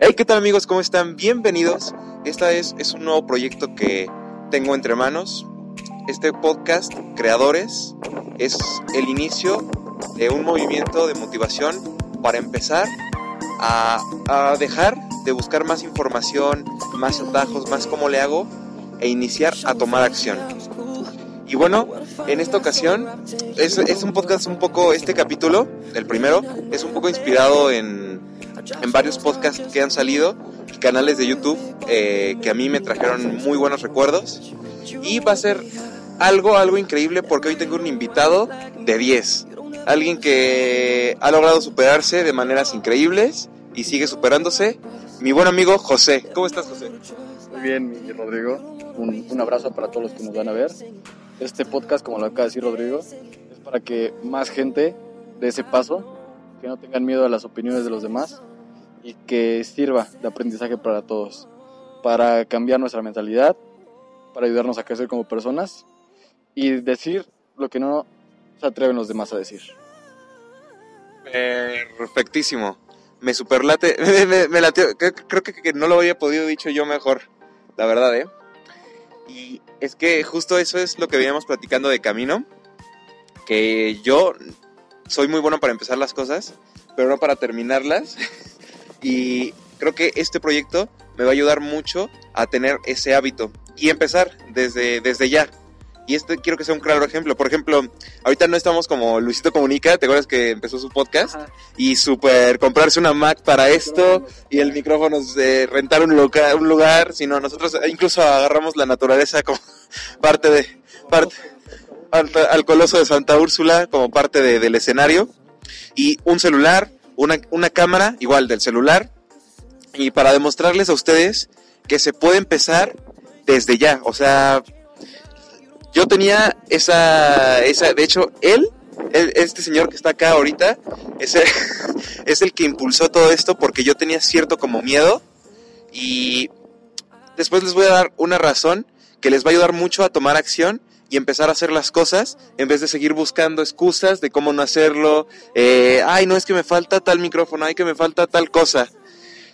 Hey, ¿qué tal amigos? ¿Cómo están? Bienvenidos. Esta es, es un nuevo proyecto que tengo entre manos. Este podcast, Creadores, es el inicio de un movimiento de motivación para empezar a, a dejar de buscar más información, más atajos, más cómo le hago e iniciar a tomar acción. Y bueno, en esta ocasión es, es un podcast un poco, este capítulo, el primero, es un poco inspirado en, en varios podcasts que han salido y canales de YouTube eh, que a mí me trajeron muy buenos recuerdos. Y va a ser algo, algo increíble porque hoy tengo un invitado de 10. Alguien que ha logrado superarse de maneras increíbles y sigue superándose. Mi buen amigo José. ¿Cómo estás, José? Muy bien, mi Rodrigo. Un, un abrazo para todos los que nos van a ver. Este podcast, como lo acaba de decir Rodrigo, es para que más gente dé ese paso, que no tengan miedo a las opiniones de los demás y que sirva de aprendizaje para todos, para cambiar nuestra mentalidad, para ayudarnos a crecer como personas y decir lo que no se atreven los demás a decir. Perfectísimo. Me superlate. Me, me, me latió. Creo, creo que, que no lo había podido dicho yo mejor. La verdad, ¿eh? Y es que justo eso es lo que veníamos platicando de camino. Que yo soy muy bueno para empezar las cosas, pero no para terminarlas. y creo que este proyecto me va a ayudar mucho a tener ese hábito y empezar desde, desde ya. Y este quiero que sea un claro ejemplo. Por ejemplo, ahorita no estamos como Luisito Comunica, ¿te acuerdas que empezó su podcast? Ajá. Y super comprarse una Mac para esto y el micrófono rentar un, loca, un lugar, sino nosotros incluso agarramos la naturaleza como parte de parte al, al coloso de Santa Úrsula como parte de- del escenario y un celular, una, una cámara igual del celular y para demostrarles a ustedes que se puede empezar desde ya, o sea, yo tenía esa, esa de hecho, él, este señor que está acá ahorita, es el, es el que impulsó todo esto porque yo tenía cierto como miedo y después les voy a dar una razón que les va a ayudar mucho a tomar acción y empezar a hacer las cosas en vez de seguir buscando excusas de cómo no hacerlo, eh, ay, no es que me falta tal micrófono, ay, que me falta tal cosa.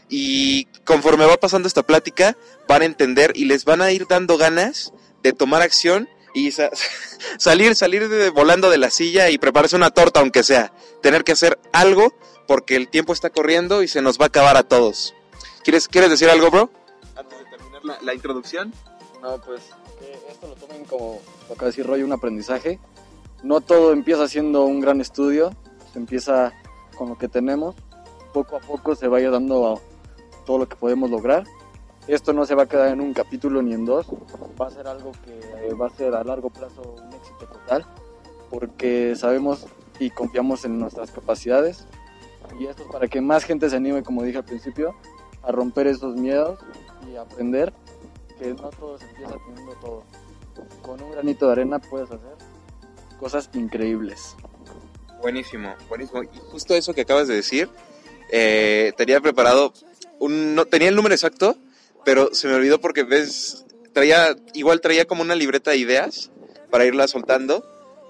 Y conforme va pasando esta plática, van a entender y les van a ir dando ganas de tomar acción y sa- salir, salir de, volando de la silla y prepararse una torta, aunque sea. Tener que hacer algo porque el tiempo está corriendo y se nos va a acabar a todos. ¿Quieres, ¿quieres decir algo, bro? Antes de terminar la, la introducción. No, pues que esto lo tomen como, acaba de decir Roy, un aprendizaje. No todo empieza siendo un gran estudio, se empieza con lo que tenemos. Poco a poco se dando a todo lo que podemos lograr. Esto no se va a quedar en un capítulo ni en dos, va a ser algo que va a ser a largo plazo un éxito total, porque sabemos y confiamos en nuestras capacidades. Y esto es para que más gente se anime, como dije al principio, a romper esos miedos y aprender que no todo se empieza teniendo todo. Con un granito de arena puedes hacer cosas increíbles. Buenísimo, buenísimo. Y justo eso que acabas de decir, eh, tenía preparado, un, no, tenía el número exacto, pero se me olvidó porque ves, traía, igual traía como una libreta de ideas para irla soltando,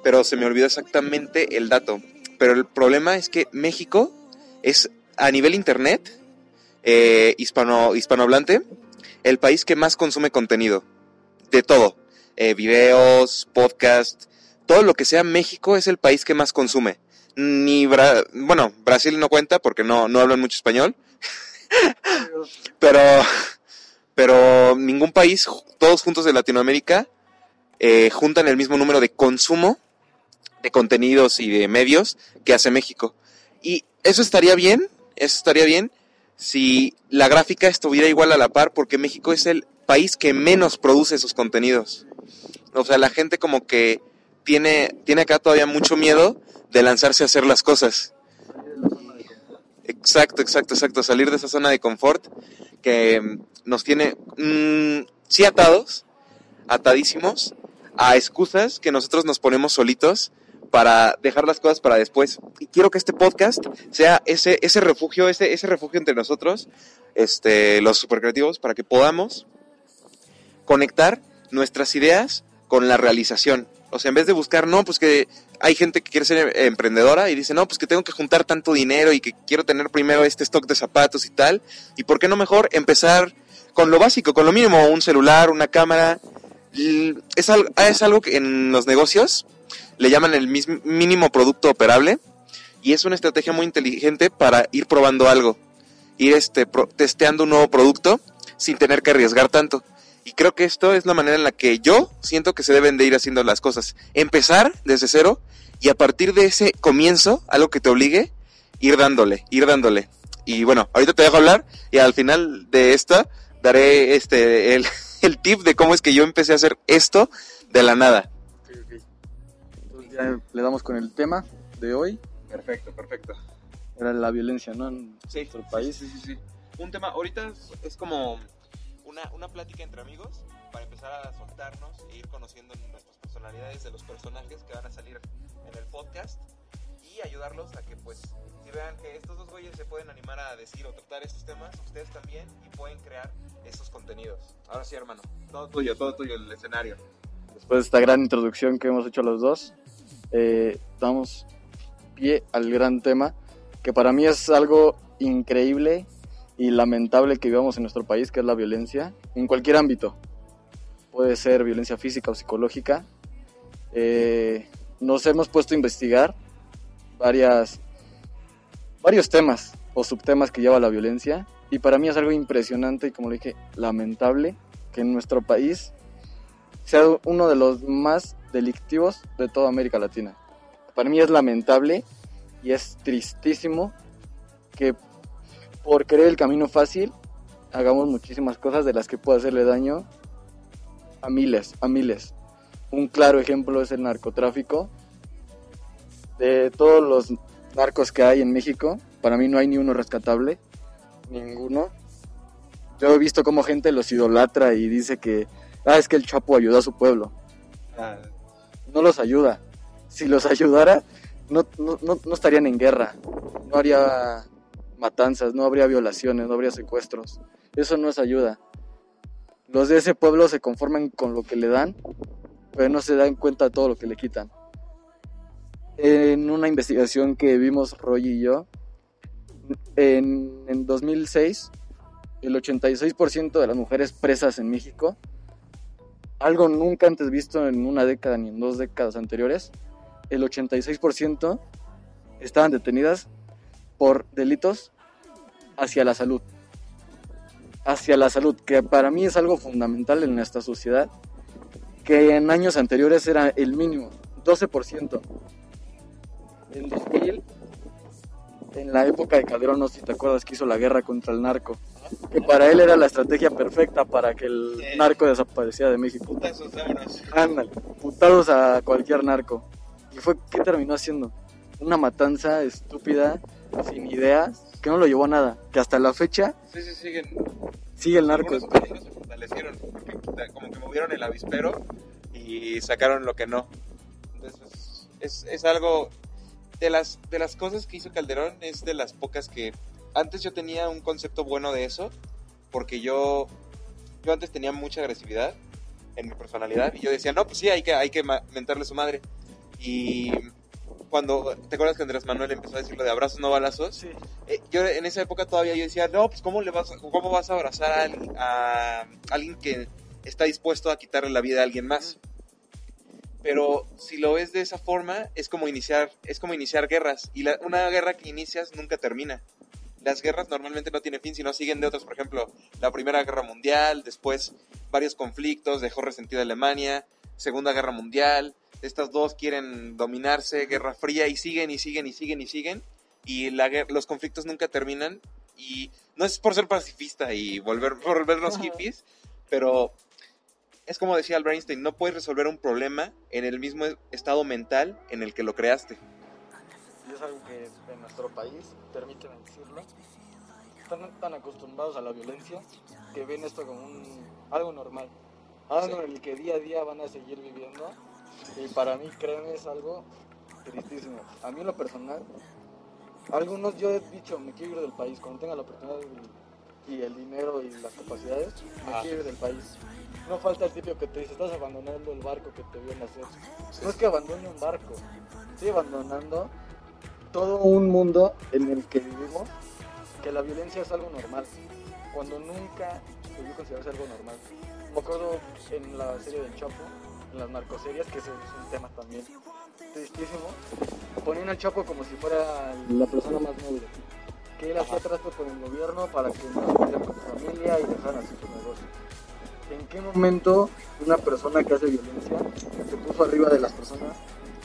pero se me olvidó exactamente el dato. Pero el problema es que México es a nivel internet, eh, hispano, hispanohablante, el país que más consume contenido. De todo. Eh, videos, podcast, todo lo que sea México es el país que más consume. Ni Bra bueno, Brasil no cuenta porque no, no hablan mucho español. pero, pero ningún país, todos juntos de Latinoamérica, eh, juntan el mismo número de consumo de contenidos y de medios que hace México. Y eso estaría bien, eso estaría bien si la gráfica estuviera igual a la par, porque México es el país que menos produce esos contenidos. O sea, la gente como que tiene, tiene acá todavía mucho miedo de lanzarse a hacer las cosas. Exacto, exacto, exacto. Salir de esa zona de confort que mm, nos tiene, mm, sí atados, atadísimos, a excusas que nosotros nos ponemos solitos para dejar las cosas para después. Y quiero que este podcast sea ese, ese refugio, ese, ese refugio entre nosotros, este, los supercreativos, para que podamos conectar nuestras ideas con la realización. O sea, en vez de buscar, no, pues que hay gente que quiere ser emprendedora y dice, no, pues que tengo que juntar tanto dinero y que quiero tener primero este stock de zapatos y tal. ¿Y por qué no mejor empezar con lo básico, con lo mínimo, un celular, una cámara? Es algo, es algo que en los negocios le llaman el mínimo producto operable y es una estrategia muy inteligente para ir probando algo, ir este, testeando un nuevo producto sin tener que arriesgar tanto. Y creo que esto es la manera en la que yo siento que se deben de ir haciendo las cosas. Empezar desde cero y a partir de ese comienzo, algo que te obligue, ir dándole, ir dándole. Y bueno, ahorita te dejo hablar y al final de esta daré este el, el tip de cómo es que yo empecé a hacer esto de la nada. Entonces ya le damos con el tema de hoy. Perfecto, perfecto. Era la violencia, ¿no? En nuestro país. Sí, sí, sí. Un tema, ahorita es como una, una plática entre amigos para empezar a soltarnos e ir conociendo nuestras personalidades de los personajes que van a salir en el podcast y ayudarlos a que pues si vean que estos dos güeyes se pueden animar a decir o tratar estos temas, ustedes también y pueden crear esos contenidos. Ahora sí, hermano, todo tuyo, todo tuyo el escenario. Después de esta gran introducción que hemos hecho los dos, eh, damos pie al gran tema que para mí es algo increíble y lamentable que vivamos en nuestro país, que es la violencia, en cualquier ámbito. Puede ser violencia física o psicológica. Eh, nos hemos puesto a investigar varias, varios temas o subtemas que lleva la violencia y para mí es algo impresionante y como le dije, lamentable que en nuestro país sea uno de los más delictivos de toda América Latina. Para mí es lamentable y es tristísimo que por querer el camino fácil, hagamos muchísimas cosas de las que puede hacerle daño a miles, a miles. Un claro ejemplo es el narcotráfico. De todos los narcos que hay en México, para mí no hay ni uno rescatable, ninguno. Yo he visto cómo gente los idolatra y dice que, ah, es que el Chapo ayudó a su pueblo. No los ayuda. Si los ayudara, no, no, no estarían en guerra. No haría matanzas, no habría violaciones, no habría secuestros. Eso no es ayuda. Los de ese pueblo se conforman con lo que le dan, pero no se dan cuenta de todo lo que le quitan. En una investigación que vimos Roy y yo, en, en 2006, el 86% de las mujeres presas en México, algo nunca antes visto en una década ni en dos décadas anteriores, el 86% estaban detenidas por delitos hacia la salud. Hacia la salud, que para mí es algo fundamental en nuestra sociedad, que en años anteriores era el mínimo, 12%. En 2000, en la época de Calderón, no sé si te acuerdas que hizo la guerra contra el narco, que para él era la estrategia perfecta para que el narco desapareciera de México. Putazos, Ándale, putados a cualquier narco. ¿Y fue qué terminó haciendo? Una matanza estúpida sin ideas, que no lo llevó a nada, que hasta la fecha sí, sí, siguen, sigue el narco. se fortalecieron, como que movieron el avispero y sacaron lo que no. Entonces, es, es algo de las, de las cosas que hizo Calderón, es de las pocas que antes yo tenía un concepto bueno de eso, porque yo, yo antes tenía mucha agresividad en mi personalidad y yo decía, no, pues sí, hay que, hay que mentarle su madre. Y cuando, ¿te acuerdas que Andrés Manuel empezó a decir lo de abrazos no balazos? Sí. Eh, yo en esa época todavía yo decía, no, pues ¿cómo, le vas, cómo vas a abrazar a, alguien que está dispuesto a quitarle la vida a alguien más? Pero si lo ves de esa forma, es como iniciar, es como iniciar guerras. Y una guerra que inicias nunca termina. Las guerras normalmente no tienen fin, sino siguen de otras. Por ejemplo, la Primera Guerra Mundial, después varios conflictos, dejó resentida Alemania, Segunda Guerra Mundial, estas dos quieren dominarse, Guerra Fría, y siguen y siguen y siguen y siguen, y la, los conflictos nunca terminan, y no es por ser pacifista y volver, volvernos hippies, pero es como decía Albert Einstein, no puedes resolver un problema en el mismo estado mental en el que lo creaste. Y es algo que en nuestro país, permíteme decirlo, están tan acostumbrados a la violencia que ven esto como un, algo normal, algo en el que día a día van a seguir viviendo y para mí, créeme, es algo tristísimo. A mí en lo personal, algunos yo he dicho, me quiero ir del país. Cuando tenga la oportunidad y el dinero y las capacidades, me Ah. quiero ir del país. No falta el típico que te dice, estás abandonando el barco que te vio nacer. No es que abandone un barco, estoy abandonando todo un mundo en el que vivimos, que la violencia es algo normal, cuando nunca debió considerarse algo normal. Me acuerdo en la serie del Chapo, en las narcoseries, que es un tema también tristísimo, ponían al Chapo como si fuera la persona más noble, que él hacía trato con el gobierno para que no se con su familia y dejaran así sus negocios. ¿En qué momento una persona que hace violencia se puso arriba de las personas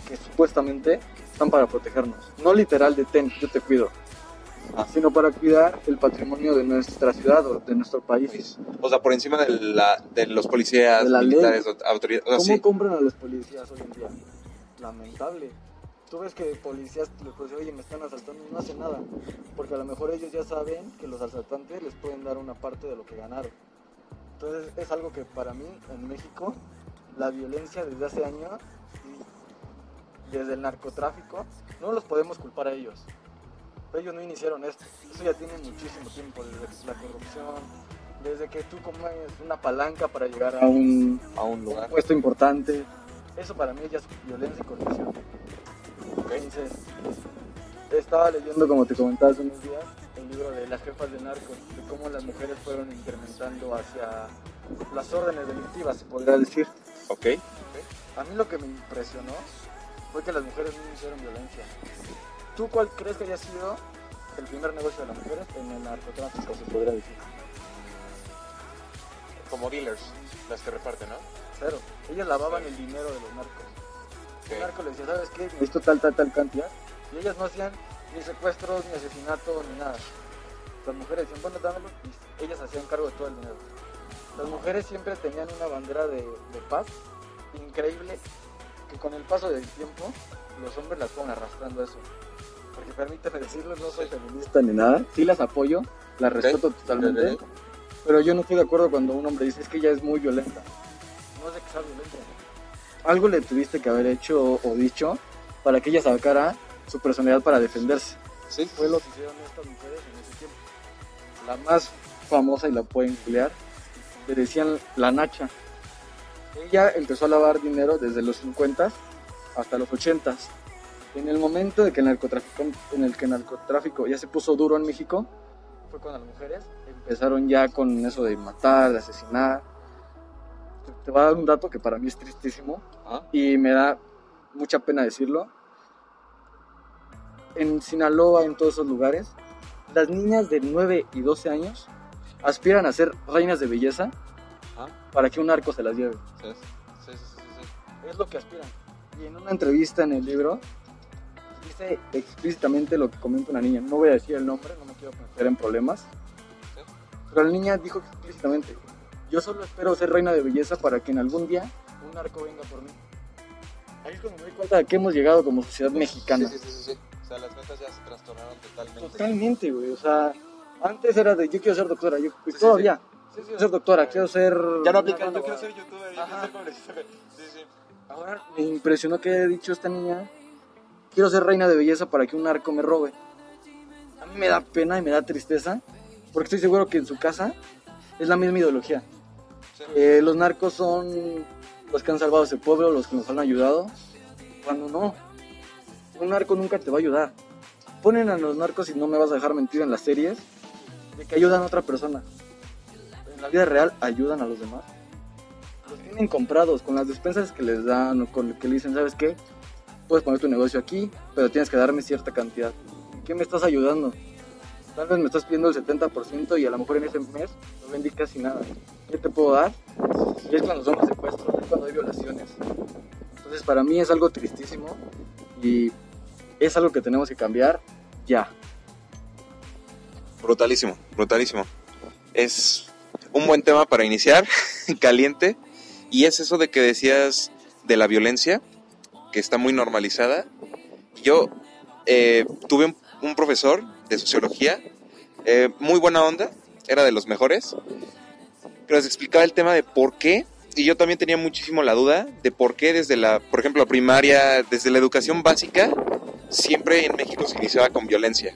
que supuestamente están para protegernos? No literal de ten, yo te cuido. Sino para cuidar el patrimonio de nuestra ciudad o de nuestro país. O sea, por encima de, la, de los policías, De la ley. militares, autoridades. O sea, ¿Cómo sí. compran a los policías hoy en día? Lamentable. Tú ves que policías les pueden decir, oye, me están asaltando y no hacen nada. Porque a lo mejor ellos ya saben que los asaltantes les pueden dar una parte de lo que ganaron. Entonces es algo que para mí en México, la violencia desde hace años, y desde el narcotráfico, no los podemos culpar a ellos. Ellos no iniciaron esto. Eso ya tiene muchísimo tiempo, desde la corrupción, desde que tú comes una palanca para llegar a un A un un lugar. puesto importante. Eso para mí ya es violencia y corrupción. Entonces, estaba leyendo, como te comentaba hace unos días, el libro de las jefas de narcos, de cómo las mujeres fueron incrementando hacia las órdenes delictivas, se podría decir. Ok. A mí lo que me impresionó fue que las mujeres no iniciaron violencia. ¿Tú cuál crees que haya sido el primer negocio de las mujeres en el narcotráfico, se podría decir? Como dealers, las que reparten, ¿no? Cero. Ellas lavaban el dinero de los narcos. Ok. El narco les decía, ¿sabes qué? Necesito tal, tal, tal cantidad. Y ellas no hacían ni secuestros, ni asesinato, ni nada. Las mujeres decían, bueno, dámelo. Y ellas hacían cargo de todo el dinero. Las mujeres siempre tenían una bandera de, de paz increíble que con el paso del tiempo los hombres las fueron arrastrando a eso. Porque permíteme decirlo, no soy feminista ni nada. Sí las apoyo, las respeto totalmente. Pero yo no estoy de acuerdo cuando un hombre dice es que ella es muy violenta. No de que sea violenta. Algo le tuviste que haber hecho o dicho para que ella sacara su personalidad para defenderse. Sí. Fue lo que hicieron estas mujeres en ese tiempo. La más famosa y la pueden googlear, le decían la Nacha. Ella empezó a lavar dinero desde los 50 hasta los 80. En el momento de que el narcotráfico, en el que el narcotráfico ya se puso duro en México, fue cuando las mujeres empezaron ya con eso de matar, de asesinar. Te- Te voy a dar un dato que para mí es tristísimo Ah. y me da mucha pena decirlo. En Sinaloa, en todos esos lugares, las niñas de 9 y 12 años aspiran a ser reinas de belleza Ah. para que un narco se las lleve. Sí, sí, sí. Es lo que aspiran. Y en una entrevista en el libro dice explícitamente lo que comenta una niña. No voy a decir el nombre, no me quiero meter en problemas. Pero la niña dijo explícitamente, yo solo espero ser reina de belleza para que en algún día un narco venga por mí. Ahí es cuando me doy cuenta de que hemos llegado como sociedad mexicana. Sí, sí, sí, sí. O sea, las metas ya se trastornaron totalmente. Totalmente, güey. O sea, antes era de yo quiero ser doctora, yo Sí, sí, todavía. Quiero ser doctora, quiero ser... Ya no aplica, yo quiero ser youtuber, yo quiero ser. Sí, sí. Ahora me impresionó que haya dicho esta niña, quiero ser reina de belleza para que un narco me robe. A mí me da pena y me da tristeza, porque estoy seguro que en su casa es la misma ideología. Eh, los narcos son los que han salvado ese pueblo, los que nos han ayudado, cuando no. Un narco nunca te va a ayudar. Ponen a los narcos, y no me vas a dejar mentir en las series, de que ayudan a otra persona. En la vida real ayudan a los demás los tienen comprados con las despensas que les dan o con lo que le dicen, ¿sabes qué? Puedes poner tu negocio aquí, pero tienes que darme cierta cantidad. ¿En qué me estás ayudando? Tal vez me estás pidiendo el 70% y a lo mejor en ese mes no vendí casi nada. ¿Qué te puedo dar? Y es cuando son los secuestros, es cuando hay violaciones. Entonces para mí es algo tristísimo y es algo que tenemos que cambiar ya. Brutalísimo, brutalísimo. Es un buen tema para iniciar, caliente. Y es eso de que decías de la violencia, que está muy normalizada. Yo eh, tuve un, profesor de sociología, eh, muy buena onda, era de los mejores, que nos explicaba el tema de por qué, y yo también tenía muchísimo la duda de por qué desde la, por ejemplo, la primaria, desde la educación básica, siempre en México se iniciaba con violencia.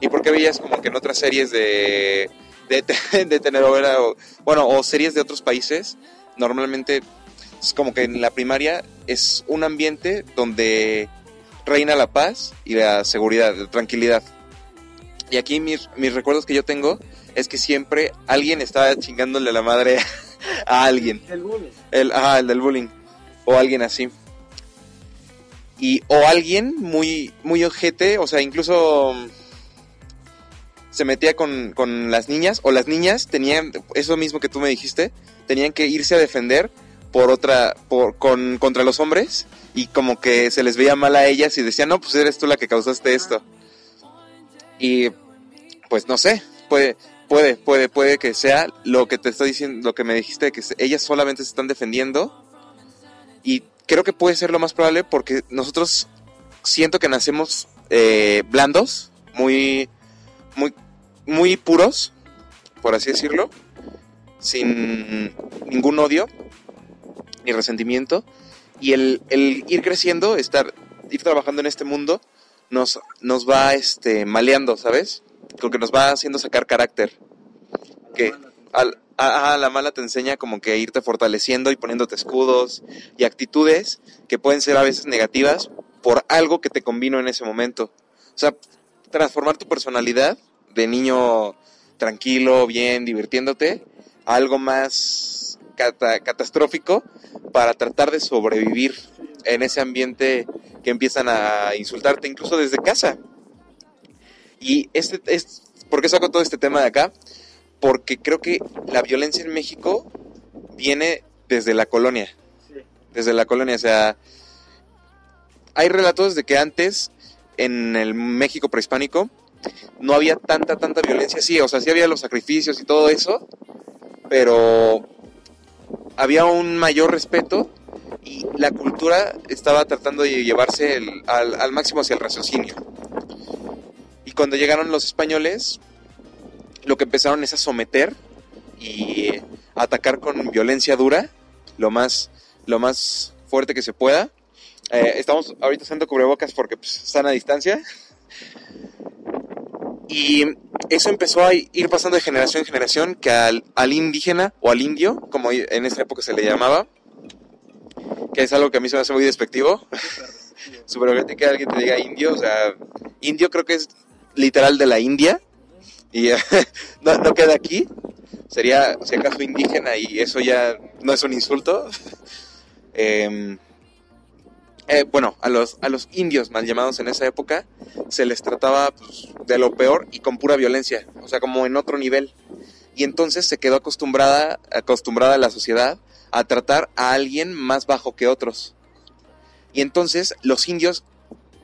¿Y por qué veías como que en otras series de de, de bueno, o series de otros países, normalmente es como que en la primaria es un ambiente donde reina la paz y la seguridad, la tranquilidad. Y aquí mis, mis recuerdos que yo tengo es que siempre alguien estaba chingándole la madre a alguien. El bullying. El, ajá, el del bullying. O alguien así. Y, o alguien muy, muy ojete, o sea, incluso se metía con, con las niñas, o las niñas tenían, eso mismo que tú me dijiste, tenían que irse a defender por otra, por, con, contra los hombres, y como que se les veía mal a ellas y decían, no, pues eres tú la que causaste esto. Y pues no sé, puede, puede, puede, puede que sea lo que te está diciendo, lo que me dijiste, que ellas solamente se están defendiendo. Y creo que puede ser lo más probable porque nosotros siento que nacemos eh, blandos, muy, muy, muy puros, por así decirlo, sin ningún odio ni resentimiento. Y el, el ir creciendo, estar, ir trabajando en este mundo, nos, nos va este, maleando, ¿sabes? Como que nos va haciendo sacar carácter. Que a, la mala te enseña como que irte fortaleciendo y poniéndote escudos y actitudes que pueden ser a veces negativas por algo que te convino en ese momento. O sea, transformar tu personalidad de niño tranquilo, bien, divirtiéndote, a algo más cata- catastrófico para tratar de sobrevivir en ese ambiente que empiezan a insultarte incluso desde casa. Y este es, ¿por qué saco todo este tema de acá? Porque creo que la violencia en México viene desde la colonia. Desde la colonia, o sea, hay relatos de que antes en el México prehispánico no había tanta, tanta violencia, sí, o sea, sí había los sacrificios y todo eso, pero había un mayor respeto y la cultura estaba tratando de llevarse al, máximo hacia el raciocinio. Y cuando llegaron los españoles, lo que empezaron es a someter y a atacar con violencia dura, lo más, lo más fuerte que se pueda. Eh, estamos ahorita usando cubrebocas porque pues, están a distancia. Y eso empezó a ir pasando de generación en generación, que al, al indígena o al indio, como en esa época se le llamaba, que es algo que a mí se me hace muy despectivo, ojete que alguien te diga indio, o sea, indio creo que es literal de la India, y no, no queda aquí, sería si acaso indígena y eso ya no es un insulto. Em, eh, bueno, a los, a los indios mal llamados en esa época se les trataba pues, de lo peor y con pura violencia, o sea, como en otro nivel. Y entonces se quedó acostumbrada, acostumbrada la sociedad a tratar a alguien más bajo que otros. Y entonces los indios,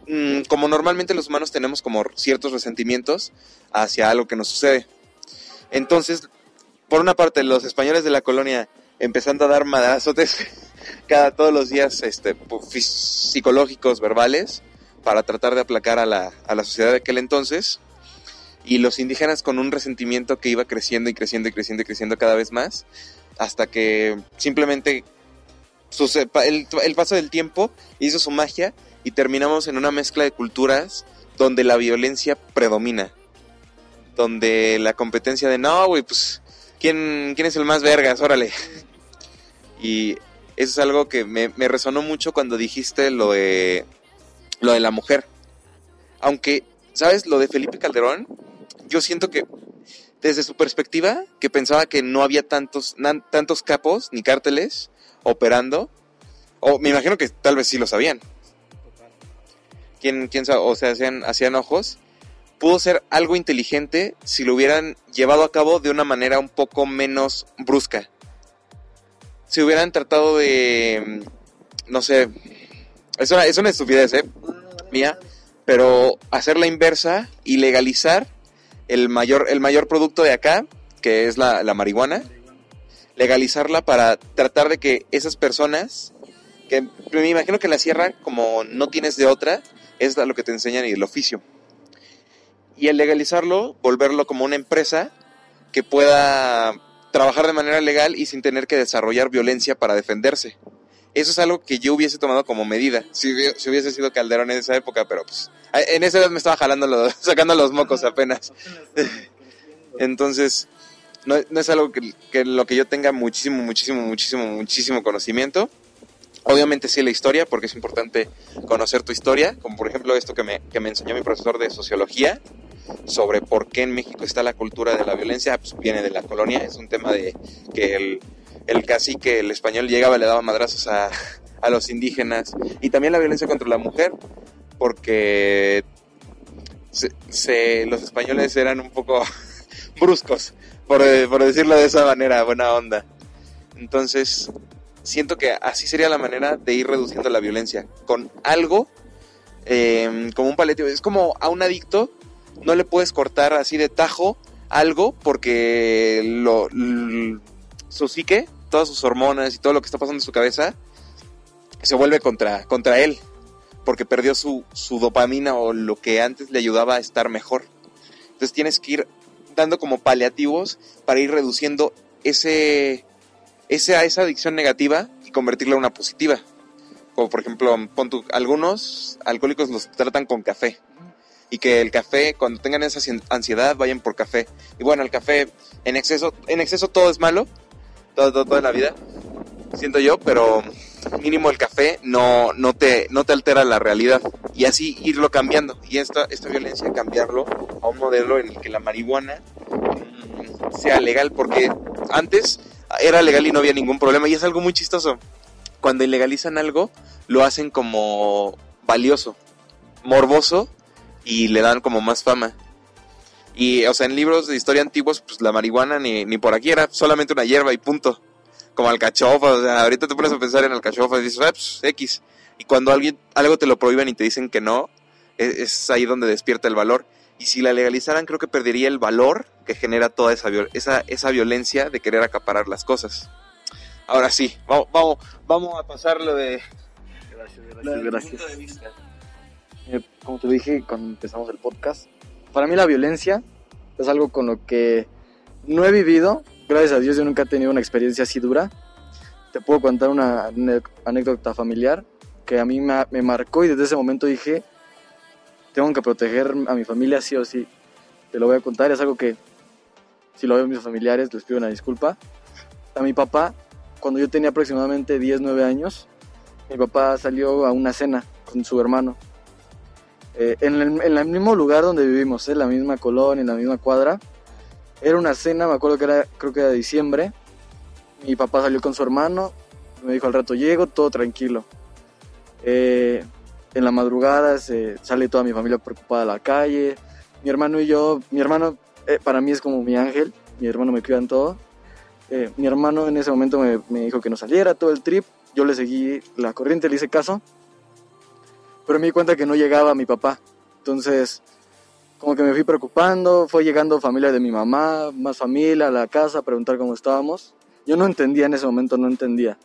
mm, como normalmente los humanos tenemos como ciertos resentimientos hacia algo que nos sucede. Entonces, por una parte, los españoles de la colonia empezando a dar madrazotes cada todos los días este, pu- fis- psicológicos, verbales, para tratar de aplacar a la, a la sociedad de aquel entonces. Y los indígenas con un resentimiento que iba creciendo y creciendo y creciendo y creciendo cada vez más, hasta que simplemente el, el paso del tiempo hizo su magia y terminamos en una mezcla de culturas donde la violencia predomina. Donde la competencia de, no, güey, pues, ¿quién, ¿quién es el más vergas? Órale. Y eso es algo que me, resonó mucho cuando dijiste lo de, lo de la mujer. Aunque, ¿sabes? Lo de Felipe Calderón, yo siento que desde su perspectiva, que pensaba que no había tantos, tantos capos ni cárteles operando, o me imagino que tal vez sí lo sabían. ¿Quién, quién sabe? O sea, hacían, hacían ojos. Pudo ser algo inteligente si lo hubieran llevado a cabo de una manera un poco menos brusca. Si hubieran tratado de, mm, no sé, es una, es una estupidez, ¿eh? Mía, pero hacer la inversa y legalizar el mayor, el mayor producto de acá, que es la, la marihuana, legalizarla para tratar de que esas personas, que me imagino que en la sierra, como no tienes de otra, es lo que te enseñan y el oficio. Y el legalizarlo, volverlo como una empresa que pueda trabajar de manera legal y sin tener que desarrollar violencia para defenderse. Eso es algo que yo hubiese tomado como medida, si, hubi- si hubiese sido Calderón en esa época, pero pues en esa edad me estaba jalando, los, sacando los mocos apenas. Entonces, no, no es algo que, que lo que yo tenga muchísimo, muchísimo, muchísimo, muchísimo conocimiento. Obviamente sí la historia, porque es importante conocer tu historia, como por ejemplo esto que me, que me enseñó mi profesor de sociología, sobre por qué en México está la cultura de la violencia, pues viene de la colonia, es un tema de que el, el cacique, el español llegaba le daba madrazos a, a los indígenas, y también la violencia contra la mujer, porque se- los españoles eran un poco bruscos, por, por decirlo de esa manera, buena onda. Entonces, siento que así sería la manera de ir reduciendo la violencia, con algo eh, como un paliativo. Es como a un adicto, no le puedes cortar así de tajo algo porque lo, su psique, todas sus hormonas y todo lo que está pasando en su cabeza, se vuelve contra, contra él, porque perdió su, su dopamina o lo que antes le ayudaba a estar mejor. Entonces tienes que ir dando como paliativos para ir reduciendo ese, esa, esa adicción negativa y convertirla en una positiva. Como por ejemplo, pon tú, algunos alcohólicos los tratan con café. Y que el café, cuando tengan esa ansi- ansiedad, vayan por café. Y bueno, el café en exceso, en exceso todo es malo, todo, todo, en la vida, siento yo, pero mínimo el café no, no, te, no te altera la realidad. Y así irlo cambiando. Y esta, esta violencia cambiarlo a un modelo en el que la marihuana mm, sea legal, porque antes era legal y no había ningún problema. Y es algo muy chistoso. Cuando ilegalizan algo, lo hacen como valioso, morboso y le dan como más fama. Y, o sea, en libros de historia antiguos, pues la marihuana ni, ni por aquí era solamente una hierba y punto. Como alcachofa, o sea, ahorita te pones a pensar en alcachofa y dices, ah, pues, X. Y cuando alguien, algo te lo prohíben y te dicen que no, es, es ahí donde despierta el valor. Y si la legalizaran, creo que perdería el valor que genera toda esa, viol- esa, esa violencia de querer acaparar las cosas. Ahora sí, vamos, vamos, vamos a pasarlo de... Gracias, lo de gracias, punto gracias. Eh, como te dije cuando empezamos el podcast, para mí la violencia es algo con lo que no he vivido. Gracias a Dios yo nunca he tenido una experiencia así dura. Te puedo contar una anécdota familiar que a mí me, me marcó y desde ese momento dije, tengo que proteger a mi familia sí o sí. Te lo voy a contar, es algo que si lo veo mis familiares les pido una disculpa. A mi papá, cuando yo tenía aproximadamente 10, 9 años, mi papá salió a una cena con su hermano. Eh, en, el, mismo lugar donde vivimos, en la misma colonia, en la misma cuadra. Era una cena, me acuerdo que era, creo que era diciembre. Mi papá salió con su hermano, me dijo al rato llego, todo tranquilo. Eh, en la madrugada se sale toda mi familia preocupada a la calle. Mi hermano y yo, mi hermano eh, para mí es como mi ángel, mi hermano me cuida en todo. Eh, mi hermano en ese momento me, me dijo que no saliera todo el trip, yo le seguí la corriente, le hice caso, pero me di cuenta que no llegaba mi papá. Entonces, como que me fui preocupando, fue llegando familia de mi mamá, más familia a la casa a preguntar cómo estábamos. Yo no entendía en ese momento, no entendía.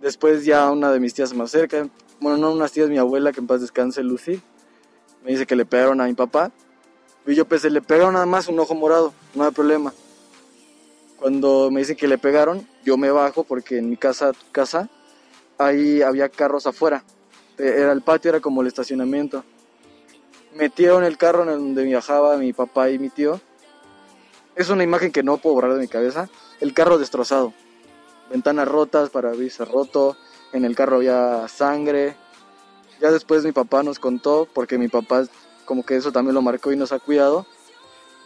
Después ya una de mis tías se me acerca, bueno, no unas tías, mi abuela, que en paz descanse, Lucy, me dice que le pegaron a mi papá. Y yo pensé, le pegaron nada más un ojo morado, no hay problema. Cuando me dicen que le pegaron, yo me bajo porque en mi casa, casa, ahí había carros afuera. Eh, Era el patio, era como el estacionamiento. Metieron el carro en el donde viajaba mi papá y mi tío. Es una imagen que no puedo borrar de mi cabeza. El carro destrozado. Ventanas rotas, parabrisas roto. En el carro había sangre. Ya después mi papá nos contó, porque mi papá como que eso también lo marcó y nos ha cuidado.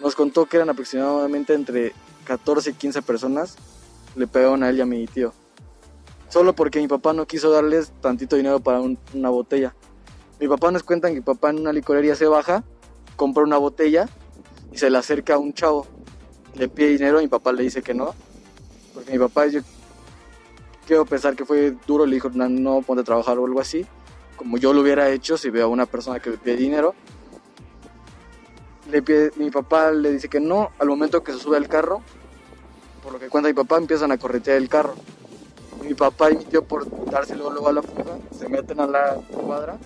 Nos contó que eran aproximadamente entre 14 y 15 personas. Le pegaron a él y a mi tío. Solo porque mi papá no quiso darles tantito dinero para un- una botella. Mi papá nos cuenta que mi papá en una licorería se baja, compra una botella y se le acerca a un chavo. Le pide dinero y mi papá le dice que no. Porque mi papá, yo quiero pensar que fue duro, le dijo, no, no ponte a trabajar o algo así. Como yo lo hubiera hecho si veo a una persona que me pide dinero. Le pide- mi papá le dice que no. Al momento que se sube al carro, por lo que cuenta mi papá, empiezan a corretear el carro. Mi papá y mi tío, por dárselo luego a la fuga, se meten a la cuadra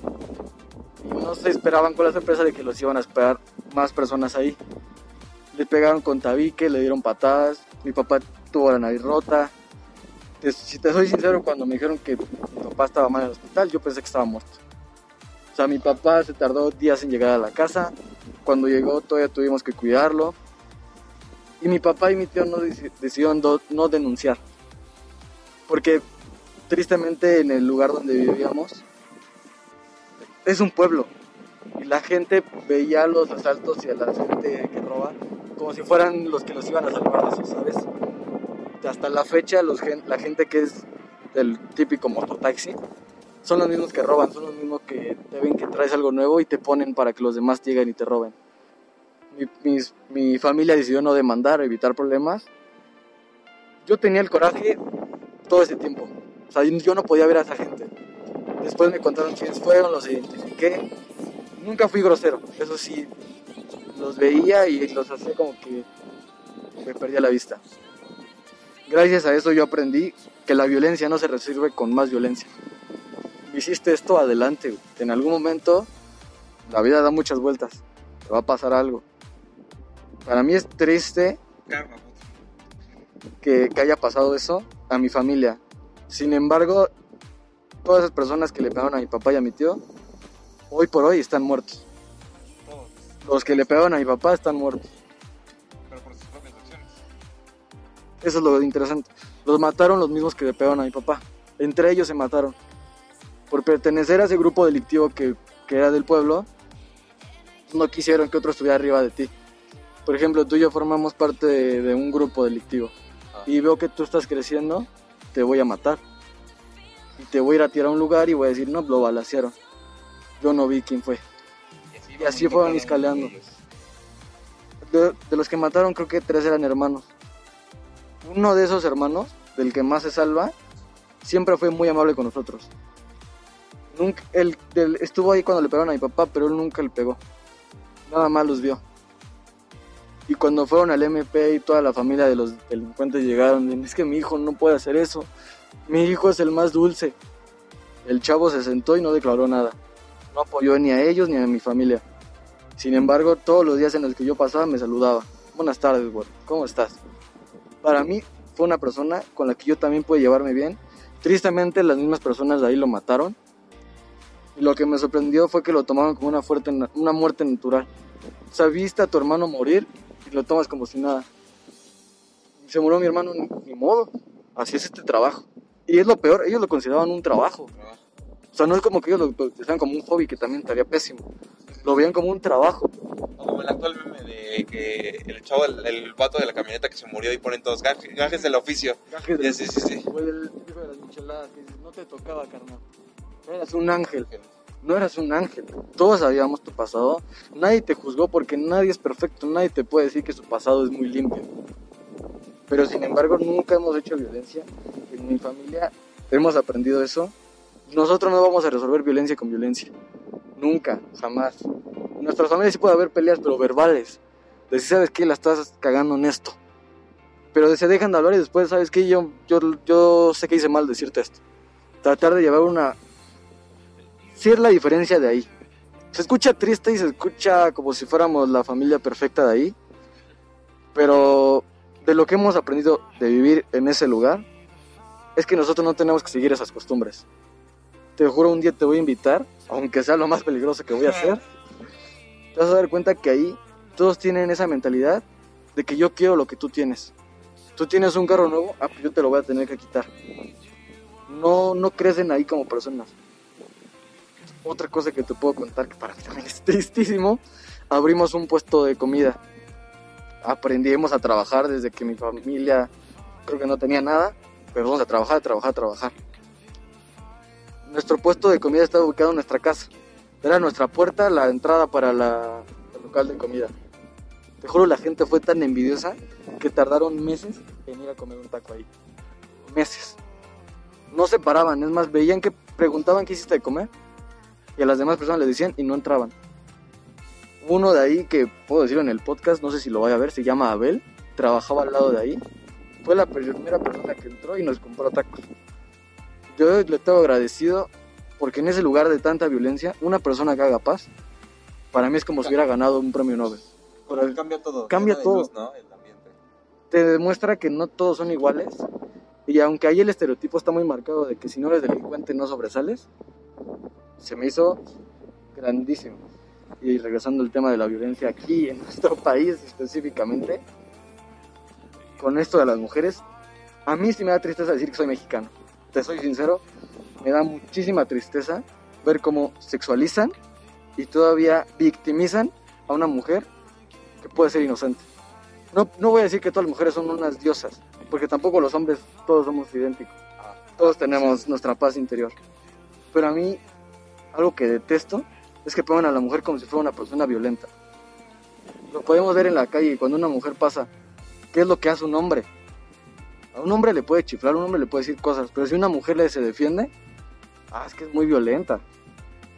y no se esperaban con la sorpresa de que los iban a esperar más personas ahí. Le pegaron con tabique, le dieron patadas, mi papá tuvo la nariz rota. Si te soy sincero, cuando me dijeron que mi papá estaba mal en el hospital, yo pensé que estaba muerto. O sea, mi papá se tardó días en llegar a la casa. Cuando llegó todavía tuvimos que cuidarlo. Y mi papá y mi tío no deci- decidieron no denunciar. Porque tristemente en el lugar donde vivíamos es un pueblo. Y la gente veía los asaltos y a la gente que roba como si fueran los que los iban a salvar de eso, ¿sabes? Hasta la fecha los la gente que es del típico mototaxi son los mismos que roban, son los mismos que te ven que traes algo nuevo y te ponen para que los demás lleguen y te roben. Mi, mi familia decidió no demandar, evitar problemas. Yo tenía el coraje todo ese tiempo. O sea, yo- no podía ver a esa gente. Después me contaron quiénes fueron, los identifiqué. Nunca fui grosero, eso sí. Los veía y los hacía como que me perdía la vista. Gracias a eso yo aprendí que la violencia no se resuelve con más violencia. Hiciste esto, adelante. En algún momento la vida da muchas vueltas. Te va a pasar algo. Para mí es triste que, que haya pasado eso a mi familia. Sin embargo, todas esas personas que le pegaron a mi papá y a mi tío, hoy por hoy están muertos. Todos, Los que le pegaron a mi papá están muertos. pero por sus propias acciones. Eso es lo interesante. Los mataron los mismos que le pegaron a mi papá. Entre ellos se mataron. Por pertenecer a ese grupo delictivo que, que era del pueblo, no quisieron que otro estuviera arriba de ti. Por ejemplo, tú y yo formamos parte de, de un grupo delictivo. Y veo que tú estás creciendo, te voy a matar. Y te voy a ir a tirar a un lugar y voy a decir, no, lo balacearon. Yo no vi quién fue. Y así fueron escalando. De, de los que mataron, creo que tres eran hermanos. Uno de esos hermanos, del que más se salva, siempre fue muy amable con nosotros. Nunca, él, él estuvo ahí cuando le pegaron a mi papá, pero él nunca le pegó. Nada más los vio. Y cuando fueron al MP y toda la familia de los delincuentes llegaron, es que mi hijo no puede hacer eso. Mi hijo es el más dulce. El chavo se sentó y no declaró nada. No apoyó ni a ellos ni a mi familia. Sin embargo, todos los días en los que yo pasaba me saludaba. Buenas tardes, güey. ¿Cómo estás? Para mí fue una persona con la que yo también pude llevarme bien. Tristemente, las mismas personas de ahí lo mataron. Y lo que me sorprendió fue que lo tomaron como una muerte natural. O sea, viste a tu hermano morir y lo tomas como si nada. Se murió mi hermano, ni, modo. Así es este trabajo. Y es lo peor, ellos lo consideraban un trabajo. O sea, no es como que ellos lo pensaban como un hobby que también estaría pésimo. Lo veían como un trabajo. Como el actual meme de que el chavo, el, el vato de la camioneta que se murió y ponen todos gajes, gajes del oficio. Gajes Sí, sí, sí. O el de las micheladas que dice, no te tocaba, carnal. Eras un ángel. No eras un ángel. Todos sabíamos tu pasado. Nadie te juzgó porque nadie es perfecto. Nadie te puede decir que su pasado es muy limpio. Pero sin embargo, nunca hemos hecho violencia. En mi familia hemos aprendido eso. Nosotros no vamos a resolver violencia con violencia. Nunca, jamás. En nuestras familias sí puede haber peleas, pero verbales. De si sabes que la estás cagando en esto. Pero se dejan de hablar y después, ¿sabes qué? Yo, yo, yo sé que hice mal decirte esto. Tratar de llevar una... Sí es la diferencia de ahí. Se escucha triste y se escucha como si fuéramos la familia perfecta de ahí. Pero de lo que hemos aprendido de vivir en ese lugar es que nosotros no tenemos que seguir esas costumbres. Te juro, un día te voy a invitar, aunque sea lo más peligroso que voy a hacer. Te vas a dar cuenta que ahí todos tienen esa mentalidad de que yo quiero lo que tú tienes. Tú tienes un carro nuevo, ah, pues yo te lo voy a tener que quitar. No, no crecen ahí como personas. Otra cosa que te puedo contar que para mí también es tristísimo, abrimos un puesto de comida. Aprendimos a trabajar desde que mi familia creo que no tenía nada, pero vamos a trabajar, a trabajar, a trabajar. Nuestro puesto de comida estaba ubicado en nuestra casa. Era nuestra puerta, la entrada para la, el local de comida. Te juro, la gente fue tan envidiosa que tardaron meses en ir a comer un taco ahí. Meses. No se paraban, es más, veían que preguntaban qué hiciste de comer y a las demás personas les decían y no entraban. Uno de ahí que puedo decir en el podcast, no sé si lo vaya a ver, se llama Abel, trabajaba al lado de ahí. Fue la primera persona que entró y nos compró tacos. Yo le tengo agradecido porque en ese lugar de tanta violencia, una persona que haga paz, para mí es como si hubiera ganado un premio Nobel. Pero cambia todo. Cambia todo. luz, ¿no? El te demuestra que no todos son iguales. Y aunque ahí el estereotipo está muy marcado de que si no eres delincuente no sobresales, se me hizo grandísimo. Y regresando al tema de la violencia aquí en nuestro país específicamente, con esto de las mujeres, a mí sí me da tristeza decir que soy mexicano. Te soy sincero, me da muchísima tristeza ver cómo sexualizan y todavía victimizan a una mujer que puede ser inocente. No, no voy a decir que todas las mujeres son unas diosas, porque tampoco los hombres todos somos idénticos. Todos tenemos nuestra paz interior. Pero a mí, algo que detesto es que pongan a la mujer como si fuera una persona violenta. Lo podemos ver en la calle cuando una mujer pasa. ¿Qué es lo que hace un hombre? A un hombre le puede chiflar, a un hombre le puede decir cosas, pero si una mujer le se defiende, ah, es que es muy violenta.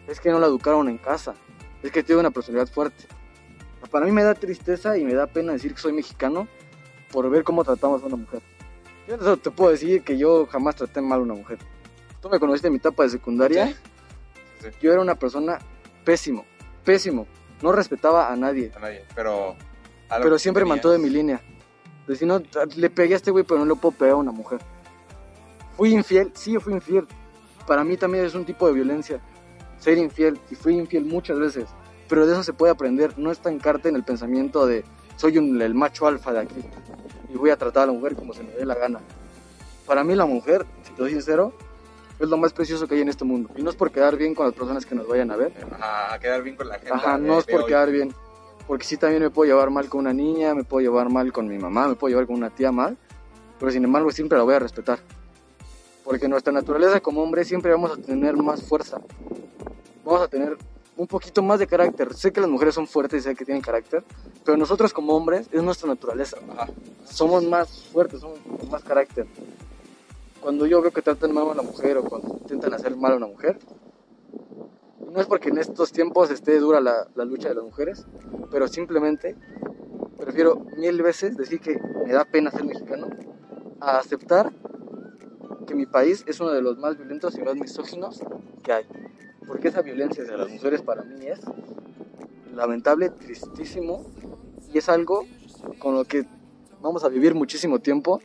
Es que no la educaron en casa. Es que tiene una personalidad fuerte. Para mí me da tristeza y me da pena decir que soy mexicano por ver cómo tratamos a una mujer. Yo te puedo decir que yo jamás traté mal a una mujer. Tú me conociste en mi etapa de secundaria. Sí. Sí. Yo era una persona pésimo, pésimo. No respetaba a nadie. A nadie, pero... Pero siempre tenías. mantuve mi línea. Decir, no, le pegué a este güey, pero no le puedo pegar a una mujer. Fui infiel, sí, fui infiel. Para mí también es un tipo de violencia. Ser infiel, y fui infiel muchas veces. Pero de eso se puede aprender. No estancarte en el pensamiento de soy un- el macho alfa de aquí. Y voy a tratar a la mujer como se me dé la gana. Para mí la mujer, si te soy sincero, es lo más precioso que hay en este mundo. Y no es por quedar bien con las personas que nos vayan a ver. Ajá, a quedar bien con la gente. Ajá, no es por quedar bien. Porque sí también me puedo llevar mal con una niña, me puedo llevar mal con mi mamá, me puedo llevar con una tía mal. Pero sin embargo siempre la voy a respetar. Porque nuestra naturaleza como hombre siempre vamos a tener más fuerza. Vamos a tener un poquito más de carácter. Sé que las mujeres son fuertes y sé que tienen carácter. Pero nosotros como hombres es nuestra naturaleza. Ajá. Somos más fuertes, somos más carácter. Cuando yo veo que tratan mal a una mujer o cuando intentan hacer mal a una mujer, no es porque en estos tiempos esté dura la, la lucha de las mujeres, pero simplemente prefiero mil veces decir que me da pena ser mexicano a aceptar que mi país es uno de los más violentos y más misóginos que hay. Porque esa violencia hacia las mujeres para mí es lamentable, tristísimo y es algo con lo que vamos a vivir muchísimo tiempo.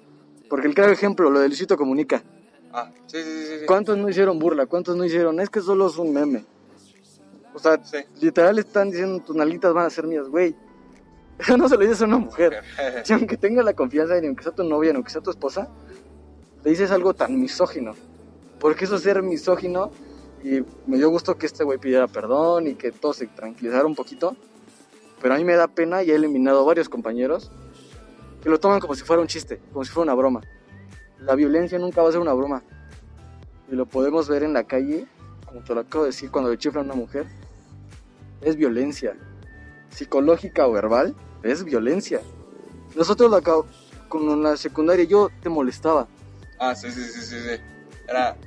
Porque el claro ejemplo, lo de Luisito Comunica. Ah, sí, sí, sí. ¿Cuántos no hicieron burla? ¿Cuántos no hicieron? Es que solo es un meme. O sea, Sí. literal están diciendo tus nalguitas van a ser mías, güey. Eso no se lo dices a una mujer. Si aunque tenga la confianza de ni aunque sea tu novia, ni aunque sea tu esposa, le dices algo tan misógino. Porque eso es ser misógino. Y me dio gusto que este güey pidiera perdón y que todo se tranquilizara un poquito. Pero a mí me da pena y he eliminado varios compañeros que lo toman como si fuera un chiste, como si fuera una broma. La violencia nunca va a ser una broma. Y lo podemos ver en la calle, como te lo acabo de decir, cuando le chiflan a una mujer. Es violencia. Psicológica o verbal, es violencia. Nosotros acabo, con la secundaria yo te molestaba. Ah, sí, sí, sí, sí, sí. Era,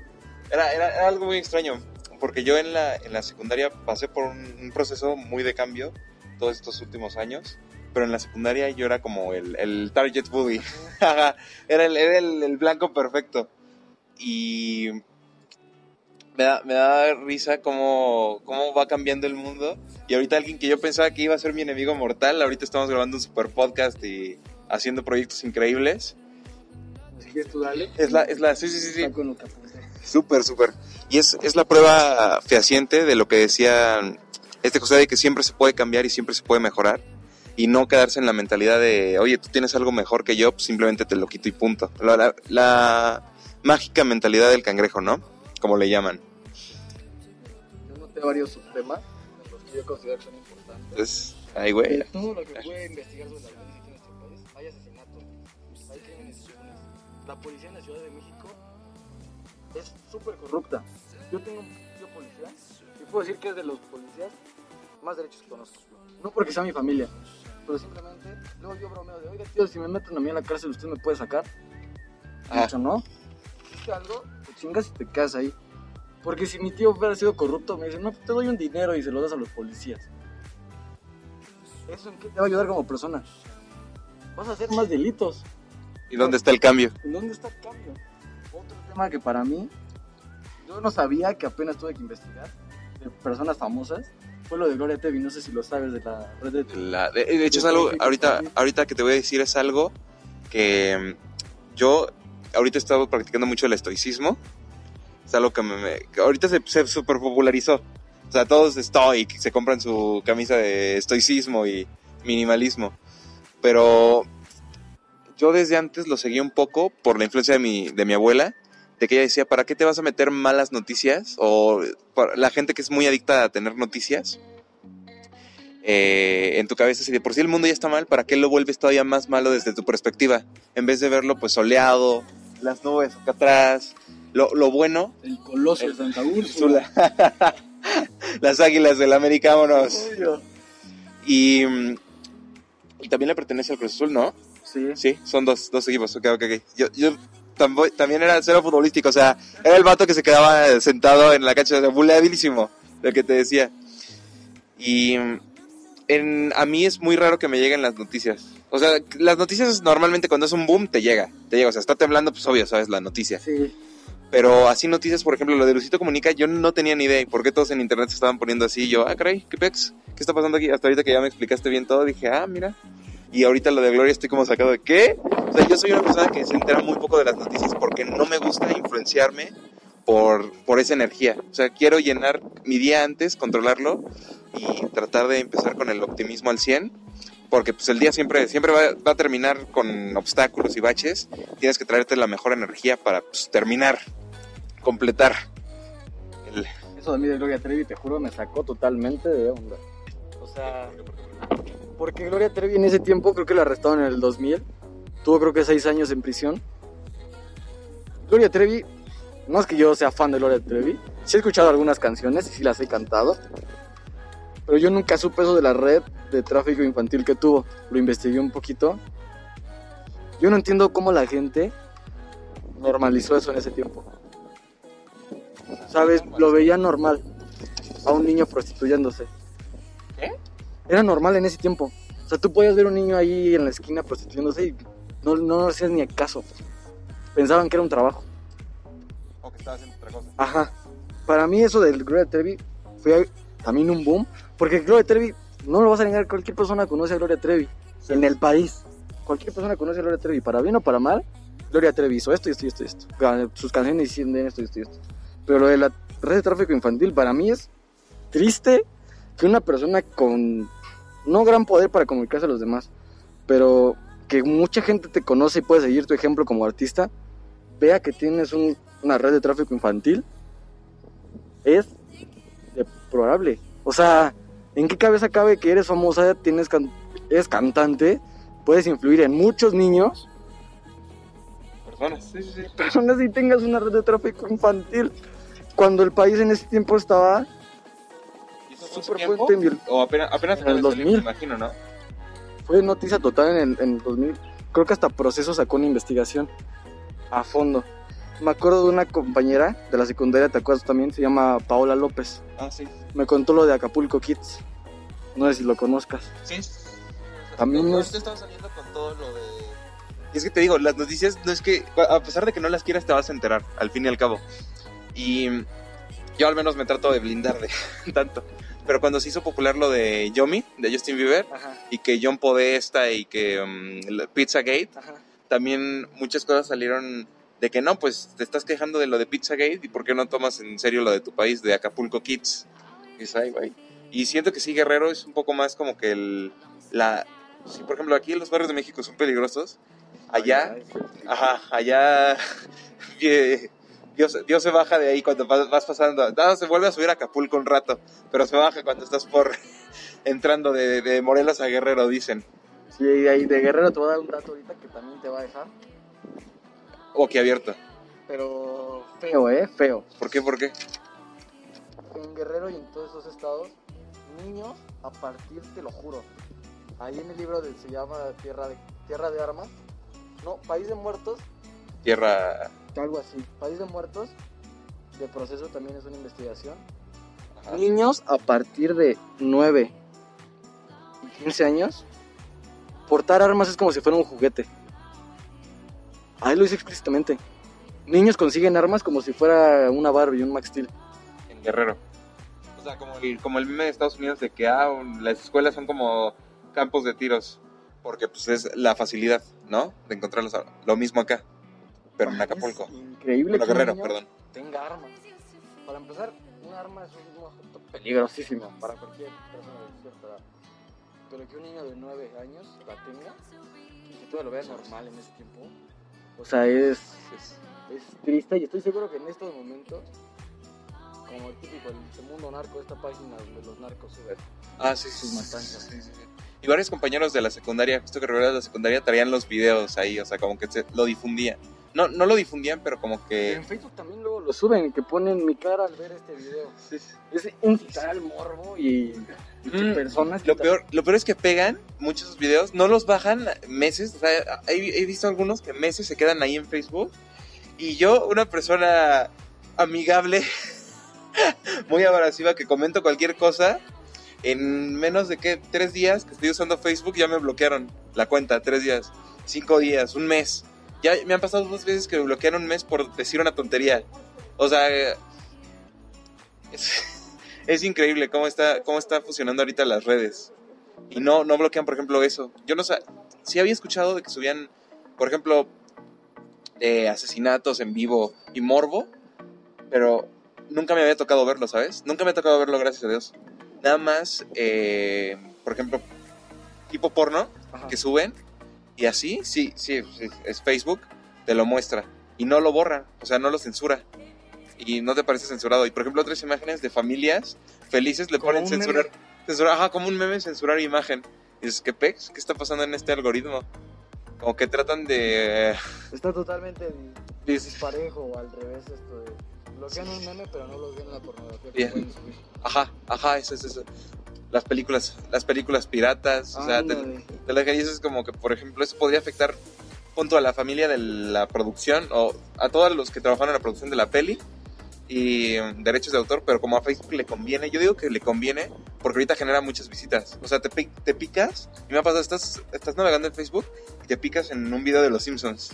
era, era, era algo muy extraño, porque yo en la, en la secundaria pasé por un, un proceso muy de cambio todos estos últimos años, pero en la secundaria yo era como el, el target bully, era, el, era el, el blanco perfecto. Y me da, me da risa cómo, cómo va cambiando el mundo. Y ahorita alguien que yo pensaba que iba a ser mi enemigo mortal, ahorita estamos grabando un super podcast y haciendo proyectos increíbles. Tú dale. Es la, es la, sí, sí, sí, sí. Súper, súper. Y es, es la prueba fehaciente de lo que decía este José, de que siempre se puede cambiar y siempre se puede mejorar. Y no quedarse en la mentalidad de, oye, tú tienes algo mejor que yo, pues simplemente te lo quito y punto. La, la- la mágica mentalidad del cangrejo, ¿no? Como le llaman. Yo noté varios subtemas, los que yo considero que son importantes. Entonces, ay, güey. De todo lo que puede investigar sobre la violencia en nuestro país, hay asesinatos, hay crímenes. La policía en la Ciudad de México es súper corrupta. Yo tengo un tío policía y puedo decir que es de los policías más derechos que conozco. No porque sea mi familia, pero simplemente, luego yo bromeo de, oiga tío, si me meten a mí a la cárcel, ¿usted me puede sacar? Ah. Dicho, no. Hiciste algo, te chingas y te quedas ahí. Porque si mi tío hubiera sido corrupto, me dice, no, te doy un dinero y se lo das a los policías. ¿Eso en qué te va a ayudar como persona? Vas a hacer más delitos. ¿Y dónde está el cambio? ¿En dónde está el cambio? Otro tema que para mí, yo no sabía que apenas tuve que investigar de personas famosas, fue lo de Gloria Trevi, no sé si lo sabes de la red de... La- de, de hecho, es algo, ahorita, ahorita que te voy a decir, es algo que mm, yo ahorita he estado practicando mucho el estoicismo. Es algo que, me, me- que ahorita se, se super popularizó. O sea, todos stoic, se compran su camisa de estoicismo y minimalismo. Pero yo desde antes lo seguí un poco por la influencia de mi, de mi abuela, de que ella decía, ¿para qué te vas a meter malas noticias? O para la gente que es muy adicta a tener noticias eh, en tu cabeza, si de por sí el mundo ya está mal, ¿para qué lo vuelves todavía más malo desde tu perspectiva? En vez de verlo pues soleado, las nubes acá atrás, lo, lo bueno, El coloso El- de Santa Úrsula. Las águilas del América, vámonos. Obvio. Y, mm, y también le pertenece al Cruz Azul, ¿no? Sí. Sí, son dos, dos equipos. Ok, ok, ok. Yo, yo también era cero futbolístico, o sea, era el vato que se quedaba sentado en la cancha, o sea, lo que te decía. Y en, a mí es muy raro que me lleguen las noticias. O sea, las noticias normalmente cuando es un boom te llega, te llega, o sea, está temblando, pues obvio, sabes la noticia. Sí. Pero así noticias, por ejemplo, lo de Lucito Comunica, yo no tenía ni idea. ¿Y por qué todos en internet se estaban poniendo así? Yo, ah, caray, ¿qué pex? ¿Qué está pasando aquí? Hasta ahorita que ya me explicaste bien todo, dije, ah, mira. Y ahorita lo de Gloria estoy como sacado de qué. O sea, yo soy una persona que se entera muy poco de las noticias porque no me gusta influenciarme por, por esa energía. O sea, quiero llenar mi día antes, controlarlo y tratar de empezar con el optimismo al 100. Porque pues el día siempre, siempre va, va a terminar con obstáculos y baches. Tienes que traerte la mejor energía para pues, terminar, completar. el- Eso de mí de Gloria Trevi, te juro, me sacó totalmente de onda. O sea, porque Gloria Trevi en ese tiempo, creo que la arrestaron en el 2000, tuvo creo que seis años en prisión. Gloria Trevi, no es que yo sea fan de Gloria Trevi, sí he escuchado algunas canciones y sí las he cantado, pero yo nunca supe eso de la red de tráfico infantil que tuvo. Lo investigué un poquito. Yo no entiendo cómo la gente normalizó eso en ese tiempo. ¿Sabes? Lo veía normal a un niño prostituyéndose. ¿Qué? Era normal en ese tiempo. O sea, tú podías ver un niño ahí en la esquina prostituyéndose y no, no hacías ni caso. Pensaban que era un trabajo. O que estaba haciendo otra cosa. Ajá. Para mí eso del Gloria Trevi fue también un boom. Porque Gloria Trevi, no lo vas a negar, cualquier persona conoce a Gloria Trevi. En el país. Cualquier persona conoce a Gloria Trevi. Para bien o para mal, Gloria Trevi hizo esto y esto y esto y esto. Sus canciones dicen esto y esto y esto. Pero lo de la red de tráfico infantil para mí es triste que una persona con no gran poder para comunicarse a los demás, pero que mucha gente te conoce y puede seguir tu ejemplo como artista, vea que tienes un- una red de tráfico infantil, es deplorable. O sea, ¿en qué cabeza cabe que eres famosa, tienes can- eres cantante, puedes influir en muchos niños, Personas, sí, sí, sí. personas y tengas una red de tráfico infantil? Cuando el país en ese tiempo estaba ¿Y eso fue súper fuerte en O apenas, apenas En el acaba de salir, 2000. me imagino, ¿no? Fue noticia total en el, en el 2000. Creo que hasta Proceso sacó una investigación a fondo. Me acuerdo de una compañera de la secundaria, ¿te acuerdas también? Se llama Paola López. Ah, sí. Me contó lo de Acapulco Kids. No sé si lo conozcas. Sí. También no, es- estaba saliendo con todo lo de... Y es que te digo, las noticias no es que... A pesar de que no las quieras, te vas a enterar, al fin y al cabo. Y yo al menos me trato de blindar de tanto. Pero cuando se hizo popular lo de Yomi, de Justin Bieber, Ajá, y que John Podesta y que um, Pizzagate, ajá. también muchas cosas salieron de que no, pues te estás quejando de lo de Pizzagate y por qué no tomas en serio lo de tu país, de Acapulco Kids. Y siento que sí, Guerrero es un poco más como que el... La, sí, por ejemplo, aquí los barrios de México son peligrosos. Allá, ajá, allá... Dios, Dios se baja de ahí cuando vas, pasando. No, se vuelve a subir a Acapulco un rato, pero se baja cuando estás por entrando de, de Morelos a Guerrero, dicen. Sí, ahí de Guerrero te voy a dar un dato ahorita que también te va a dejar. O que abierto. Pero feo, ¿eh? Feo. ¿Por qué? ¿Por qué? En Guerrero y en todos esos estados, niños a partir, te lo juro. Ahí en el libro de, se llama Tierra de, Tierra de Armas. No, País de Muertos, Tierra... algo así. País de Muertos, de proceso también es una investigación. ajá. Niños a partir de 9 y 15 años, portar armas es como si fuera un juguete. Ahí lo dice explícitamente. Niños consiguen armas como si fuera una Barbie, un Max Steel. en Guerrero. O sea, como el, como el meme de Estados Unidos de que ah, las escuelas son como campos de tiros. Porque pues es la facilidad, ¿no? De encontrarlos. a- Lo mismo acá. Pero en Acapulco. Es increíble Bueno, que Guerrero, niño perdón. tenga armas. Para empezar, un arma es un objeto peligrosísimo para cualquier persona de cierta edad. pero que un niño de 9 años la tenga y que tú lo veas normal en ese tiempo. O sea, es, es, es triste y estoy seguro que en estos momentos, como típico el mundo narco, esta página donde los narcos suben Ah, sí, sus sí, matanzas. sí, sí, sí. Y varios compañeros de la secundaria, justo que de la secundaria, traían los videos ahí, o sea, como que se- lo difundían. No, no lo difundían, pero como que... En Facebook también luego lo suben, que ponen mi cara al ver este video. Es incitar al morbo y, y que Mm, personas... Lo peor, lo peor es que pegan muchos videos, no los bajan meses, o sea, he, he visto algunos que meses se quedan ahí en Facebook. Y yo, una persona amigable, muy abrasiva, que comento cualquier cosa, en menos de que tres días que estoy usando Facebook ya me bloquearon la cuenta, tres días, cinco días, un mes. Ya me han pasado dos veces que me bloquearon un mes por decir una tontería. O sea, es, es increíble cómo está, cómo está funcionando ahorita las redes. Y no, no bloquean, por ejemplo, eso. Yo no sé, sí había escuchado de que subían, por ejemplo, eh, asesinatos en vivo y morbo, pero nunca me había tocado verlo, ¿sabes? Nunca me ha tocado verlo, gracias a Dios. Nada más, eh, por ejemplo, tipo porno Ajá. que suben y así, sí, sí, sí, es Facebook, te lo muestra y no lo borra, o sea, no lo censura. Y no te parece censurado. Y por ejemplo, otras imágenes de familias felices le ponen censurar. meme. Censurar, ajá, como un meme, censurar imagen. Y dices, ¿qué pex? ¿Qué está pasando en este algoritmo? Como que tratan de... Está totalmente disparejo o al revés esto de... Bloquean un meme pero no en la pornografía subir. Ajá, ajá, eso es eso. Las películas, las películas piratas, o sea, te, te lo como que, por ejemplo, eso podría afectar punto a la familia de la producción o a todos los que trabajan en la producción de la peli y mm, derechos de autor, pero como a Facebook le conviene, yo digo que le conviene porque ahorita genera muchas visitas. O sea, te, te picas y me ha pasado, estás, estás navegando en Facebook y te picas en un video de los Simpsons.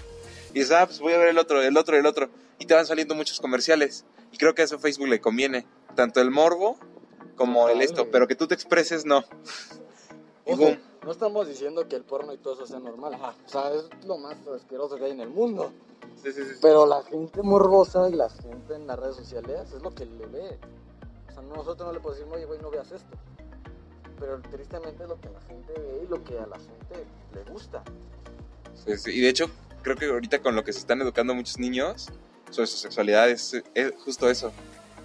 Y dices, ah, pues voy a ver el otro, el otro, el otro. Y te van saliendo muchos comerciales. Y creo que a eso Facebook le conviene. Tanto el morbo como el esto. Pero que tú te expreses, no. Ojo, no estamos diciendo que el porno y todo eso sea normal. O sea, es lo más asqueroso que hay en el mundo. Sí, sí, sí. Pero la gente morbosa y la gente en las redes sociales es lo que le ve. O sea, nosotros no le podemos decir, oye, güey, no veas esto. Pero tristemente es lo que la gente ve y lo que a la gente le gusta. Sí, sí, Y de hecho, creo que ahorita con lo que se están educando muchos niños sobre su sexualidad es, es justo eso.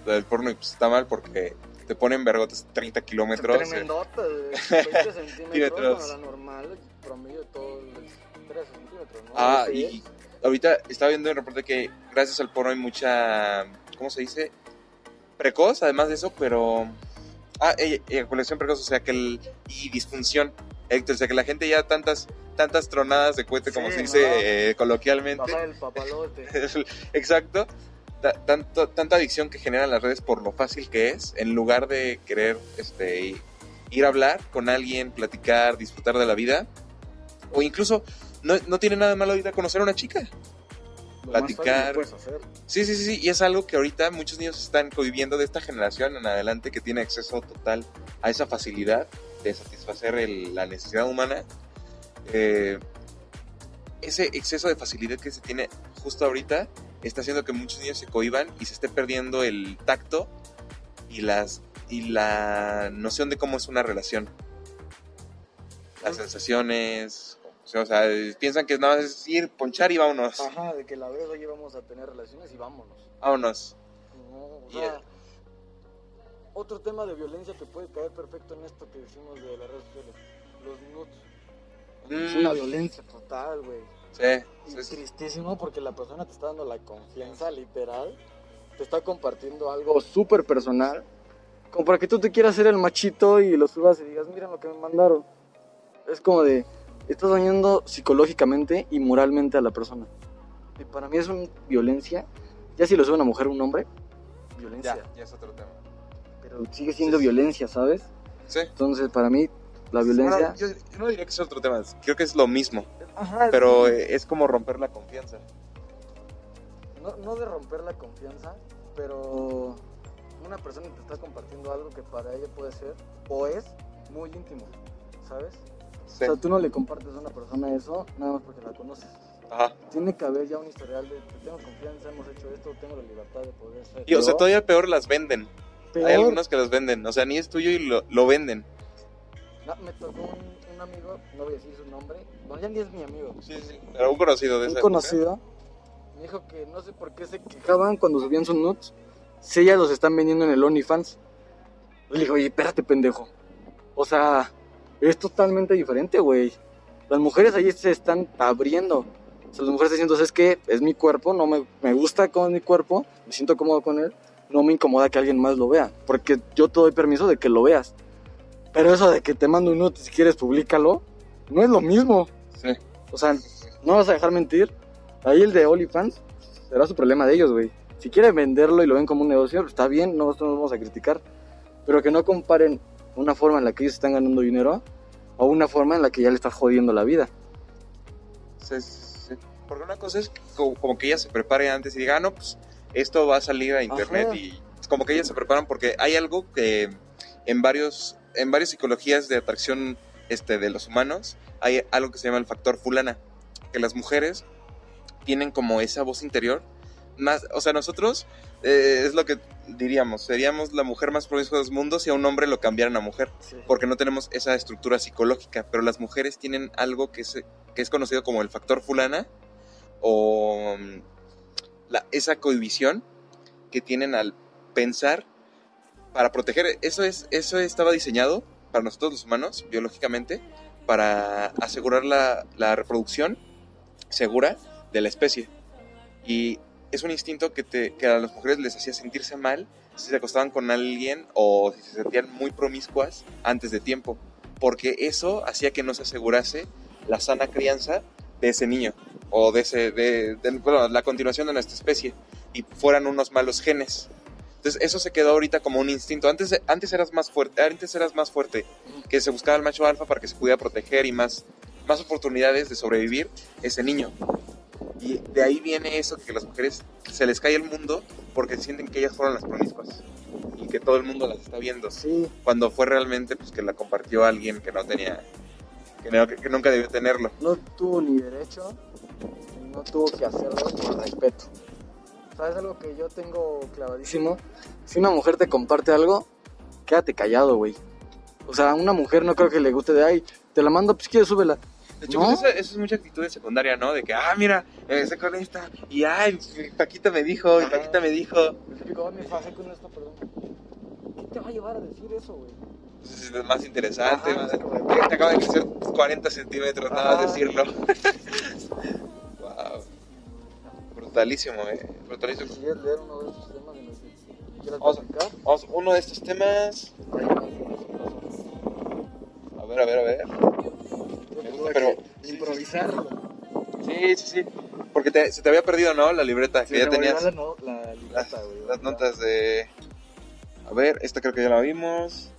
Lo del porno y, pues, está mal porque te ponen vergotas 30 kilómetros. Tremendota, de 20 centímetros, la normal, el promedio de todo es 13 centímetros, ¿no? Ah, y es. ahorita estaba viendo un reporte que gracias al porno hay mucha, ¿cómo se dice? Precoz, además de eso, pero... Ah, ey- eyaculación precoz, o sea que el... Y disfunción eréctil, o sea que la gente ya tantas, tantas tronadas de cohete, como Sí, se dice ¿no? eh, coloquialmente. Bajar el papalote. Exacto. Tanto, tanta adicción que generan las redes por lo fácil que es, en lugar de querer este, ir a hablar con alguien, platicar, disfrutar de la vida, o incluso no, no tiene nada de malo ir a conocer a una chica. Lo más Platicar. hacer. Sí, sí, sí, sí, y es algo que ahorita muchos niños están conviviendo de esta generación en adelante que tiene acceso total a esa facilidad de satisfacer el- la necesidad humana. Eh, ese exceso de facilidad que se tiene justo ahorita está haciendo que muchos niños se cohiban y se esté perdiendo el tacto y las y la noción de cómo es una relación. Las sensaciones, o sea, piensan que nada más es ir, ponchar y vámonos. Ajá, de que la vez oye vamos a tener relaciones y vámonos. Vámonos. No, o sea, el- otro tema de violencia que puede caer perfecto en esto que decimos de las redes sociales, los nudes. Es Mm. una violencia total, güey. Sí, Y sí, tristísimo porque la persona te está dando la confianza, literal. Te está compartiendo algo súper personal. Como para que tú te quieras hacer el machito y lo subas y digas, miren lo que me mandaron. Es como de, estás dañando psicológicamente y moralmente a la persona. Y para mí es una violencia. Ya si lo sube una mujer o un hombre, violencia. Ya, ya es otro tema. Pero sigue siendo Sí, violencia, ¿sabes? Sí. Entonces, para mí, la violencia... Yo no diría que es otro tema, creo que es lo mismo, Ajá, pero eh, es como romper la confianza. No, no de romper la confianza, pero una persona te está compartiendo algo que para ella puede ser o es muy íntimo, ¿sabes? Sí. O sea, tú no le compartes a una persona eso nada más porque la conoces. Ajá. Tiene que haber ya un historial de te tengo confianza, hemos hecho esto, tengo la libertad de poder ser. Y o sea, todavía peor las venden. Peor, Hay algunos que las venden, o sea, ni es tuyo y lo, lo venden. Ah, me tocó un, un amigo, no voy a decir su nombre, bueno, ya ni es mi amigo. Sí, sí. Pero un conocido de un esa época. conocido me dijo que no sé por qué se quejaban cuando subían sus nudes si ellas los están vendiendo en el OnlyFans. Le dije, oye, espérate, pendejo. O sea, es totalmente diferente, güey. Las mujeres ahí se están abriendo. O sea, las mujeres diciendo, es que es mi cuerpo, no me, me gusta con mi cuerpo, me siento cómodo con él, no me incomoda que alguien más lo vea, porque yo te doy permiso de que lo veas. Pero eso de que te mando un nude si quieres públicalo, no es lo mismo. Sí. O sea, no vas a dejar mentir. Ahí el de OnlyFans será su problema de ellos, güey. Si quieren venderlo y lo ven como un negocio, está bien, no nosotros no vamos a criticar. Pero que no comparen una forma en la que ellos están ganando dinero o una forma en la que ya le estás jodiendo la vida. Sí, sí. Porque una cosa es que como, como que ella se prepare antes y diga, ah, no, pues esto va a salir a internet Ajá. y como que ellas se preparan porque hay algo que en varios en varias psicologías de atracción este de los humanos hay algo que se llama el factor fulana, que las mujeres tienen como esa voz interior más, o sea, nosotros eh, es lo que diríamos, seríamos la mujer más promiscua del mundo si a un hombre lo cambiaran a mujer porque no tenemos esa estructura psicológica, pero las mujeres tienen algo que es, que es conocido como el factor fulana o mm, la- esa cohibición que tienen al pensar para proteger. Eso, es, eso estaba diseñado para nosotros los humanos, biológicamente, para asegurar la, la reproducción segura de la especie. Y es un instinto que, te, que a las mujeres les hacía sentirse mal si se acostaban con alguien o si se sentían muy promiscuas antes de tiempo, porque eso hacía que no se asegurase la sana crianza de ese niño o de, ese, de, bueno, la continuación de nuestra especie y fueran unos malos genes. Entonces eso se quedó ahorita como un instinto. Antes, antes eras más fuerte, antes eras más fuerte, que se buscaba el macho alfa para que se pudiera proteger y más, más oportunidades de sobrevivir ese niño. Y de ahí viene eso que las mujeres se les cae el mundo porque sienten que ellas fueron las promiscuas y que todo el mundo las está viendo. Sí, Cuando fue realmente pues que la compartió alguien que no tenía, que, no- que nunca debió tenerlo. no tuvo ni derecho, no tuvo que hacerlo por respeto. ¿Sabes algo que yo tengo clavadísimo? Si una mujer te comparte algo, quédate callado, güey. O sea, a una mujer no creo que le guste de, ay, te la mando, pues quieres, súbela. De hecho, ¿No? pues, esa, esa es mucha actitud de secundaria, ¿no? De que, ah, mira, empecé con esta, y ay, Paquita me dijo, y Ajá. Paquita me dijo. Típico, "Ay, me fajé con esto, perdón. ¿Qué te va a llevar a decir eso, güey? Entonces es más interesante. Ajá, más- es te, acaba de crecer 40 centímetros, nada más Ajá. decirlo. Brutalísimo, eh. Brutalísimo. Si quieres leer uno de esos temas en los que quieras Vamos platicar, Vamos, uno de estos temas. A ver, a ver, a ver. Me gusta, pero- que improvisarlo. Sí, sí, sí. Porque te- se te había perdido, ¿no? La libreta, que ya tenías. La, no- la libreta, las, güey. las notas de... A ver, esta creo que ya la vimos.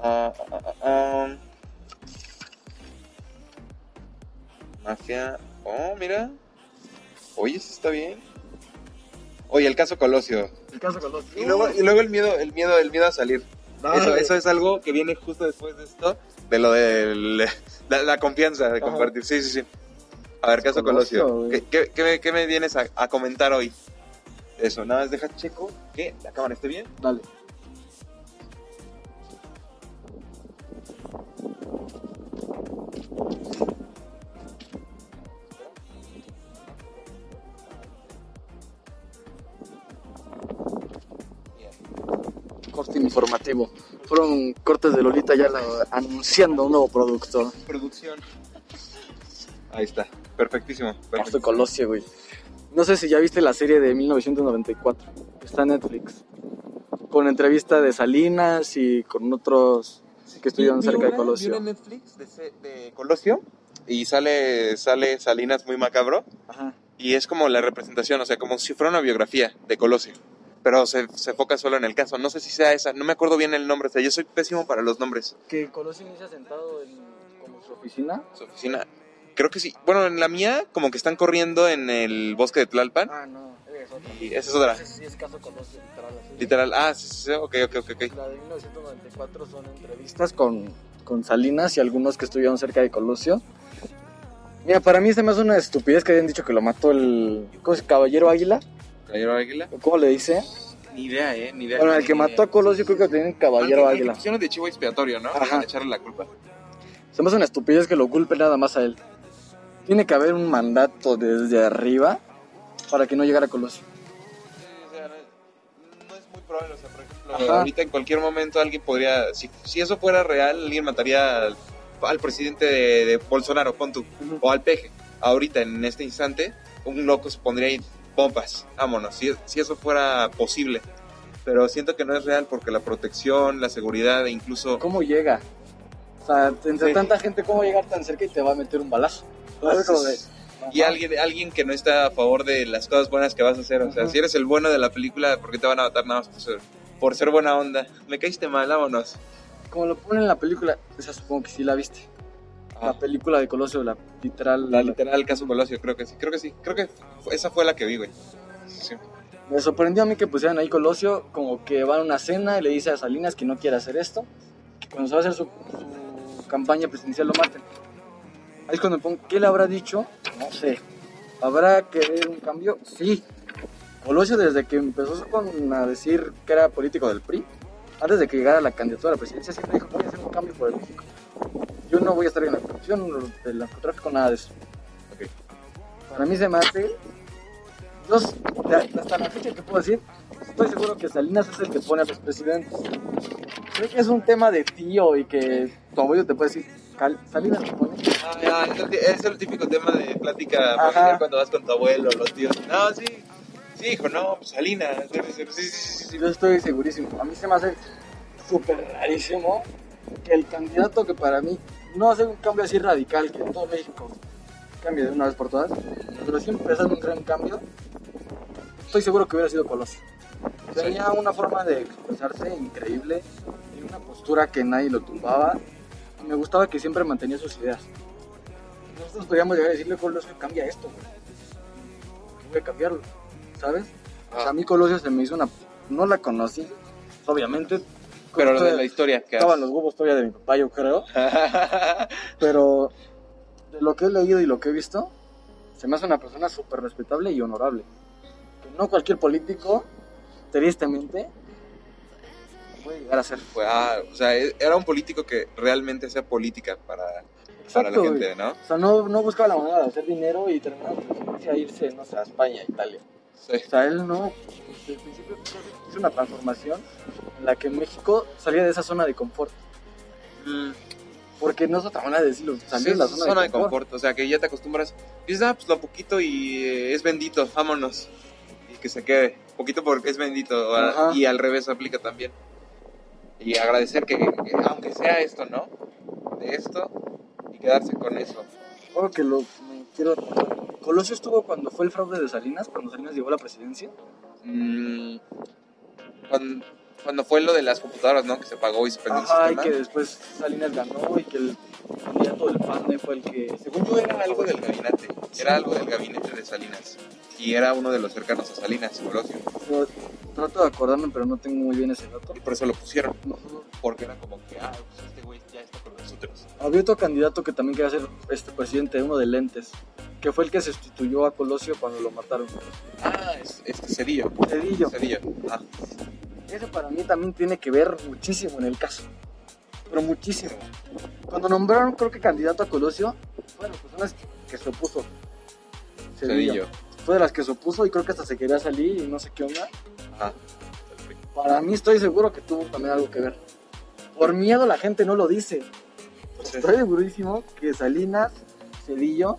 Ah, ah, ah, ah. Mafia. Oh, mira. Oye, eso está bien. Oye, el caso Colosio. El caso con los... Y luego, y luego el miedo, el miedo, el miedo a salir. Eso, eso es algo que viene justo después de esto, de lo de la, la confianza de Ajá. compartir. Sí, sí, sí. A ver, caso Colosio, Colosio. ¿Qué, qué, qué me, qué me vienes a, a comentar hoy? Eso, nada más deja checo que la cámara esté bien. Dale. Informativo. Fueron cortes de Lolita ya anunciando un nuevo producto. Producción. Ahí está. Perfectísimo. Esto perfecto. Colosio, güey. No sé si ya viste la serie de 1994. Está en Netflix. Con entrevista de Salinas y con otros que estuvieron Vi cerca de una- Colosio. vi una en Netflix de, de Colosio y sale, sale Salinas muy macabro. Ajá. Y es como la representación, o sea, como si fuera una biografía de Colosio. Pero se, se enfoca solo en el caso. No sé si sea esa, no me acuerdo bien el nombre. O sea, yo soy pésimo para los nombres. Que Colosio inicia sentado en como su oficina. Su oficina. Creo que sí. Bueno, en la mía, como que están corriendo en el bosque de Tlalpan. Ah, no, es otra. Y esa es otra. Es caso Colosio, literal. así. Literal. Ah, sí, sí, sí. Ok, ok, ok. La de 1994 son entrevistas con, con Salinas y algunos que estuvieron cerca de Colosio. Mira, para mí se me hace una estupidez que hayan dicho que lo mató el ¿cómo se- Caballero Águila. Caballero Águila. ¿o ¿Cómo le dice? Ni idea, eh, ni idea. Bueno, el que mató a Colosio creo que tenía un caballero que águila. pusieron de chivo expiatorio, ¿no? Ajá. Para echarle la culpa. Se me hace una estupidez que lo culpe nada más a él. Tiene que haber un mandato desde arriba para que no llegara Colosio. Sí, o sea, no, no es muy probable, o sea, por ejemplo, Ajá. ahorita en cualquier momento alguien podría, si, si eso fuera real, alguien mataría al, al presidente de, de Bolsonaro, pon tú, Ujú. o al peje. Ahorita, en este instante, un loco se pondría ahí pompas, vámonos, si, si eso fuera posible. Pero siento que no es real porque la protección, la seguridad e incluso... ¿Cómo llega? O sea, entre Sí. tanta gente, ¿cómo llegar tan cerca y te va a meter un balazo? Como de- Y alguien, alguien que no está a favor de las cosas buenas que vas a hacer. O sea, Ujú. si eres el bueno de la película, ¿por qué te van a matar nada más por ser, por ser buena onda? Me caíste mal, vámonos. Como lo ponen en la película, esa supongo que sí la viste. Ah, La película de Colosio, la literal. la literal caso Colosio, creo que sí. Creo que sí. Creo que esa fue la que vi, güey. Sí. Me sorprendió a mí que pusieran ahí Colosio, como que va a una cena y le dice a Salinas que no quiere hacer esto, que cuando se va a hacer su, su campaña presidencial lo maten. Ahí es cuando me pongo, ¿qué le habrá dicho? No sé. ¿Habrá querer un cambio? Sí. Colosio desde que empezó con a decir que era político del PRI, antes de que llegara la candidatura a la presidencia, siempre dijo, voy a hacer un cambio por el México. Yo no voy a estar en la corrupción, del narcotráfico, nada de eso. Ok. Para mí se me hace yo, hasta la fecha que puedo decir, estoy seguro que Salinas es el que pone a los presidentes. Creo que es un tema de tío y que tu abuelo te puede decir, "Cal- Salinas te pone. Ah, ya, es, el, el típico tema de plática familiar cuando vas con tu abuelo, los tíos. No, sí. Sí, hijo, no, pues Salinas. Sí, sí, sí, sí, sí, sí. Yo estoy segurísimo. A mí se me hace súper rarísimo que el candidato que para mí no hace un cambio así radical, que todo México cambie de una vez por todas, pero sí empezando un gran cambio, estoy seguro que hubiera sido Colosio. Tenía una forma de expresarse increíble y una postura que nadie lo tumbaba. Y me gustaba que siempre mantenía sus ideas. Nosotros podríamos llegar a decirle, Colosio, cambia esto, güey. Voy a cambiarlo, ¿sabes? O sea, a mí Colosio se me hizo una... No la conocí, obviamente. Pero lo de la historia que Estaban los huevos todavía de mi papá, yo creo. Pero de lo que he leído y lo que he visto, se me hace una persona súper respetable y honorable. Que no cualquier político, tristemente, puede llegar a ser. Fue, ah, o sea, e- era un político que realmente hacía política para, para la gente. ¿no? O sea, no, no buscaba la manera de hacer dinero y terminar a irse, no sé, a España, Italia. Sí. O sea, él no, desde el principio hizo una transformación en la que México salía de esa zona de confort. Mm, Porque no es otra manera de decirlo, salir sí, de la es zona, de, confort. confort. O sea, que ya te acostumbras. Dices, ah, pues lo poquito y eh, es bendito, vámonos. Y que se quede. Poquito porque es bendito. Y al revés aplica también. Y agradecer que, que aunque sea esto, ¿no? De esto y quedarse con eso. Ahora que lo Colosio estuvo cuando fue el fraude de Salinas, cuando Salinas llegó a la presidencia. Mm, cuando, cuando fue lo de las computadoras, ¿no? Que se pagó y se prendió el Ajá, y sistema. que después Salinas ganó y que el candidato del PAN fue el que. Según yo era algo del gabinete, era algo del gabinete de Salinas. Y era uno de los cercanos a Salinas, Colosio. Trato de acordarme, pero no tengo muy bien ese dato. Y por eso lo pusieron. Ujú. Porque era como que, ah, pues este güey ya está con nosotros. Había otro candidato que también quería ser este presidente, uno de lentes, que fue el que sustituyó a Colosio cuando lo mataron. Ah, es, este Cedillo. Cedillo. Cedillo. Ah, Ese para mí también tiene que ver muchísimo en el caso. Pero muchísimo. Cuando nombraron, creo que candidato a Colosio, fue de las personas que se opuso. Cedillo. Fue de las que se opuso y creo que hasta se quería salir y no sé qué onda. Ajá. Para mí estoy seguro que tuvo también algo que ver. Por miedo la gente no lo dice. Pues Estoy segurísimo que Salinas, Cedillo,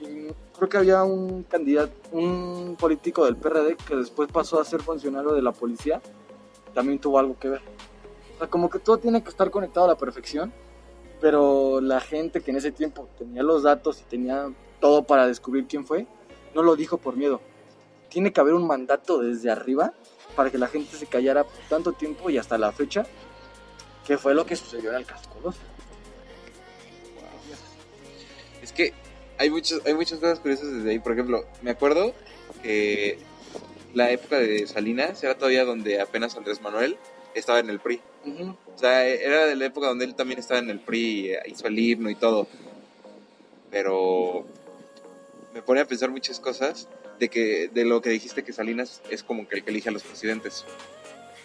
y creo que había un candidato, un político del PRD que después pasó a ser funcionario de la policía, también tuvo algo que ver. O sea, como que todo tiene que estar conectado a la perfección, pero la gente que en ese tiempo tenía los datos y tenía todo para descubrir quién fue, no lo dijo por miedo. Tiene que haber un mandato desde arriba para que la gente se callara por tanto tiempo y hasta la fecha, que fue lo que sucedió en el caso Colosio. Es que hay, muchos, hay muchas cosas curiosas desde ahí. Por ejemplo, me acuerdo que la época de Salinas era todavía donde apenas Andrés Manuel estaba en el PRI. Ujú. O sea, era de la época donde él también estaba en el PRI, eh, hizo el himno y todo. Pero me pone a pensar muchas cosas de que de lo que dijiste que Salinas es como que el que elige a los presidentes.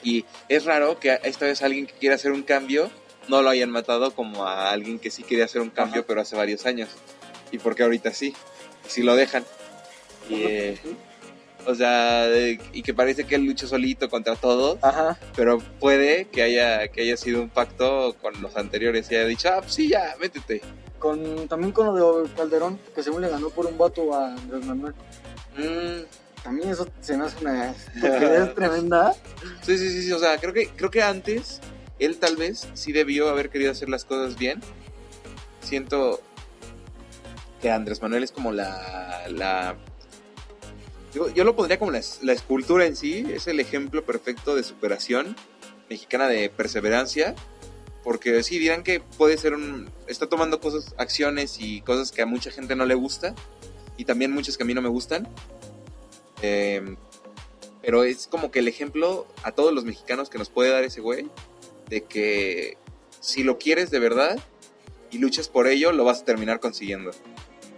Y es raro que esta vez alguien que quiera hacer un cambio no lo hayan matado como a alguien que sí quería hacer un cambio pero hace varios años. Y porque ahorita sí, y sí lo dejan. Y, eh, o sea, y que parece que él luchó solito contra todos, Ajá. pero puede que haya, que haya sido un pacto con los anteriores y haya dicho, ah, pues sí, ya, métete. Con, también con lo de Calderón, que según le ganó por un voto a Andrés Manuel. Mm, También eso se me hace una estupidez tremenda. Sí, sí, sí, sí, o sea, creo que, creo que antes él tal vez sí debió haber querido hacer las cosas bien. Siento que Andrés Manuel es como la... la yo, lo pondría como la, es- la escultura en sí, es el ejemplo perfecto de superación mexicana de perseverancia. Porque sí, dirán que puede ser un... Está tomando cosas, acciones y cosas que a mucha gente no le gusta. Y también muchas que a mí no me gustan. Eh, pero es como que el ejemplo a todos los mexicanos que nos puede dar ese güey, de que si lo quieres de verdad y luchas por ello, lo vas a terminar consiguiendo.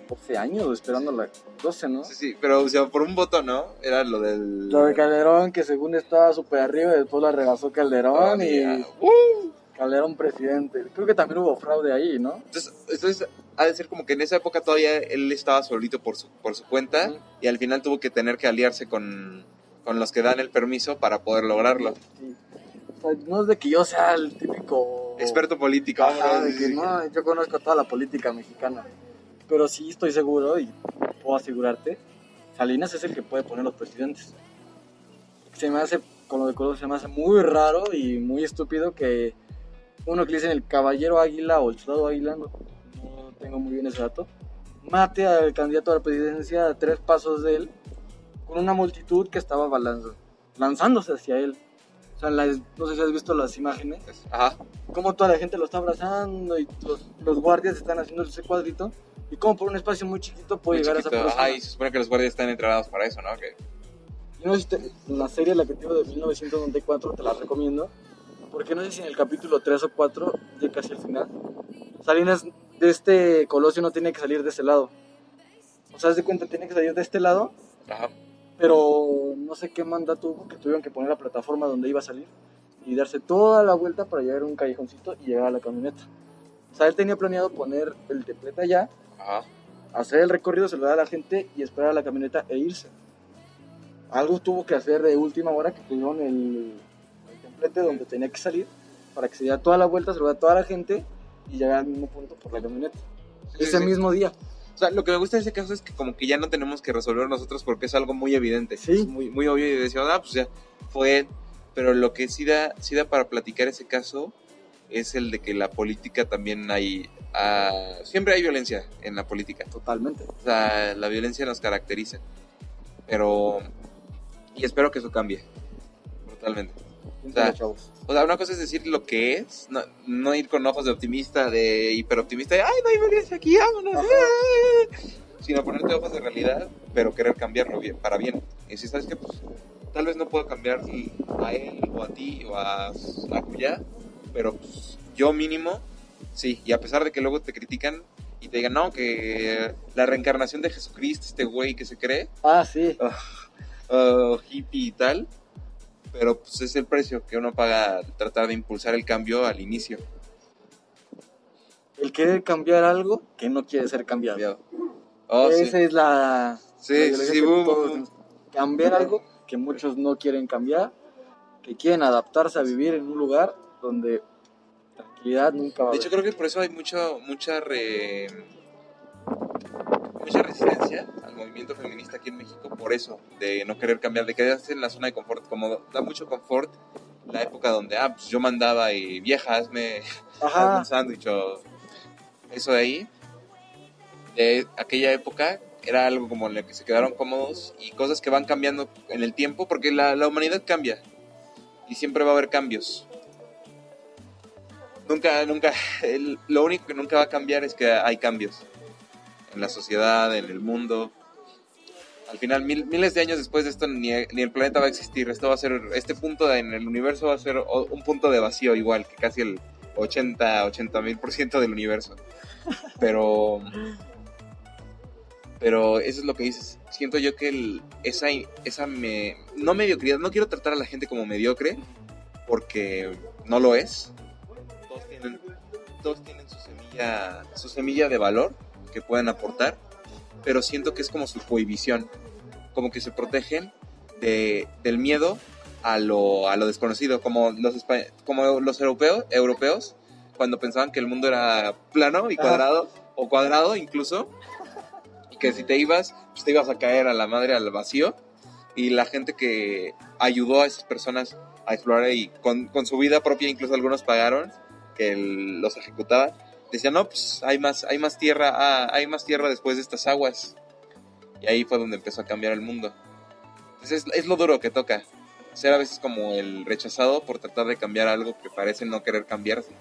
12 años esperando la 12, ¿no? Sí, sí, pero o sea, por un voto no, era lo del... Lo de Calderón, que según estaba súper arriba, y después la rebasó Calderón y Ah, ¡uh! Calderón presidente. Creo que también hubo fraude ahí, ¿no? Entonces, entonces, ha de ser como que en esa época todavía él estaba solito por su, por su cuenta Ujú. y al final tuvo que tener que aliarse con, con los que dan el permiso para poder lograrlo. Sí. O sea, no es de que yo sea el típico Experto político. Ajá, de que no, yo conozco toda la política mexicana. Pero sí estoy seguro y puedo asegurarte, Salinas es el que puede poner los presidentes. Se me hace, con lo de Colosio, se me hace muy raro y muy estúpido que uno que le dicen el caballero águila o el soldado águila, no, no tengo muy bien ese dato, mate al candidato a la presidencia a tres pasos de él con una multitud que estaba lanzándose hacia él. O sea, las- no sé si has visto las imágenes Ajá. cómo toda la gente lo está abrazando y los, los guardias están haciendo ese cuadrito y cómo por un espacio muy chiquito puede Muy llegar a chiquito. esa persona. Ajá, y se supone que los guardias están entrenados para eso, ¿no? Que- Y no sé si te- la serie la que tengo de 1994 te la recomiendo porque no sé si en el capítulo 3 o 4 ya casi al final Salinas de este Colosio no tiene que salir de ese lado o sea, haz de cuenta tiene que salir de este lado Ajá. Pero no sé qué mandato hubo que tuvieron que poner la plataforma donde iba a salir y darse toda la vuelta para llegar a un callejoncito y llegar a la camioneta. O sea, él tenía planeado poner el templete allá, Ajá. hacer el recorrido, saludar a la gente y esperar a la camioneta e irse. Algo tuvo que hacer de última hora que tuvieron el, el templete donde tenía que salir para que se diera toda la vuelta, saludar a toda la gente y llegar al mismo punto por la camioneta. Sí, Ese sí. mismo día. O sea, lo que me gusta de ese caso es que como que ya no tenemos que resolver nosotros porque es algo muy evidente. Sí. Es muy, muy obvio y decimos, ah, pues ya fue. Pero lo que sí da, sí da para platicar ese caso es el de que la política también hay... ah, siempre hay violencia en la política. Totalmente. O sea, la violencia nos caracteriza. Pero... Y espero que eso cambie. Brutalmente. Piénsalo, sea, chavos. O sea, una cosa es decir lo que es, no, no ir con ojos de optimista, de hiperoptimista, de, ay, no hay violencia aquí, vámonos. Ah", Sino ponerte ojos de realidad, pero querer cambiarlo bien, para bien. Y si sabes que, pues, tal vez no puedo cambiar a él, o a ti, o a, a Cuyá, pero pues, yo mínimo, sí. Y a pesar de que luego te critican y te digan, no, que la reencarnación de Jesucristo, este güey que se cree, Ah, sí. uh, hippie y tal, pero pues es el precio que uno paga al tratar de impulsar el cambio al inicio. El querer cambiar algo que no quiere ser cambiado. Oh, sí. Esa es la, Sí, la sí, boom. Cambiar algo que muchos no quieren cambiar, que quieren adaptarse a vivir en un lugar donde tranquilidad nunca va a De hecho, creo que por eso hay mucho, mucha re- mucha resistencia movimiento feminista aquí en México, por eso, de no querer cambiar, de quedarse en la zona de confort, como da mucho confort la época donde, ah, pues yo mandaba y viejas, me hazme un sándwich o eso de ahí, de aquella época, era algo como en el que se quedaron cómodos y cosas que van cambiando en el tiempo, porque la, la humanidad cambia y siempre va a haber cambios. Nunca, nunca, el- lo único que nunca va a cambiar es que hay cambios en la sociedad, en el mundo. Al final, mil- miles de años después de esto, ni, el planeta va a existir. Esto va a ser, este punto en el universo va a ser un punto de vacío igual que casi el 80, 80 mil por ciento del universo. Pero, Pero eso es lo que dices. Siento yo que el- esa, esa me, no mediocridad, no quiero tratar a la gente como mediocre, porque no lo es. Todos tienen, todos tienen su, semilla, su semilla de valor que pueden aportar, pero siento que es como su prohibición, como que se protegen de, del miedo a lo, a lo desconocido, como los, como los europeos, europeos cuando pensaban que el mundo era plano y Ah. cuadrado, o cuadrado incluso, y que si te ibas, pues te ibas a caer a la madre al vacío, y la gente que ayudó a esas personas a explorar y con, con su vida propia, incluso algunos pagaron, que el- los ejecutaban, decían, no, pues hay más, hay más tierra, ah, hay más tierra después de estas aguas. Y ahí fue donde empezó a cambiar el mundo. Entonces es, es lo duro que toca. Ser a veces como el rechazado por tratar de cambiar algo que parece no querer cambiarse.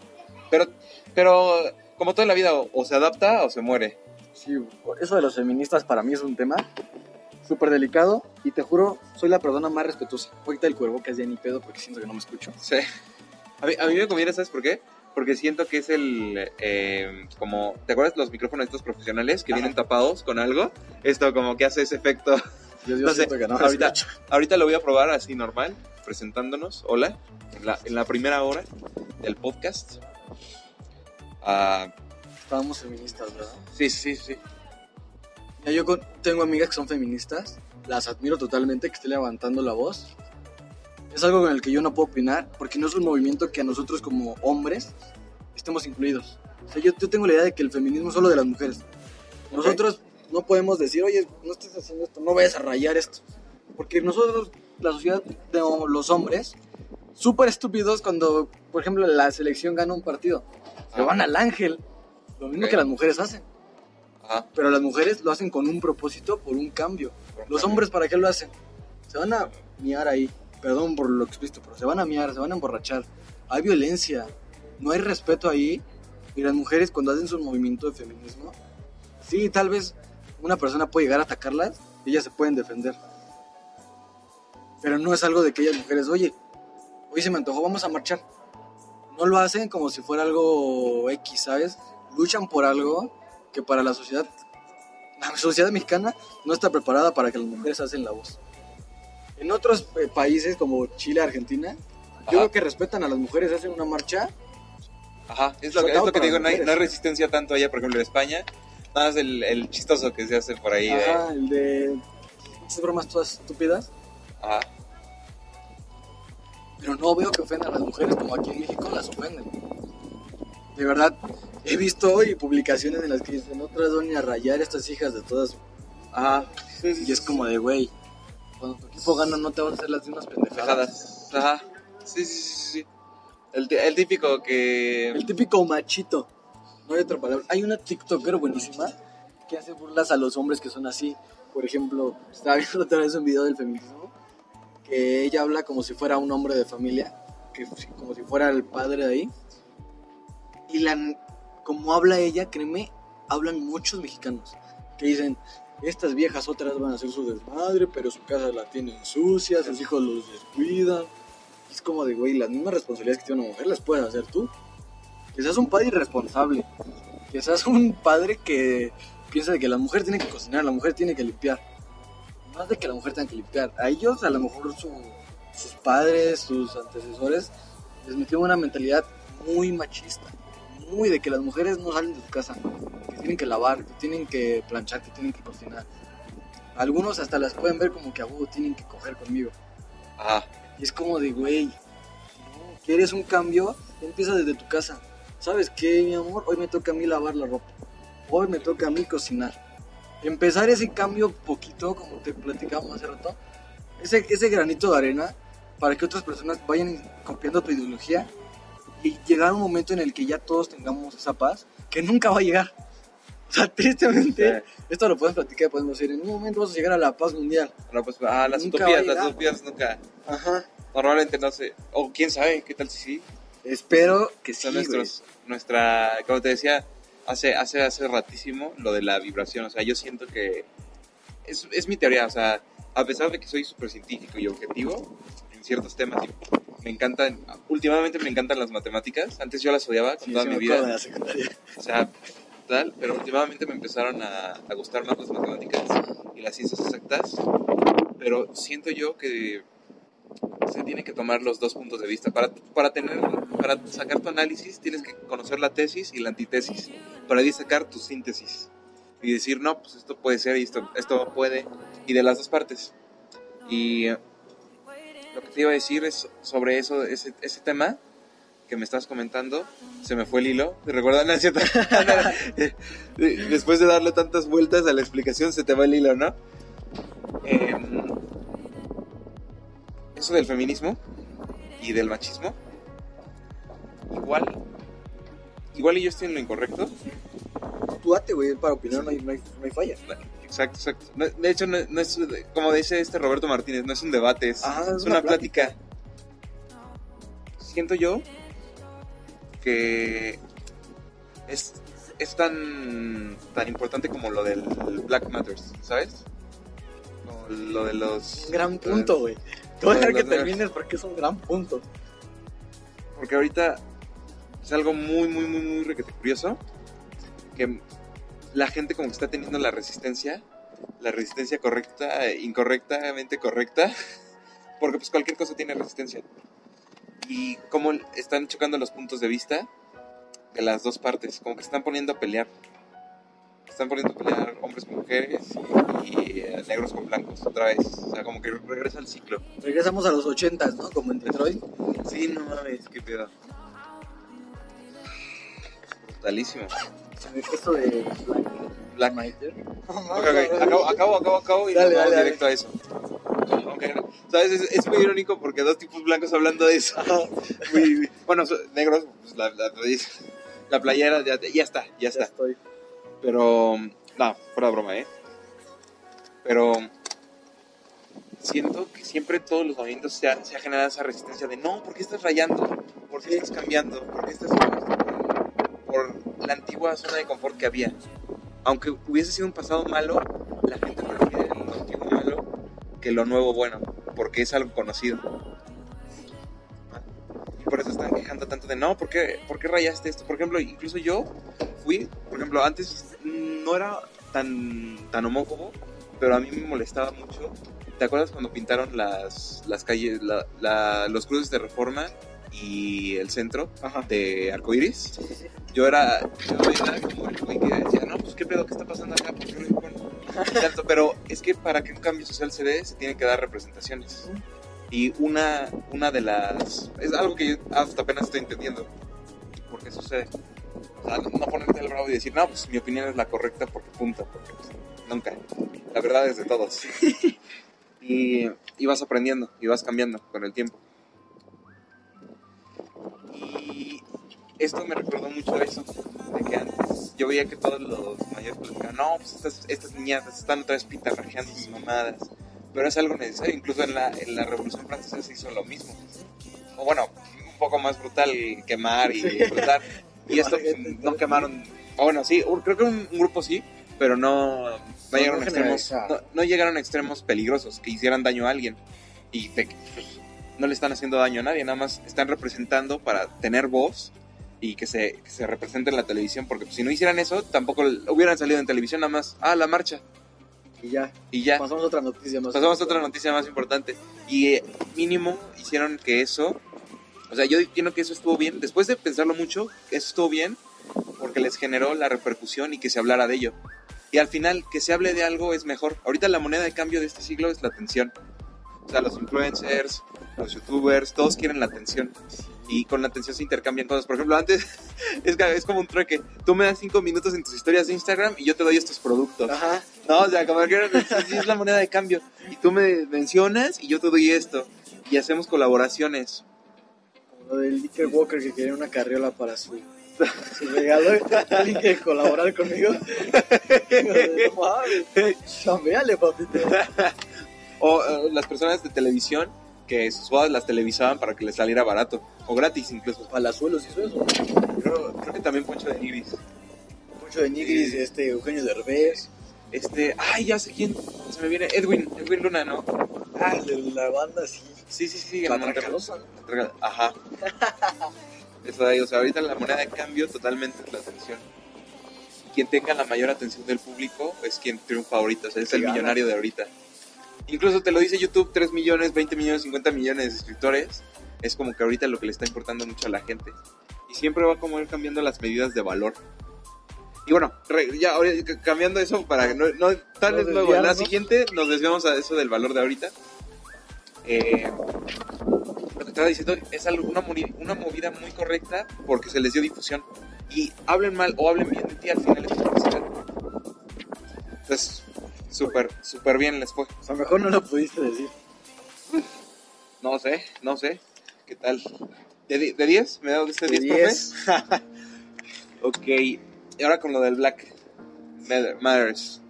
Pero, pero como toda la vida, o, o se adapta o se muere. Sí, eso de los feministas para mí es un tema súper delicado y te juro, soy la persona más respetuosa. Ahorita el cuervo que es ya ni pedo porque siento que no me escucho. Sí. A mí, a mí me conviene, ¿sabes por qué? Porque siento que es el, eh, como, ¿te acuerdas los micrófonos estos profesionales que Ajá. vienen tapados con algo? Esto como que hace ese efecto. Yo, yo No sé, que no ahorita, ahorita lo voy a probar así normal, presentándonos. Hola, en la, en la primera hora del podcast. Ah, Estábamos feministas, ¿verdad? sí, sí, sí. Ya yo con- tengo amigas que son feministas, las admiro totalmente que estén levantando la voz. Es algo con el que yo no puedo opinar porque no es un movimiento que a nosotros como hombres estemos incluidos. O sea, yo, yo tengo la idea de que el feminismo es solo de las mujeres. Nosotros no podemos decir, oye, no estés haciendo esto, no vayas a rayar esto. Porque nosotros, la sociedad de los hombres, súper estúpidos cuando, por ejemplo, la selección gana un partido. Se Ah. van al ángel. Lo mismo que las mujeres hacen. Pero las mujeres lo hacen con un propósito, por un cambio. Los hombres, ¿para qué lo hacen? Se van a miar ahí. Perdón por lo explícito, pero se van a miar, se van a emborrachar. Hay violencia, no hay respeto ahí. Y las mujeres, cuando hacen su movimiento de feminismo, sí, tal vez una persona puede llegar a atacarlas y ellas se pueden defender. Pero no es algo de que ellas mujeres, oye, hoy se me antojó, vamos a marchar. No lo hacen como si fuera algo X, ¿sabes? Luchan por algo que para la sociedad, la sociedad mexicana no está preparada para que las mujeres hacen la voz. En otros eh, países como Chile, Argentina, Ajá. yo creo que respetan a las mujeres, hacen una marcha. Ajá, es lo, que- es lo que te digo, no hay, no hay resistencia tanto allá, por ejemplo, en España. Nada más el, el chistoso que se hace por ahí de... Ajá, el de esas bromas todas estúpidas. Ajá. Pero no veo que ofendan a las mujeres como aquí en México las ofenden. De verdad, he visto hoy publicaciones en las que dicen otras a ir a rayar estas hijas de todas. Ajá. Sí, sí, Y es como de, güey, cuando tu equipo gana no te vas a hacer las mismas pendejadas. Ajá. Sí, sí, sí, sí. El, el típico que... El típico machito. No hay otra palabra. Hay una TikToker buenísima que hace burlas a los hombres que son así. Por ejemplo, estaba viendo otra vez un video del feminismo que ella habla como si fuera un hombre de familia, que como si fuera el padre de ahí. Y la, como habla ella, créeme, hablan muchos mexicanos que dicen, estas viejas otras van a hacer su desmadre, pero su casa la tienen sucia, sus hijos los descuidan. Es como de, güey, las mismas responsabilidades que tiene una mujer las puedes hacer tú. Que seas un padre irresponsable. Que seas un padre que piensa de que la mujer tiene que cocinar, la mujer tiene que limpiar. Es de que la mujer tenga que limpiar. A ellos, a lo mejor su- sus padres, sus antecesores, les metieron una mentalidad muy machista. Muy de que las mujeres no salen de su casa. Que tienen que lavar, que tienen que planchar, que tienen que cocinar. Algunos hasta las pueden ver como que, "Uh, tienen que coger conmigo. Ajá. Y es como de, güey, ¿quieres un cambio? Empieza desde tu casa. ¿Sabes qué, mi amor? Hoy me toca a mí lavar la ropa. Hoy me toca a mí cocinar. Empezar ese cambio poquito, como te platicamos hace rato, ese, ese granito de arena para que otras personas vayan copiando tu ideología y llegar a un momento en el que ya todos tengamos esa paz que nunca va a llegar. O sea, tristemente, esto lo podemos platicar, podemos decir, en un momento vamos a llegar a la paz mundial. No, pues, ah, las Nunca utopías, a las llegar. utopías nunca... Ajá. Normalmente no sé... O quién sabe, qué tal si sí. Espero que sí, Son güey. nuestros, nuestra, como te decía, hace, hace, hace ratísimo lo de la vibración. O sea, yo siento que es, es mi teoría. O sea, a pesar de que soy súper científico y objetivo en ciertos temas, me encantan, últimamente me encantan las matemáticas. Antes yo las odiaba con Sí, toda sí mi vida. de la secundaria. O sea, brutal, pero últimamente me empezaron a, a gustar más las matemáticas y las ciencias exactas, pero siento yo que se tiene que tomar los dos puntos de vista. Para, para, tener, para sacar tu análisis tienes que conocer la tesis y la antitesis, para ahí sacar tu síntesis y decir, no, pues esto puede ser y esto, esto puede, y de las dos partes. Y lo que te iba a decir es sobre eso, ese, ese tema que me estás comentando, se me fue el hilo. ¿Recuerdan? Después de darle tantas vueltas a la explicación, se te va el hilo, ¿no? Eh, eso del feminismo y del machismo, igual, igual y yo estoy en lo incorrecto. Tú date, güey, para opinar no hay, no hay, no hay falla. Exacto, exacto. No, de hecho, no, no es, como dice este Roberto Martínez, no es un debate, es, Ah, es una, plática. Siento yo que es, es tan, tan importante como lo del Black Matters, ¿sabes? Como lo de los... Un gran punto, güey. Te voy a dejar que termines porque es un gran punto. Porque ahorita es algo muy, muy, muy, muy curioso. Que la gente como que está teniendo la resistencia, la resistencia correcta, incorrectamente correcta, porque pues cualquier cosa tiene resistencia. Y como están chocando los puntos de vista de las dos partes, como que están poniendo a pelear. Están poniendo a pelear hombres con mujeres y, eh, negros con blancos otra vez. O sea, como que regresa al ciclo. Regresamos a los ochentas, ¿no? Como en Detroit. Sí, no mames, qué pedo. Brutalísimo. Esto de Black. Matter. Ok, ok, Acabo, acabo, acabo, acabo y Dale, nos vamos dale, directo a eso. Ok, ¿Sabes? Es, es muy irónico porque dos tipos blancos hablando de eso. Muy- bueno, negros, pues la, la, la playera, ya, ya está, ya Ya está. estoy. Pero, no, fuera broma, ¿eh? Pero siento que siempre todos los movimientos se ha, se ha generado esa resistencia de no, ¿por qué estás rayando? ¿Por qué estás cambiando? ¿Por qué estás haciendo esto? Por, por la antigua zona de confort que había. Aunque hubiese sido un pasado malo, la gente prefiere lo antiguo malo que lo nuevo bueno, porque es algo conocido. Y por eso están quejando tanto de no, ¿por qué, ¿por qué rayaste esto? Por ejemplo, incluso yo fui, por ejemplo, antes no era tan, tan homófobo, pero a mí me molestaba mucho. ¿Te acuerdas cuando pintaron las, las calles, la- la- los cruces de reforma y el centro Ajá. de arcoiris? Sí, sí, sí. Yo era, yo era como el güey que decía, no, pues qué pedo, qué está pasando acá, ¿por qué lo ponen? Tanto, pero es que para que un cambio social se dé, se tienen que dar representaciones. Y una, una de las... Es algo que yo hasta apenas estoy entendiendo. ¿Por qué sucede? O sea, no ponerte el bravo y decir, no, pues mi opinión es la correcta porque punto, porque pues, nunca. La verdad es de todos. y, y vas aprendiendo y vas cambiando con el tiempo. Y esto me recordó mucho a eso, de que antes yo veía que todos los mayores platicaban, no, pues estas, estas niñas están otra vez pintarrajeando sus mamadas. Pero es algo necesario, incluso en la, en la Revolución Francesa se hizo lo mismo. O bueno, un poco más brutal quemar y explotar. Y esto pues, no quemaron, o bueno, sí, creo que un, un grupo sí, pero no, no, llegaron a extremos, no, no llegaron a extremos peligrosos que hicieran daño a alguien. Y te- pues, no le están haciendo daño a nadie, nada más están representando para tener voz y que se, que se represente en la televisión, porque pues, si no hicieran eso, tampoco hubieran salido en televisión nada más, ah, la marcha, Y ya. y ya. Pasamos a otra noticia más. Pasamos a otra noticia más importante. Y eh, mínimo hicieron que eso, o sea, yo entiendo que eso estuvo bien. Después de pensarlo mucho, eso estuvo bien porque les generó la repercusión y que se hablara de ello. Y al final, que se hable de algo es mejor. Ahorita la moneda de cambio de este siglo es la atención. O sea, los influencers, los youtubers, todos quieren la atención. Y con la atención se intercambian cosas. Por ejemplo, antes es, que- es como un trueque. Tú me das cinco minutos en tus historias de Instagram y yo te doy estos productos. Ajá. No, o sea, como que es la moneda de cambio. Y tú me mencionas y yo te doy esto. Y hacemos colaboraciones. Como lo del Dicker Walker que quería una carriola para su, su regalo. ¿Alguien quiere colaborar conmigo? Chambeale, papito. O eh, las personas de televisión que sus bodas las televisaban para que les saliera barato. O gratis incluso. Palazuelos hizo eso. Creo, creo que también Poncho de Nigris. Mucho de Nigris, este Eugenio Derbez. Este, ay, ya sé quién. Se me viene Edwin, Edwin Luna, ¿no? Ah, el de la banda, sí. Sí, sí, sí, La. Traga- Ajá. Eso de ahí, o sea, ahorita la moneda de cambio totalmente es la atención. quien tenga la mayor atención del público es quien triunfa ahorita, o sea, es el millonario de ahorita. Incluso te lo dice YouTube, 3 millones, 20 millones, 50 millones de suscriptores. Es como que ahorita lo que le está importando mucho a la gente. Y siempre va como ir cambiando las medidas de valor. Y bueno, ya cambiando eso para que no, no tal vez luego en la siguiente nos desviamos a eso del valor de ahorita. Eh, lo que estaba diciendo es algo, una, movida muy correcta porque se les dio difusión. Y hablen mal o hablen bien de ti, al final es. Entonces, súper, súper bien les fue. O sea, mejor no lo pudiste decir. No sé, no sé. ¿Qué tal? ¿De di- de 10? ¿Me da De 10, profe? ok. Y ahora con lo del Black Matter- Matters.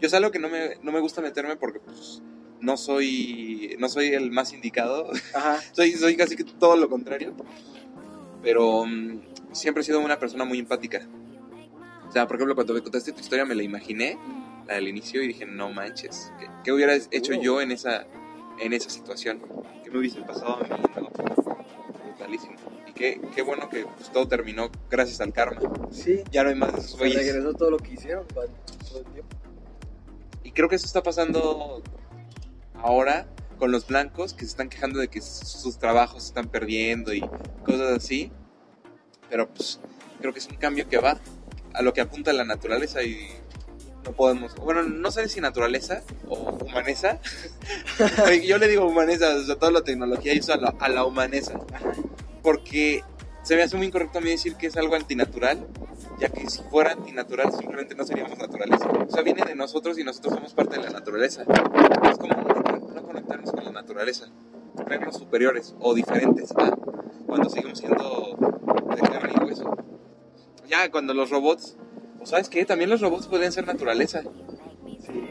Yo es algo que no me, no me gusta meterme porque pues, no soy no soy el más indicado. Ajá. soy, soy casi que todo lo contrario. Pero mm, siempre he sido una persona muy empática. O sea, por ejemplo, cuando me contaste tu historia me la imaginé, la del inicio, y dije, no manches, ¿qué, qué hubiera hecho yo en esa, en esa situación? ¿Qué me hubiese pasado a mí? No, brutalísimo. Y qué, qué bueno que pues, todo terminó gracias al karma. Sí. Ya no hay más de esos güeyes. regresó todo lo que hicieron todo el tiempo. Y creo que eso está pasando ahora con los blancos que se están quejando de que sus trabajos se están perdiendo y cosas así. Pero pues creo que es un cambio que va a lo que apunta la naturaleza y no podemos, bueno, no sé si naturaleza o humaneza. Yo le digo humaneza, o sea, toda la tecnología hizo a la, a la humaneza. Porque se me hace muy incorrecto a mí decir que es algo antinatural, ya que si fuera antinatural simplemente no seríamos naturaleza. O sea, viene de nosotros y nosotros somos parte de la naturaleza. Es como no conectarnos con la naturaleza, creernos superiores o diferentes a cuando seguimos siendo de carne y hueso. Ya, cuando los robots, o sabes qué, también los robots pueden ser naturaleza,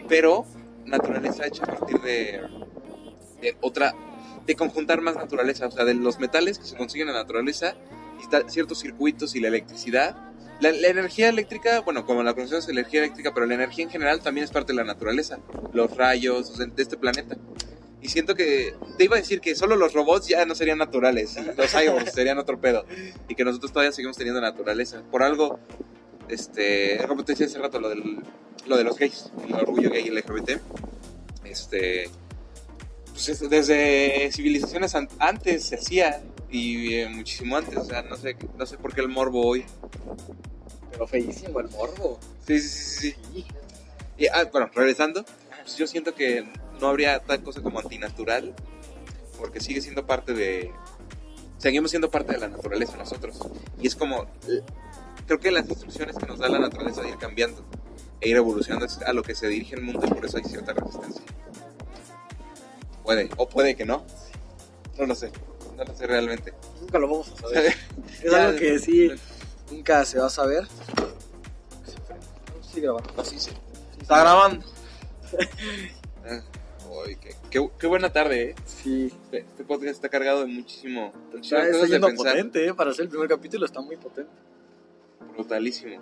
pero naturaleza hecha a partir de, de otra, de conjuntar más naturaleza, o sea, de los metales que se consiguen en la naturaleza, y ciertos circuitos y la electricidad. La, la energía eléctrica, bueno, como la conocemos es energía eléctrica, pero la energía en general también es parte de la naturaleza, los rayos sea, de este planeta. Y siento que te iba a decir que solo los robots ya no serían naturales, los cyborgs serían otro pedo, y que nosotros todavía seguimos teniendo naturaleza. Por algo, este, como te decía hace rato, lo, del, lo de los gays, el orgullo gay LGBT, este, pues es- desde civilizaciones an- antes se hacía, y eh, muchísimo antes, o sea, no sé, no sé por qué el morbo hoy. Pero feísimo el morbo. Sí, sí, sí, sí. Y, ah, bueno, regresando, pues yo siento que no habría tal cosa como antinatural, porque sigue siendo parte de... Seguimos siendo parte de la naturaleza nosotros. Y es como... Creo que las instrucciones que nos da la naturaleza de ir cambiando e ir evolucionando es a lo que se dirige el mundo y por eso hay cierta resistencia. Puede, o puede que no. No lo sé. No lo sé realmente. Nunca lo vamos a saber. Es algo que sí, nunca se va a saber. Sí, grabando. No, sí, sí. Está grabando. Ah, uy, qué, qué- qué buena tarde, ¿eh? Sí. Este podcast está cargado de muchísimo. Está, está yendo potente, ¿eh? Para ser el primer capítulo está muy potente. Brutalísimo.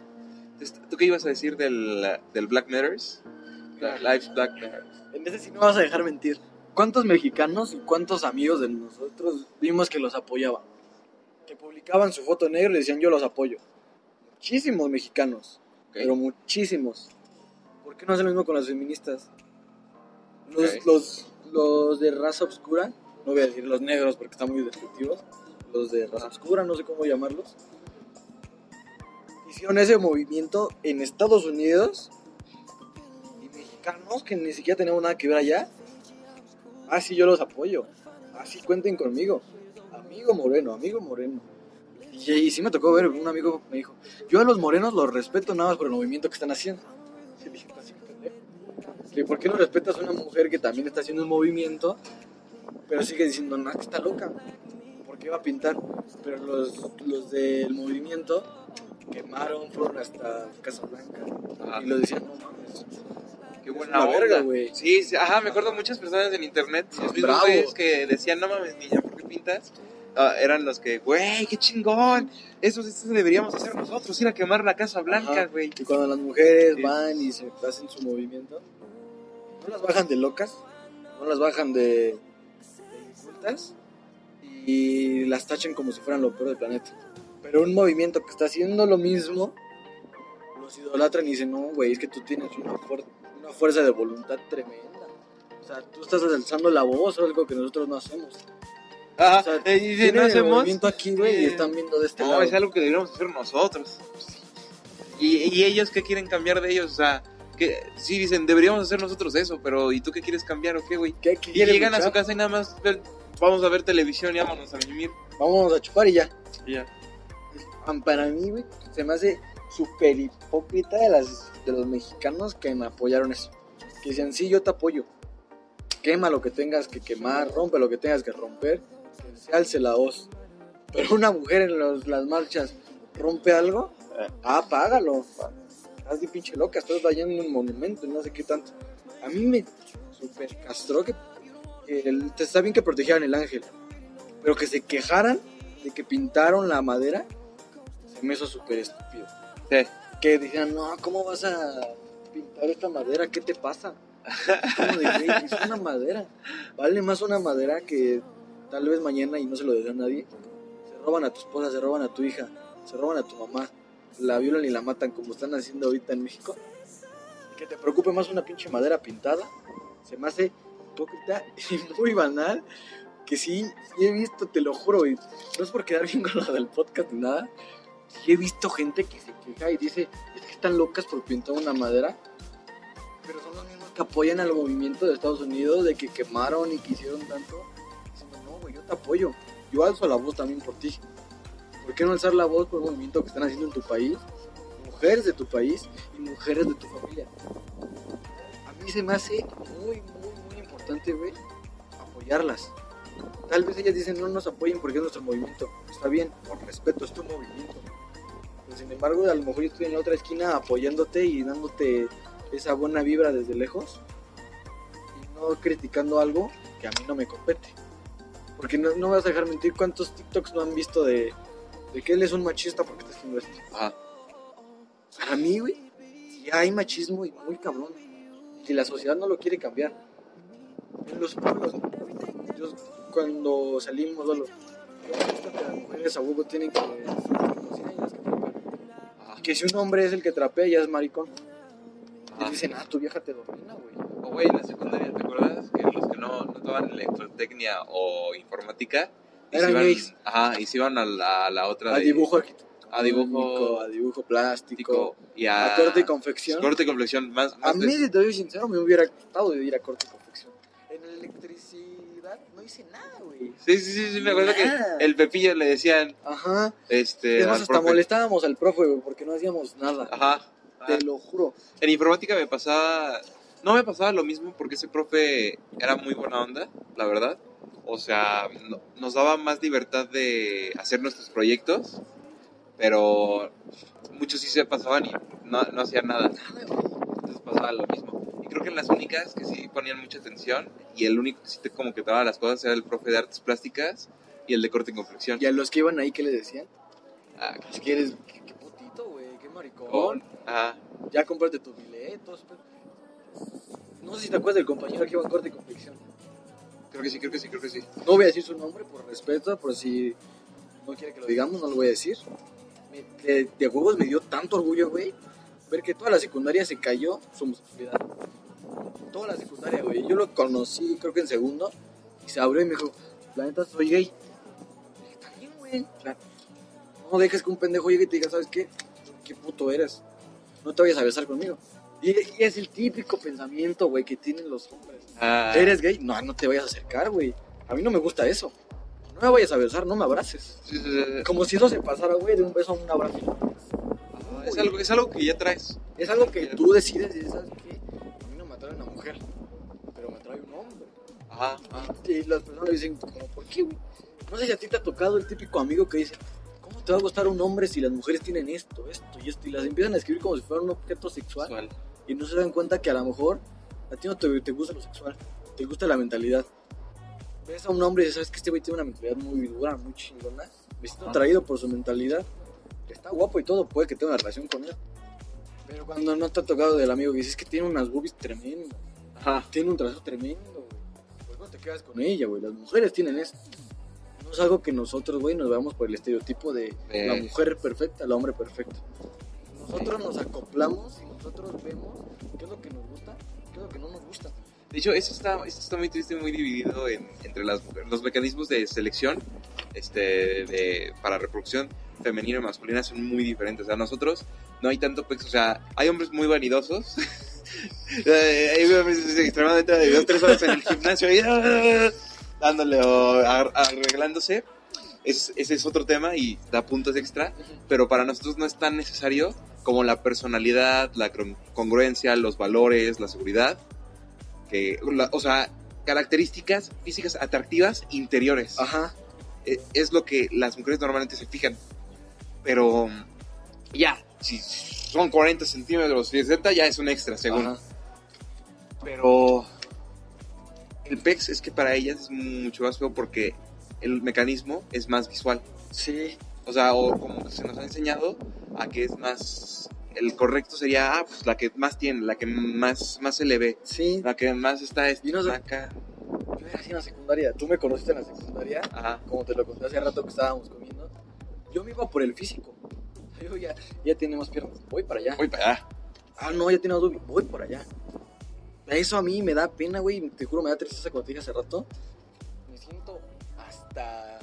¿Tú qué ibas a decir del, del Black Matters? La Lives Black Matters. En ese sí no vas a dejar mentir. ¿Cuántos mexicanos y cuántos amigos de nosotros vimos que los apoyaban? Que publicaban su foto negra y decían yo los apoyo. Muchísimos mexicanos, Ok. pero muchísimos. ¿Por qué no hacen lo mismo con las feministas? Los, Ok. los, los de raza oscura, no voy a decir los negros porque están muy despectivos, los de raza oscura, no sé cómo llamarlos, hicieron ese movimiento en Estados Unidos y mexicanos que ni siquiera teníamos nada que ver allá. Ah, sí, yo los apoyo. Así cuenten conmigo. Amigo moreno, amigo moreno. Y, y sí me tocó ver, un amigo me dijo, yo a los morenos los respeto nada más por el movimiento que están haciendo. Y ¿Por qué no respetas a una mujer que también está haciendo un movimiento, pero sigue diciendo, no, que está loca? ¿Por qué va a pintar? Pero los, los del movimiento quemaron, fueron hasta Casa Blanca. Ajá. Y lo decían, no mames. Qué buena verga, güey. Sí, sí, ajá, me acuerdo muchas personas en internet, los mismos güeyes que decían, no mames, niña, ¿por qué pintas? Ah, eran los que, güey, qué chingón, eso, eso deberíamos hacer nosotros, ir a quemar la Casa Blanca, güey. Y cuando las mujeres Sí. van y se hacen su movimiento, no las bajan de locas, no las bajan de, de incultas y las tachan como si fueran lo peor del planeta. Pero un movimiento que está haciendo lo mismo, nos idolatran y dicen, no, güey, es que tú tienes una, fuer- una fuerza de voluntad tremenda. O sea, tú estás alzando la voz o algo que nosotros no hacemos. Ajá, O sea, eh, y si Tienen no hacemos. movimiento aquí, güey, y Sí. están viendo de este No, lado. es algo que deberíamos hacer nosotros. ¿Y, y ellos qué quieren cambiar de ellos? O sea, que sí dicen, deberíamos hacer nosotros eso, pero ¿y tú qué quieres cambiar o qué, güey? ¿Qué Y llegan a su luchar? casa y nada más vamos a ver televisión y vámonos a mimir. Vamos a chupar y ya. Y ya. Para mí, güey, se me hace súper hipócrita de, las, de los mexicanos que me apoyaron eso. Que decían, sí, yo te apoyo. Quema lo que tengas que quemar, rompe lo que tengas que romper, que se alce la voz. Pero una mujer en los- las marchas rompe algo, ah, págalo. Estás de pinche loca, estás dañando un monumento y no sé qué tanto. A mí me súper castró que el- está bien que protegieran el ángel, pero que se quejaran de que pintaron la madera, se me hizo súper estúpido. Sí. Que dijeran, no, ¿cómo vas a pintar esta madera? ¿Qué te pasa? Como de, "Güey, es una madera. Vale más una madera que tal vez mañana y no se lo desea a nadie. Se roban a tu esposa, se roban a tu hija, se roban a tu mamá, la violan y la matan como están haciendo ahorita en México. Que te preocupe más una pinche madera pintada. Se me hace y muy banal. Que sí, he visto, te lo juro, no es por quedar bien con lo del podcast ni nada. Sí he visto gente que se queja y dice, es que están locas por pintar una madera. Pero son los mismos que apoyan al movimiento de Estados Unidos de que quemaron y que hicieron tanto. Diciendo, no, güey, yo te apoyo. Yo alzo la voz también por ti. ¿Por qué no alzar la voz por el movimiento que están haciendo en tu país? Mujeres de tu país y mujeres de tu familia. A mí se me hace muy, muy importante, güey, apoyarlas. Tal vez ellas dicen, no nos apoyen porque es nuestro movimiento. Está bien, por respeto, es tu movimiento. Pero sin embargo, a lo mejor yo estoy en la otra esquina apoyándote y dándote esa buena vibra desde lejos y no criticando algo que a mí no me compete. Porque no, no vas a dejar mentir cuántos TikToks no han visto de, de que él es un machista porque está haciendo esto. Ajá. Para mí, güey, sí hay machismo y muy cabrón. Y la sociedad no lo quiere cambiar. En los pueblos, yo, cuando salimos, que las mujeres a huevo tienen que las que y. Y si un hombre es el que trapea, ya es maricón. Ajá. Les dicen, ah, tu vieja te domina, güey. O güey, en la secundaria, ¿te acuerdas? Que los que no, no tomaban electrotecnia o informática y Eran se iban, gays. Ajá, y se iban a la, a la otra A de- dibujo a dibujo a dibujo plástico, y a, a corte y confección. corte y confección más, A más de- mí, si te soy sincero, me hubiera gustado de ir a corte y confección. Electricidad no hice nada, güey. Sí, sí, sí, sí, me acuerdo Nada. que el Pepillo le decían, Ajá. este, Es más, al hasta profe- molestábamos al profe, güey, porque no hacíamos nada. Ajá. Te lo juro. En informática me pasaba, no me pasaba lo mismo porque ese profe era muy buena onda, la verdad. O sea, no- nos daba más libertad de hacer nuestros proyectos, pero muchos sí se pasaban y no, no hacían nada. Entonces pasaba lo mismo. Creo que las únicas que sí ponían mucha atención y el único que sí te como que daba las cosas era el profe de artes plásticas y el de corte y confección. Y a los que iban ahí, ¿qué les decían? Ah, Es que eres, qué, qué putito, güey, qué maricón. con- ajá. Ya cómprate tus biletos. pues. No sé si te acuerdas del compañero que iba en corte y confección. Creo que sí, creo que sí, creo que sí. No voy a decir su nombre por respeto, por si no quiere que lo digamos, no lo voy a decir. Me- de, de huevos me dio tanto orgullo, güey, ver que toda la secundaria se cayó su homosexualidad. Toda la secundaria, güey. Yo lo conocí, creo que en segundo, y se abrió y me dijo, la neta soy gay. Bien, güey. No dejes que un pendejo llegue y te diga, ¿sabes qué? ¿Qué puto eres? No te vayas a besar conmigo. Y, y es el típico pensamiento, güey, que tienen los hombres. Ah, ¿Eres gay? No, no te vayas a acercar, güey. A mí no me gusta eso. No me vayas a besar, no me abraces. sí, sí, sí. Como si eso se pasara, güey, de un beso a un abrazo. Ah, es, algo, es algo que ya traes. Es algo que tú decides y dices, ¿sabes qué? A mí no me atrae una mujer, pero me atrae un hombre. Ajá. Y las personas dicen, como, ¿por qué, güey? No sé si a ti te ha tocado el típico amigo que dice, ¿cómo te va a gustar un hombre si las mujeres tienen esto, esto y esto? Y las empiezan a escribir como si fuera un objeto sexual. Sexual. Y no se dan cuenta que a lo mejor a ti no te, te gusta lo sexual, te gusta la mentalidad. Ves a un hombre y sabes que este güey tiene una mentalidad muy dura, muy chingona. Me siento atraído por su mentalidad. Está guapo y todo, puede que tenga una relación con él. Pero cuando no te ha tocado del amigo que dices que tiene unas boobies tremendas, Ajá. tiene un trazo tremendo, güey. Pues no te quedas con ella, güey. Las mujeres tienen eso. No es algo que nosotros, güey, nos veamos por el estereotipo de De- la mujer perfecta, el hombre perfecto. nosotros nos acoplamos y nosotros vemos qué es lo que nos gusta, qué es lo que no nos gusta. De hecho, eso está, eso está muy triste, muy dividido en- entre las, los mecanismos de selección este, de, para reproducción femenina y masculina son muy diferentes. O sea, nosotros no hay tanto pex, o sea, hay hombres muy vanidosos. Hay hombres extremadamente vanidosos, tres horas en el gimnasio y, ah, dándole o ar- arreglándose. Ese, ese es otro tema y da puntos extra, pero para nosotros no es tan necesario como la personalidad, la congruencia, los valores, la seguridad, que, la- o sea, características físicas atractivas interiores. Ajá. Eh, Es lo que las mujeres normalmente se fijan. Pero ya, si son 40 centímetros, 60 ya es un extra, según. Ajá. Pero el PEX es que para ellas es mucho más feo porque el mecanismo es más visual. Sí. O sea, o como se nos ha enseñado, a que es más. El correcto sería ah, pues, la que más tiene, la que más, más se le ve, Sí. la que más está Y no sé- acá. Yo era así en la secundaria. Tú me conociste en la secundaria, Ajá. como te lo conté hace rato que estábamos comiendo. Yo me iba por el físico. Yo ya, ya tiene más piernas. Voy para allá. Voy para allá. Ah, no, ya tiene más boobie. Voy por allá. Eso a mí me da pena, güey. Te juro, me da tristeza cuando te dije hace rato. Me siento hasta.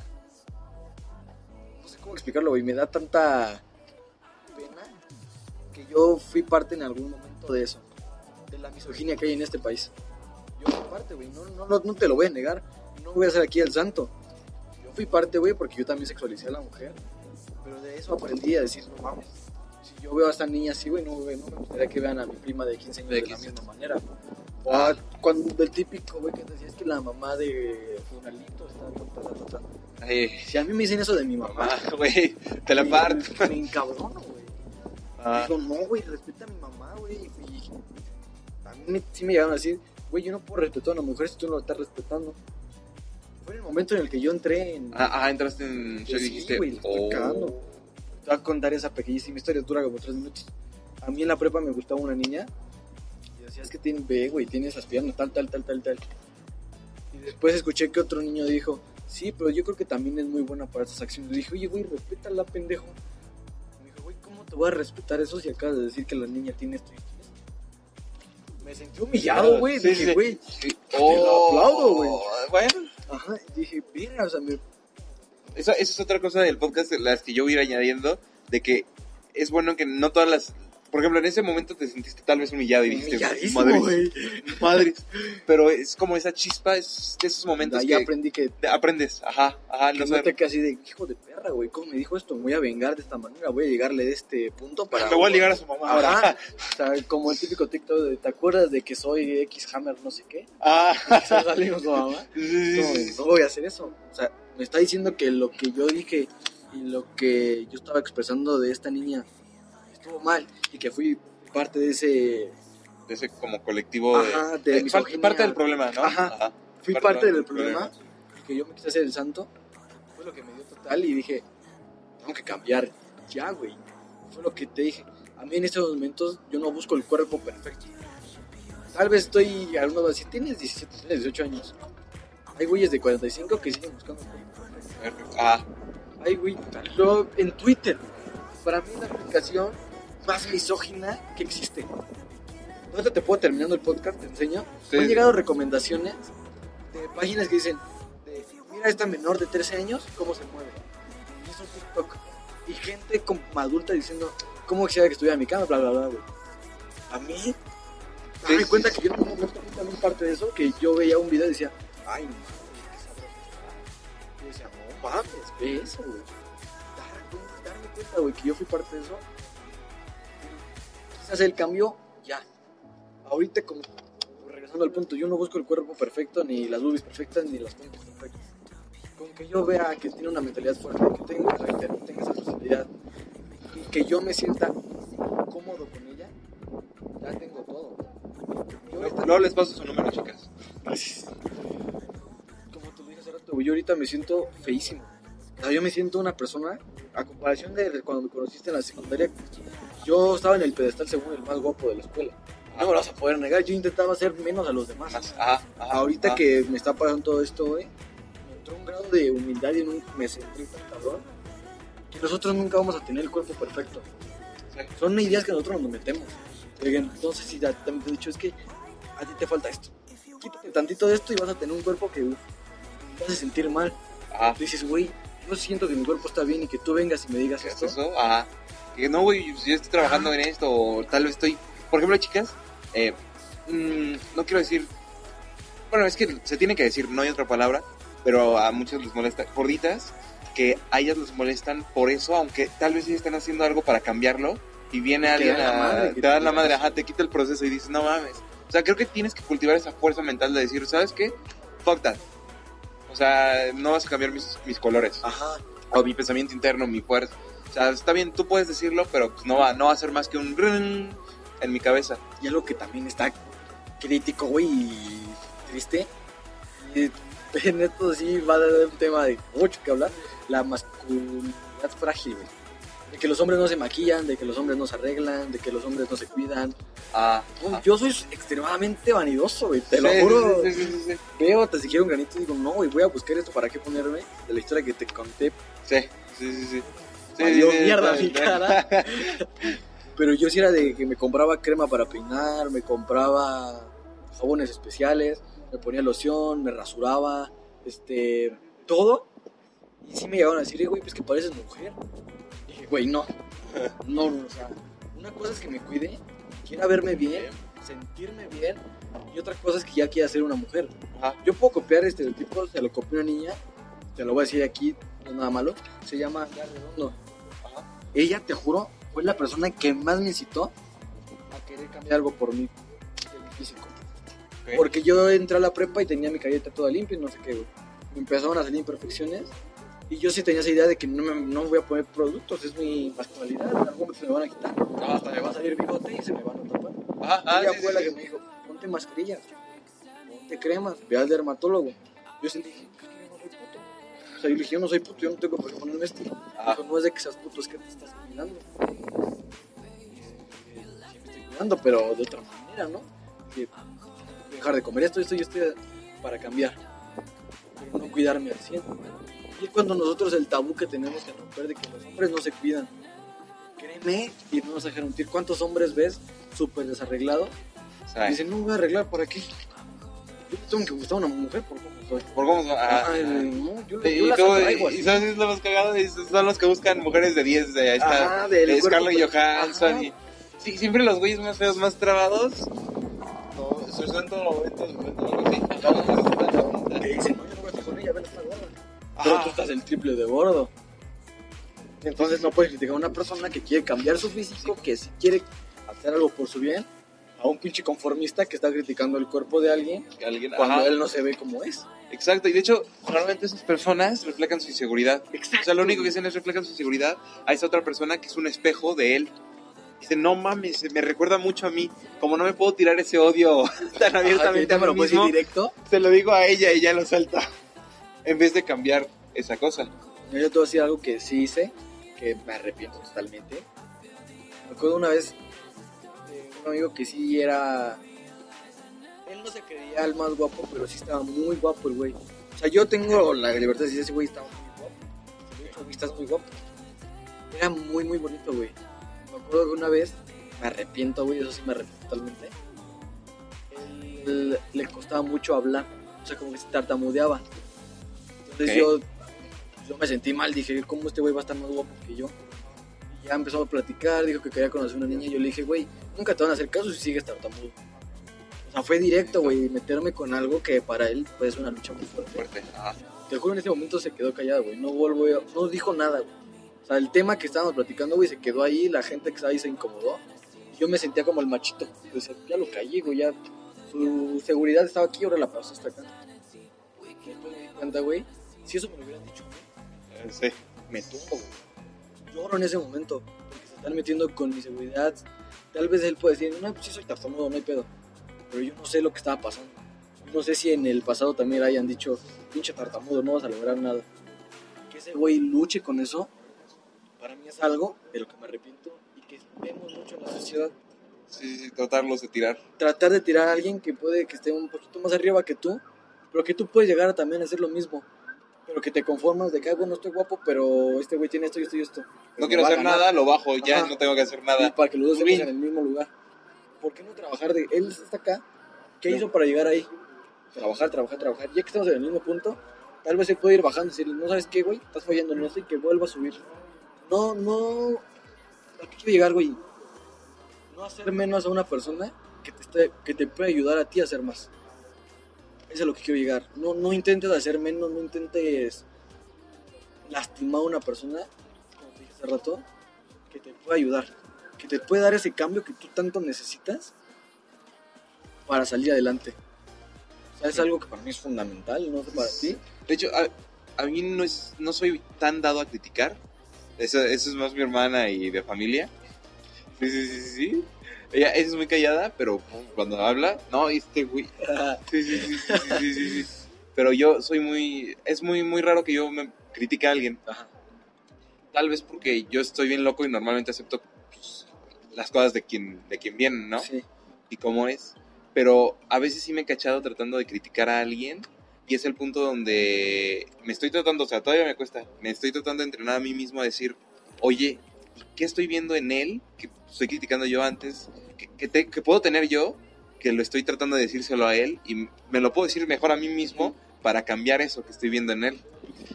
No sé cómo explicarlo, güey. Me da tanta pena que yo fui parte en algún momento de eso. De la misoginia que hay en este país. Yo fui parte, güey. No, no, no, no te lo voy a negar. No voy a ser aquí el santo. Yo fui parte, güey, porque yo también sexualicé a la mujer. Pero de eso aprendí a decir, no mames. Si yo veo a esta niña así, güey, no, güey, no me gustaría que vean a mi prima de 15 años De de, 15. la misma manera. O cuando el típico, güey, que te decía es que la mamá de Funalito está bien, ta, ta, ta, ta". Ay, Si a mí me dicen eso de mi mamá, mamá, güey, te la me- parto. Me encabrono, güey. Ah, Digo, no, güey, respeta a mi mamá, güey. A mí me- sí me llegaron a decir, güey, yo no puedo respetar a una mujer si tú no la estás respetando. Fue en el momento en el que yo entré en... ah, ah, entraste en show y Sí, dijiste. güey, "Oh". cagando. Te voy a contar esa pequeñísima historia, dura como tres minutos. A mí en la prepa me gustaba una niña y decía, es que tiene, ve, güey, tiene esas piernas, tal, tal, tal, tal, tal. Y después escuché que otro niño dijo, sí, pero yo creo que también es muy buena para esas acciones. Le dije, oye, güey, respétala, pendejo. Me dijo, güey, ¿cómo te voy a respetar eso si acabas de decir que la niña tiene esto y esto? y esto?" Me sentí humillado, güey. Sí, dije, sí. güey, Sí. lo aplaudo, güey. Bueno, ajá. Dije, mira, o sea, me, esa, esa es otra cosa del podcast, las que yo voy a ir añadiendo, de que es bueno que no todas las... Por ejemplo, en ese momento te sentiste tal vez humillado y dijiste, madre, madre. Pero es como esa chispa, es de esos momentos Ahí que aprendí que aprendes. Ajá, ajá, que no no sé. te quedas así de hijo de perra, güey. ¿Cómo me dijo esto? Me voy a vengar de esta manera. Voy a llegarle de este punto para. Me voy a ligar a su mamá. Ahora, o sea, como el típico TikTok de ¿te acuerdas de que soy X Hammer no sé qué? Ah, salimos su mamá. no voy a hacer eso. O sea, me está diciendo que lo que yo dije y lo que yo estaba expresando de esta niña estuvo mal y que fui parte de ese. de ese como colectivo de, Ajá, de eh, misoginia. parte del problema, ¿no? Ajá. Fui parte del problema y que yo me quise hacer el santo. Fue lo que me dio total y dije, tengo que cambiar ya, güey. Fue lo que te dije. A mí en estos momentos yo no busco el cuerpo perfecto. Tal vez estoy, algunos van decir, tienes 17, tienes 18 años. Hay güeyes de 45 que siguen buscando el cuerpo perfecto. Ah, Hay güey, yo en Twitter, para mí la aplicación más misógina que existe. Ahorita te puedo terminando el podcast, te enseño. Sí. Me han llegado recomendaciones de páginas que dicen, de, mira esta menor de 13 años, cómo se mueve. Y es un TikTok. Y gente como adulta diciendo, ¿cómo quisiera que estuviera en mi cama? Bla, bla, bla, güey. A mí, me doy cuenta que yo momento fui también parte de eso, que yo veía un video y decía, ay, no mames, qué sabroso está. Y decía, no mames, ve eso, güey. Dar cuenta- Darme cuenta, güey, que yo fui parte de eso. Quise hacer el cambio ya. Ahorita, como regresando al punto, yo no busco el cuerpo perfecto, ni las boobies perfectas, ni las puntas perfectas. Con que yo vea que tiene una mentalidad fuerte, que tenga tenga esa personalidad, y que yo me sienta cómodo con ella, ya tengo todo. Luego les paso su número, chicas. como te lo dije hace rato, yo ahorita me siento feísimo. O sea, yo me siento una persona, a comparación de cuando me conociste en la secundaria, yo estaba en el pedestal según el más guapo de la escuela. No me lo vas a poder negar, yo intentaba hacer menos a los demás. Más, ajá, ajá, Ahorita ajá. que me está pasando todo esto, güey, me entró un grado de humildad y un- me sentí tan cabrón que nosotros nunca vamos a tener el cuerpo perfecto. Exacto. Son ideas que nosotros nos metemos. Oigan, entonces si ya también te he dicho, es que a ti te falta esto. Quítate tantito de esto y vas a tener un cuerpo que uf, te hace sentir mal. Ajá. Dices, güey, yo siento que mi cuerpo está bien y que tú vengas y me digas ¿Qué es esto. eso? Ajá. Que no, güey, si yo estoy trabajando en esto, o tal vez estoy. Por ejemplo, chicas, eh, mm, no quiero decir. Bueno, es que se tiene que decir, no hay otra palabra, pero a muchos les molesta. Gorditas, que a ellas les molestan por eso, aunque tal vez ellas están haciendo algo para cambiarlo, y viene alguien a. madre, te te dan la madre, ajá, te quita el proceso y dices, no mames. O sea, creo que tienes que cultivar esa fuerza mental de decir, ¿sabes qué? Fuck that. O sea, no vas a cambiar mis, mis colores Ajá. o mi pensamiento interno, mi fuerza. O sea, está bien, tú puedes decirlo, pero pues no va, no va a ser más que un ring en mi cabeza. Y algo que también está crítico, güey, y triste. Y en esto sí va a dar un tema de mucho que hablar. La masculinidad frágil, güey. De que los hombres no se maquillan, de que los hombres no se arreglan, de que los hombres no se cuidan. Ah, Uy, ah. Yo soy extremadamente vanidoso, güey, te lo juro. Sí, sí. Veo, te siquiera un granito y digo, no, güey, voy a buscar esto para qué ponerme. De la historia que te conté, Sí, sí, sí, sí. Valió mierda mi cara. Pero yo sí era de que me compraba crema para peinar, me compraba jabones especiales, me ponía loción, me rasuraba, este, todo. Y sí me llegaban a decir, "Eh, güey, pues que pareces mujer. Güey, no. No, o sea, una cosa es que me cuide, quiera verme bien, sentirme bien, y otra cosa es que ya quiera ser una mujer. Ajá. Yo puedo copiar estereotipos, se lo copió una niña, te lo voy a decir aquí, no es nada malo, se llama Redondo. Ella, te juro, fue la persona que más me incitó a querer cambiar algo por mí, de mi físico. Porque yo entré a la prepa y tenía mi carita toda limpia y no sé qué, güey. Me empezaron a salir imperfecciones y yo sí tenía esa idea de que no me no voy a poner productos, es mi masculinidad, en algún momento se me van a quitar. Hasta me va a salir bigote y se me van a tapar. Ajá, ah, ella sí, fue sí, la sí. que me dijo, ponte mascarillas, ponte cremas, ve al dermatólogo. Yo sentí, dije, "Es que yo no soy puto. O sea, yo le dije, yo no soy puto, yo no tengo por qué ponerme esto. Dijo, no es de que seas puto, es que te estás cuidando. Sí me estoy cuidando, pero de otra manera, ¿no? Que dejar de comer esto, esto y esto para cambiar. Pero no cuidarme al 100. Es cuando nosotros el tabú que tenemos que romper de que los hombres no se cuidan. Créeme, y no vas a mentir, ¿cuántos hombres ves súper desarreglados? ¿Sabes? Dicen, no me voy a arreglar, ¿para qué? Yo tengo que gustar a una mujer por cómo soy. ¿Por cómo? Ajá. Ay, no, yo, Y, yo las cómo- atraigo y sabes, es lo más cagado, y son los que buscan mujeres de 10, de ahí está, Ajá, del de Scarlett. Johansson, Ajá. y sí, siempre los güeyes más feos, más trabados, no, se son todos los momentos, momentos, algo así. que dicen, Pero Ajá. tú estás el triple de gordo. Entonces no puedes criticar a una persona que quiere cambiar su físico, que si quiere hacer algo por su bien, a un pinche conformista que está criticando el cuerpo de alguien alguien, cuando ajá. él no se ve como es. Exacto, y de hecho, normalmente esas personas reflejan su inseguridad. Exacto. O sea, lo único que hacen es reflejan su inseguridad a esa otra persona que es un espejo de él. Dice, no mames, me recuerda mucho a mí. Como no me puedo tirar ese odio tan abiertamente a me lo mí mismo, directo. se lo digo a ella y ya lo salta. En vez de cambiar esa cosa. Yo te voy a decir algo que sí hice, que me arrepiento totalmente. Me acuerdo una vez de un amigo que sí era. Él no se creía el más guapo, pero sí estaba muy guapo el güey. O sea, yo tengo la libertad de decir ese güey estaba muy guapo. Güey, estás muy guapo. Era muy, muy bonito, güey. Me acuerdo que una vez, me arrepiento, güey, eso sí me arrepiento totalmente. Él le costaba mucho hablar, o sea, como que se tartamudeaba. Entonces yo yo me sentí mal, dije, ¿cómo este güey va a estar más guapo que yo? Y ya empezó a platicar, dijo que quería conocer a una niña, y yo le dije, güey, nunca te van a hacer caso si sigues tartamudo. O sea, fue directo, güey, meterme con algo que para él pues, es una lucha muy fuerte. Fuerte. Ajá. Te juro, en ese momento se quedó callado, güey, no volvió, no dijo nada, güey. O sea, el tema que estábamos platicando, güey, se quedó ahí, la gente que estaba ahí se incomodó. Yo me sentía como el machito. Ya lo callé, güey, ya su seguridad estaba aquí, ahora la pasó hasta acá. Después me di cuenta, güey, si eso me lo hubieran dicho, güey, Eh, Sí. me tumbo, güey. Lloro en ese momento, porque se están metiendo con mi seguridad. Tal vez él puede decir, no, pues sí soy tartamudo, no hay pedo. Pero yo no sé lo que estaba pasando. No sé si en el pasado también hayan dicho, pinche tartamudo, no vas a lograr nada. Que ese güey luche con eso, para mí es algo de lo que me arrepiento y que vemos mucho en la sociedad. Sí, sí, tratarlos de tirar. Tratar de tirar a alguien que puede que esté un poquito más arriba que tú, pero que tú puedes llegar a también a hacer lo mismo. Pero que te conformas de que, ah, bueno, estoy guapo, pero este güey tiene esto y esto y esto. No quiero hacer nada, lo bajo, ya Ajá. no tengo que hacer Y nada. para que los dos estemos en el mismo lugar. ¿Por qué no trabajar de él está acá? ¿Qué hizo para llegar ahí? Trabajar, trabajar, trabajar. Ya que estamos en el mismo punto, tal vez él puede ir bajando y decirle, no sabes qué, güey, estás fallando en esto y que vuelva a subir. No, no. ¿A qué quiero llegar, güey? No hacer menos a una persona que te, que te puede ayudar a ti a hacer más. Es a lo que quiero llegar. No, no intentes hacer menos, no intentes lastimar a una persona, como te dije hace rato, que te puede ayudar, que te puede dar ese cambio que tú tanto necesitas para salir adelante. O sea, es algo que para mí es fundamental, no sé para ti. De hecho, a, a mí no, es, no soy tan dado a criticar. Eso, eso es más mi hermana y de familia. Sí, sí, sí, sí. Ella es muy callada, pero cuando habla, no, este güey. Sí, sí, sí, sí, sí, sí, sí. Pero yo soy muy. Es muy, muy raro que yo me critique a alguien. Ajá. Tal vez porque yo estoy bien loco y normalmente acepto pues, las cosas de quien, de quien vienen, ¿no? Sí. y cómo es. Pero a veces sí me he cachado tratando de criticar a alguien y es el punto donde me estoy tratando, o sea, todavía me cuesta, me estoy tratando de entrenar a mí mismo a decir, oye, ¿y ¿qué estoy viendo en él que estoy criticando yo antes? ¿Que, que te- que puedo tener yo? Que lo estoy tratando de decírselo a él y me lo puedo decir mejor a mí mismo para cambiar eso que estoy viendo en él.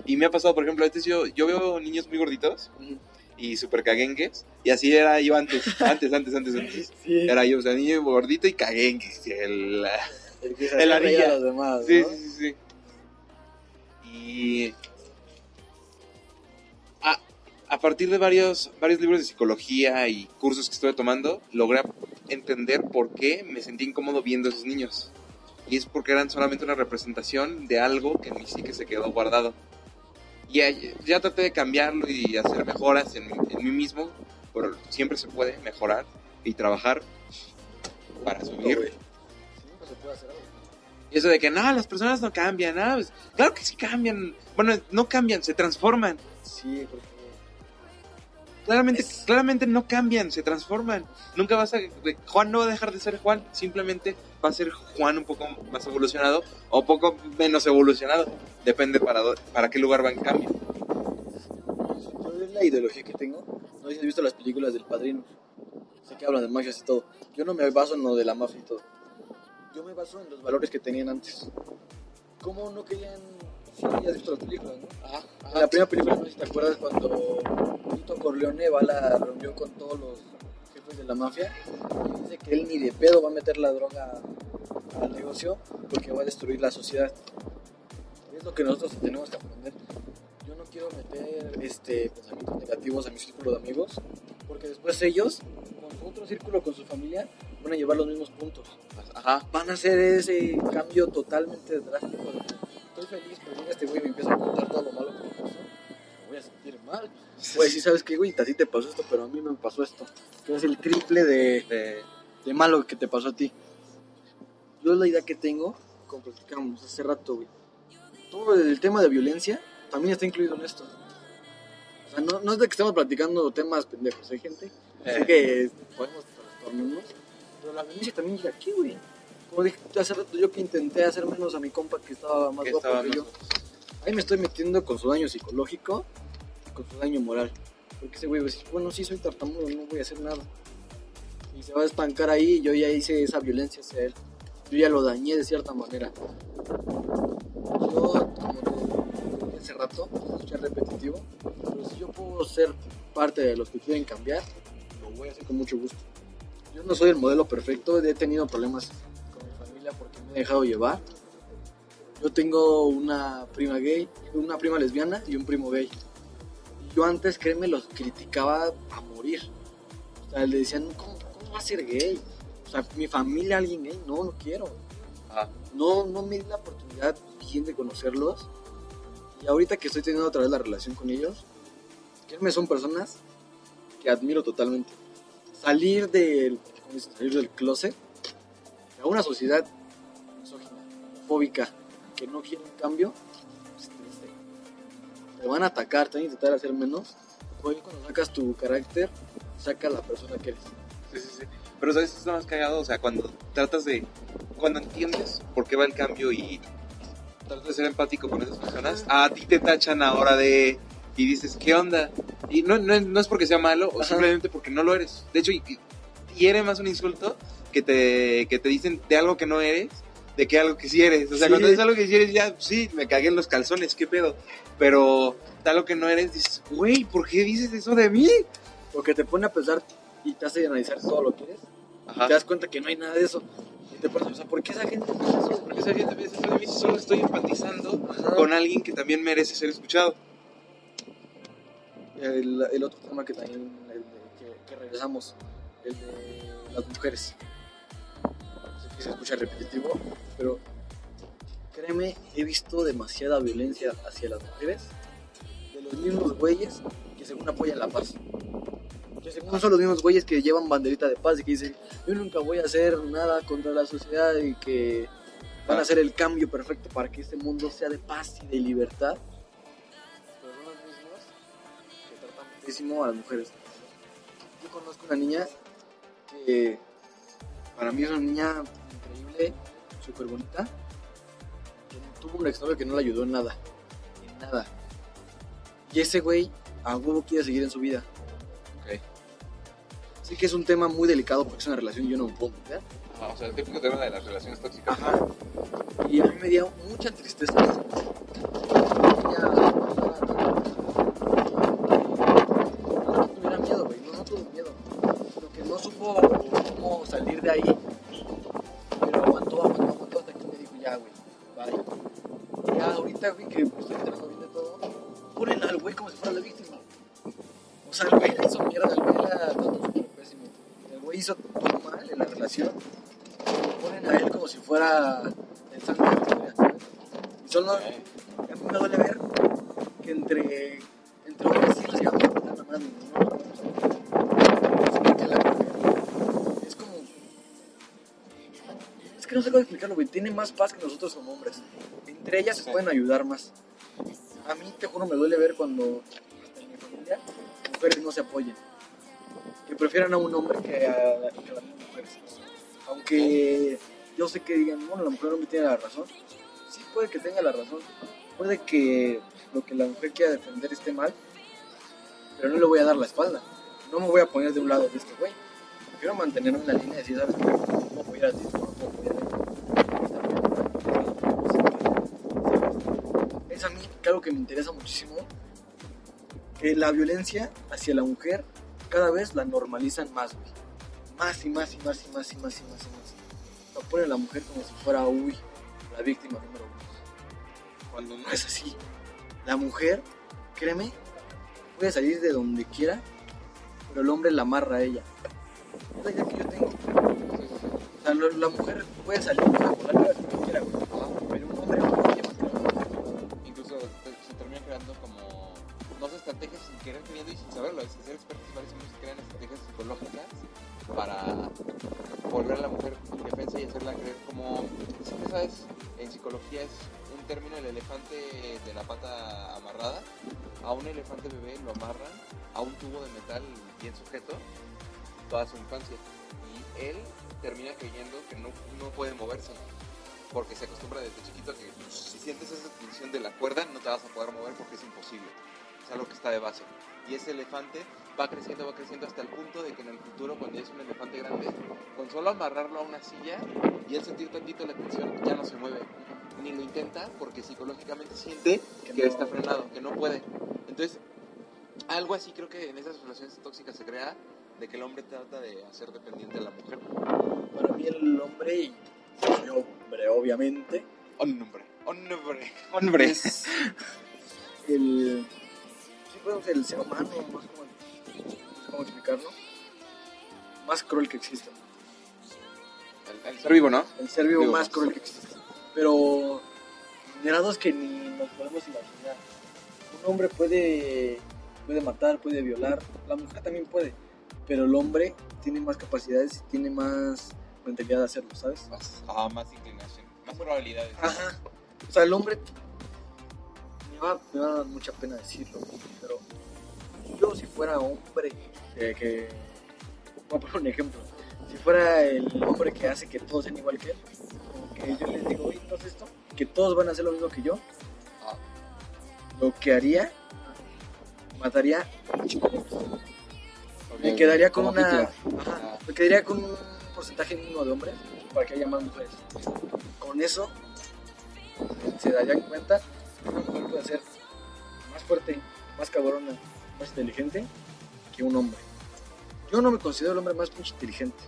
Y me ha pasado, por ejemplo, a veces yo, yo veo niños muy gorditos y súper caguengues y así era yo antes, antes, antes, antes, antes. Sí. Era yo, o sea, niño gordito y caguengue. El, El el ardilla. a los demás, sí, ¿no? sí, sí, sí. Y a, partir de varios, varios libros de psicología y cursos que estuve tomando, logré entender por qué me sentí incómodo viendo a esos niños. Y es porque eran solamente una representación de algo que en mi psique se quedó guardado. Y ya, traté de cambiarlo y hacer mejoras en, en mí mismo, pero siempre se puede mejorar y trabajar para subir. Y eso de que no, las personas no cambian, ¿no? Pues, claro que sí cambian. Bueno, no cambian, se transforman. Sí, porque Claramente, Es- claramente no cambian, se transforman. Nunca vas a. Juan no va a dejar de ser Juan, simplemente va a ser Juan un poco más evolucionado o poco menos evolucionado. Depende para, para qué lugar va en cambio. yo es la ideología que tengo. No sé si has visto las películas del padrino. Sé que hablan de mafias y todo. Yo no me baso en lo de la mafia y todo. Yo me baso en los valores que tenían antes. ¿Cómo no querían.? Sí, has visto las películas, ¿no? Ajá, En la primera película, no sé si te acuerdas cuando Tito Corleone va a la reunión con todos los jefes de la mafia y dice que él ni de pedo va a meter la droga al negocio porque va a destruir la sociedad. Es lo que nosotros tenemos que aprender. Yo no quiero meter este, pensamientos negativos a mi círculo de amigos porque después ellos, con su otro círculo, con su familia, van a llevar los mismos puntos Ajá. van a hacer ese cambio totalmente drástico. Estoy feliz, pero viene este güey y me empieza a contar todo lo malo que me pasó. Me voy a sentir mal. Güey, sí sabes qué, güey, a ti te pasó esto, pero a mí me pasó esto. Que es el triple de, De- de malo que te pasó a ti. Yo es la idea que tengo, como platicamos hace rato, güey. Todo el tema de violencia también está incluido en esto. O sea, no, no es de que estemos platicando temas pendejos, hay gente. Sé eh, que podemos trastornarnos, pero la violencia también llega aquí, güey. Como dije hace rato, yo que intenté hacer menos a mi compa que estaba más que guapo estaba que yo. Ahí me estoy metiendo con su daño psicológico y con su daño moral. Porque ese güey va a decir, bueno, sí soy tartamudo, no voy a hacer nada. Y se va a estancar ahí y yo ya hice esa violencia hacia él. Yo ya lo dañé de cierta manera. Yo, como hace rato, escuché repetitivo, pero si yo puedo ser parte de los que quieren cambiar, lo voy a hacer con mucho gusto. Yo no soy el modelo perfecto, he tenido problemas porque me he dejado llevar. Yo tengo una prima gay, una prima lesbiana y un primo gay. Yo antes, créeme, los criticaba a morir. O sea, le decían, ¿cómo, cómo va a ser gay? O sea, mi familia, alguien gay, no, no quiero. Ajá. No, no me di la oportunidad bien de conocerlos. Y ahorita que estoy teniendo otra vez la relación con ellos, créeme, son personas que admiro totalmente. Salir del, salir del closet a una sociedad fóbica, que no quiere un cambio, es triste. Te van a atacar, te van a intentar hacer menos. Hoy cuando sacas tu carácter, saca la persona que eres. Sí, sí, sí. Pero ¿sabes qué es lo más cagado? O sea, cuando tratas de... Cuando entiendes por qué va el cambio y tratas de ser empático con esas personas, a ti te tachan ahora de... Y dices, ¿qué onda? Y no, no, no es porque sea malo, o Ajá. simplemente porque no lo eres. De hecho, y- y- hiere más un insulto que te, que te dicen de algo que no eres, de que algo que sí eres. O sea, Sí. cuando dices algo que sí eres, ya, sí, me cagué en los calzones, ¿qué pedo? Pero de algo que no eres, dices, güey, ¿por qué dices eso de mí? Porque te pone a pensar y te hace analizar todo lo que eres. Ajá. Te das cuenta que no hay nada de eso. Y te pones a pensar, ¿por qué esa gente piensa eso? Porque esa gente piensa eso de mí si solo estoy empatizando Ajá. con alguien que también merece ser escuchado. El, el otro tema que también el de- que, que regresamos, el de las mujeres. Se escucha repetitivo, pero créeme, he visto demasiada violencia hacia las mujeres de los mismos güeyes que según apoyan la paz. Que según son los mismos güeyes que llevan banderita de paz y que dicen, yo nunca voy a hacer nada contra la sociedad y que van a hacer el cambio perfecto para que este mundo sea de paz y de libertad. Pero son los mismos que tratan muchísimo a las mujeres. Yo conozco una niña que para mí es una niña increíble, súper bonita. Tuvo un exnovio que no le ayudó en nada. En nada. Y ese güey a huevo quiere seguir en su vida. Ok. Así que es un tema muy delicado porque es una relación y yo no me puedo meter. o sea, el típico tema de las relaciones tóxicas. Ajá. Y a mí me dio mucha tristeza. Y solo a mí me duele ver que entre, entre hombres sí les llevamos a la mano, ¿no? Que la Es como. Es que no sé cómo explicarlo, güey. Tiene más paz que nosotros como hombres. Entre ellas se pueden ayudar más. A mí, te juro, me duele ver cuando hasta en mi familia mujeres no se apoyen. Que prefieran a un hombre que a, que a las mujeres. Aunque yo sé que digan, bueno, la mujer no tiene la razón. Puede que tenga la razón. Puede que lo que la mujer quiera defender esté mal. Pero no le voy a dar la espalda. No me voy a poner de un lado de este güey. Quiero mantenerme en la línea y decir, ¿sabes qué? No apoyar a no puedo apoyar a. Es a mí algo que me interesa muchísimo. Que la violencia hacia la mujer cada vez la normalizan más, güey más y más y más y más y más y más y más. Lo pone a la mujer como si fuera, uy, la víctima número. Cuando no es así. La mujer, créeme, puede salir de donde quiera, pero el hombre la amarra a ella. Es la idea que yo tengo. O sea, la mujer puede salir, donde quiera, güey. Un hombre no incluso se termina creando como dos estrategias sin querer queriendo y sin saberlo, sin ser expertos varios hombres crean estrategias psicológicas para volver a la mujer indefensa y hacerla creer como sabes en psicología es término el elefante de la pata amarrada a un elefante bebé lo amarran a un tubo de metal bien sujeto toda su infancia y él termina creyendo que no, no puede moverse porque se acostumbra desde chiquito a que si sientes esa tensión de la cuerda no te vas a poder mover porque es imposible. Es algo que está de base. Y ese elefante va creciendo, va creciendo hasta el punto de que en el futuro, cuando ya es un elefante grande, con solo amarrarlo a una silla y él sentir tantito la tensión, ya no se mueve. Ni lo intenta porque psicológicamente siente que, Que no. está frenado, que no puede. Entonces, algo así creo que en esas relaciones tóxicas se crea de que el hombre trata de hacer dependiente a la mujer. Para mí el hombre, y soy hombre obviamente, Hombre, hombre. Hombre. es el, sí, el ser humano, más como, cómo explicarlo, más cruel que existe. El, el Ser vivo, ¿no? El ser vivo más. cruel que existe. Pero de lados que ni nos podemos imaginar. Un hombre puede, puede matar, puede violar, la mujer también puede, pero el hombre tiene más capacidades y tiene más mentalidad de hacerlo, ¿sabes? Más, más inclinación, más probabilidades. Ajá. O sea, el hombre. Me va, me va a dar mucha pena decirlo, pero yo, si fuera hombre, que. que voy a poner un ejemplo. Si fuera el hombre que hace que todos sean igual que él, que yo les digo, oye, entonces esto, que todos van a hacer lo mismo que yo, lo que haría, mataría. Me quedaría con una. Ajá, me quedaría con un porcentaje mínimo de hombres para que haya más mujeres. Con eso se darían cuenta que una mujer puede ser más fuerte, más cabrona, más inteligente que un hombre. Yo no me considero el hombre más pinche inteligente.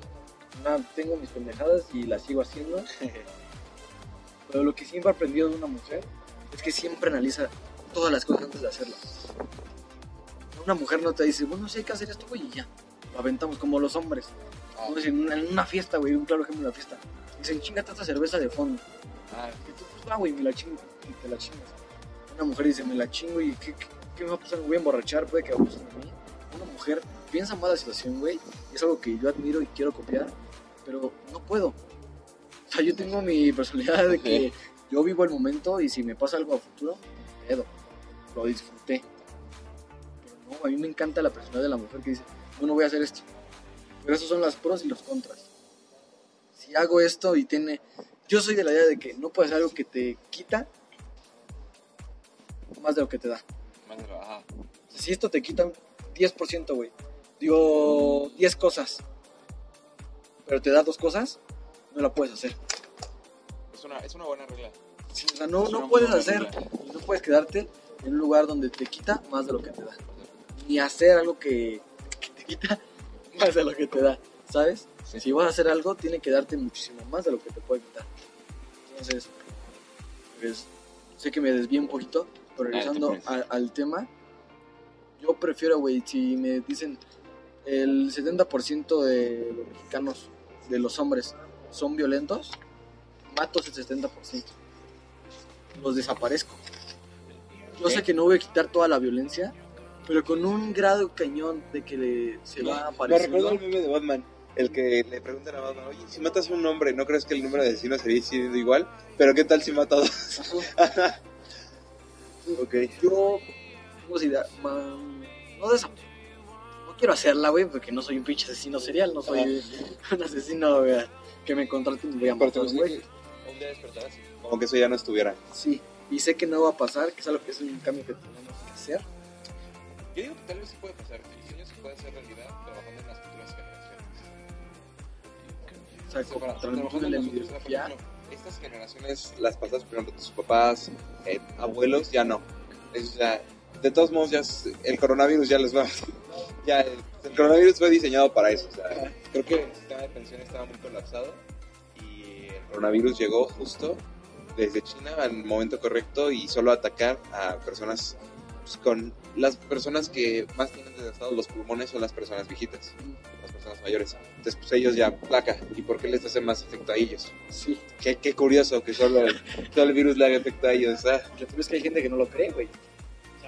Tengo mis pendejadas y las sigo haciendo. Pero lo que siempre he aprendido de una mujer es que siempre analiza todas las cosas antes de hacerlas. Una mujer no te dice, bueno, sí hay que hacer esto, güey, y ya. Lo aventamos como los hombres. Ah. En, una, en una fiesta, güey, un claro ejemplo de una fiesta. Dicen, chingate esta cerveza de fondo. Ah, Y tú, pues, güey, me la chingo. Y te la chingas. Una mujer dice, me la chingo y ¿qué, qué, qué me va a pasar? Me voy a emborrachar, puede que abusen de mí. Una mujer piensa más la situación, güey. Es algo que yo admiro y quiero copiar, pero no puedo. O sea, yo tengo mi personalidad de que yo vivo el momento y si me pasa algo a futuro, pedo. Lo disfruté. Pero no, a mí me encanta la personalidad de la mujer que dice, bueno, voy a hacer esto. Pero esos son los pros y los contras. Si hago esto y tiene... Yo soy de la idea de que no puedes hacer algo que te quita más de lo que te da. más de lo- ajá. Si esto te quita un 10%, güey. Digo, 10 cosas. Pero te da dos cosas, no la puedes hacer. Es una, es una buena regla. O sea, no, no puedes hacer, no puedes quedarte en un lugar donde te quita más de lo que te da. Ni hacer algo que, que te quita más de lo que te da, ¿sabes? Sí. Si vas a hacer algo, tiene que darte muchísimo más de lo que te puede quitar. Entonces, pues, sé que me desvié un poquito, pero regresando pones. a- al tema, yo prefiero, güey, si me dicen el 70% de los mexicanos, de los hombres, son violentos, mato ese 70%. Los desaparezco. Yo sé que no voy a quitar toda la violencia, pero con un grado cañón de que le- se va Me apareciendo. recuerda el meme de Batman. El que le preguntan a Batman, oye, si matas a un hombre, ¿no crees que el número de asesinos sería siendo igual? Pero ¿qué tal si mata a dos? ok. Yo tengo esa idea, man, no de esa- no quiero hacerla, güey, porque no soy un pinche asesino serial, no soy un asesino güey, que me contraten voy a matar a un güey. Un día despertarás Como que eso ya no estuviera. Sí, y sé que no va a pasar, que es algo que es un cambio que tenemos que hacer. Yo digo que tal vez sí puede pasar. El sueño se puede hacer realidad trabajando en las futuras generaciones. O sea, como trabajando en la ejemplo, Estas generaciones, las pasadas, por ejemplo, tus papás, eh, abuelos, ya no. Es, ya, de todos modos, ya es- el coronavirus ya les va. Ya, el, el coronavirus fue diseñado para eso. O sea, creo que el sistema de pensión estaba muy colapsado y el coronavirus llegó justo desde China al momento correcto y solo atacar a personas pues, con las personas que más tienen desgastados los pulmones son las personas viejitas, las personas mayores. Entonces, pues ellos ya placa. ¿Y por qué les hace más efecto a ellos? Sí, Qué, qué curioso que solo, solo el virus le haga efecto a ellos. ah. lo que es que hay gente que no lo cree, güey.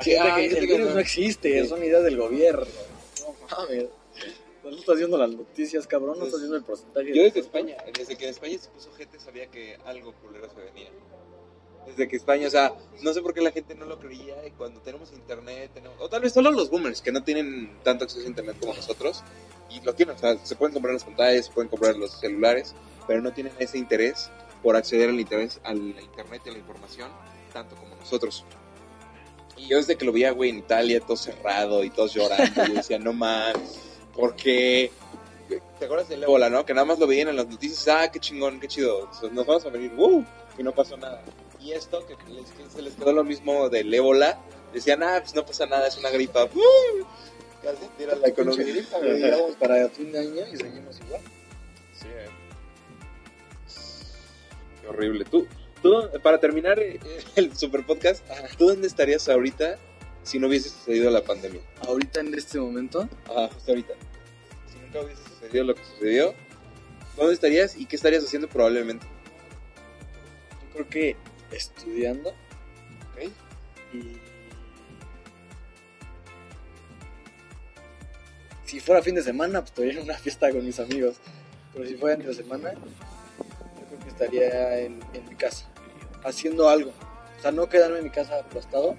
Sí, ah, que hay gente el que virus no. no existe, Sí. son ideas del gobierno. No mames. No estás viendo las noticias, cabrón, no estás viendo el porcentaje. Yo de- desde España, desde que en España se puso gente sabía que algo culero se venía. Desde que España, o sea, no sé por qué la gente no lo creía y cuando tenemos internet, tenemos, o tal vez solo los boomers que no tienen tanto acceso a internet como nosotros y lo tienen, o sea, se pueden comprar las pantallas, se pueden comprar los celulares, pero no tienen ese interés por acceder al interés, a la internet y a la información tanto como nosotros. Y yo desde que lo vi, güey, en Italia, todo cerrado y todos llorando, yo decía, no mames, ¿por qué? ¿Te acuerdas del ébola, no? Que nada más lo veían en las noticias, ah, qué chingón, qué chido, nos vamos a venir, ¡wow! Y no pasó nada. Y esto, que les- que se les quedó lo mismo del ébola, decían, ah, pues no pasa nada, es una gripa. Casi tira la economía. Gripa, Llegamos para fin de año y seguimos igual. Sí, eh. Qué horrible. Tú, tú para terminar eh, el super podcast, ¿tú dónde estarías ahorita si no hubiese sucedido la pandemia? Ahorita en este momento, Ajá, justo ahorita. Si nunca hubiese sucedido lo que sucedió, ¿dónde estarías y qué estarías haciendo probablemente? yo creo que estudiando ¿Ok? y. Si fuera fin de semana, pues estaría en una fiesta con mis amigos. Pero si fuera entre semana, yo creo que estaría en, en mi casa, haciendo algo. O sea, no quedarme en mi casa aplastado.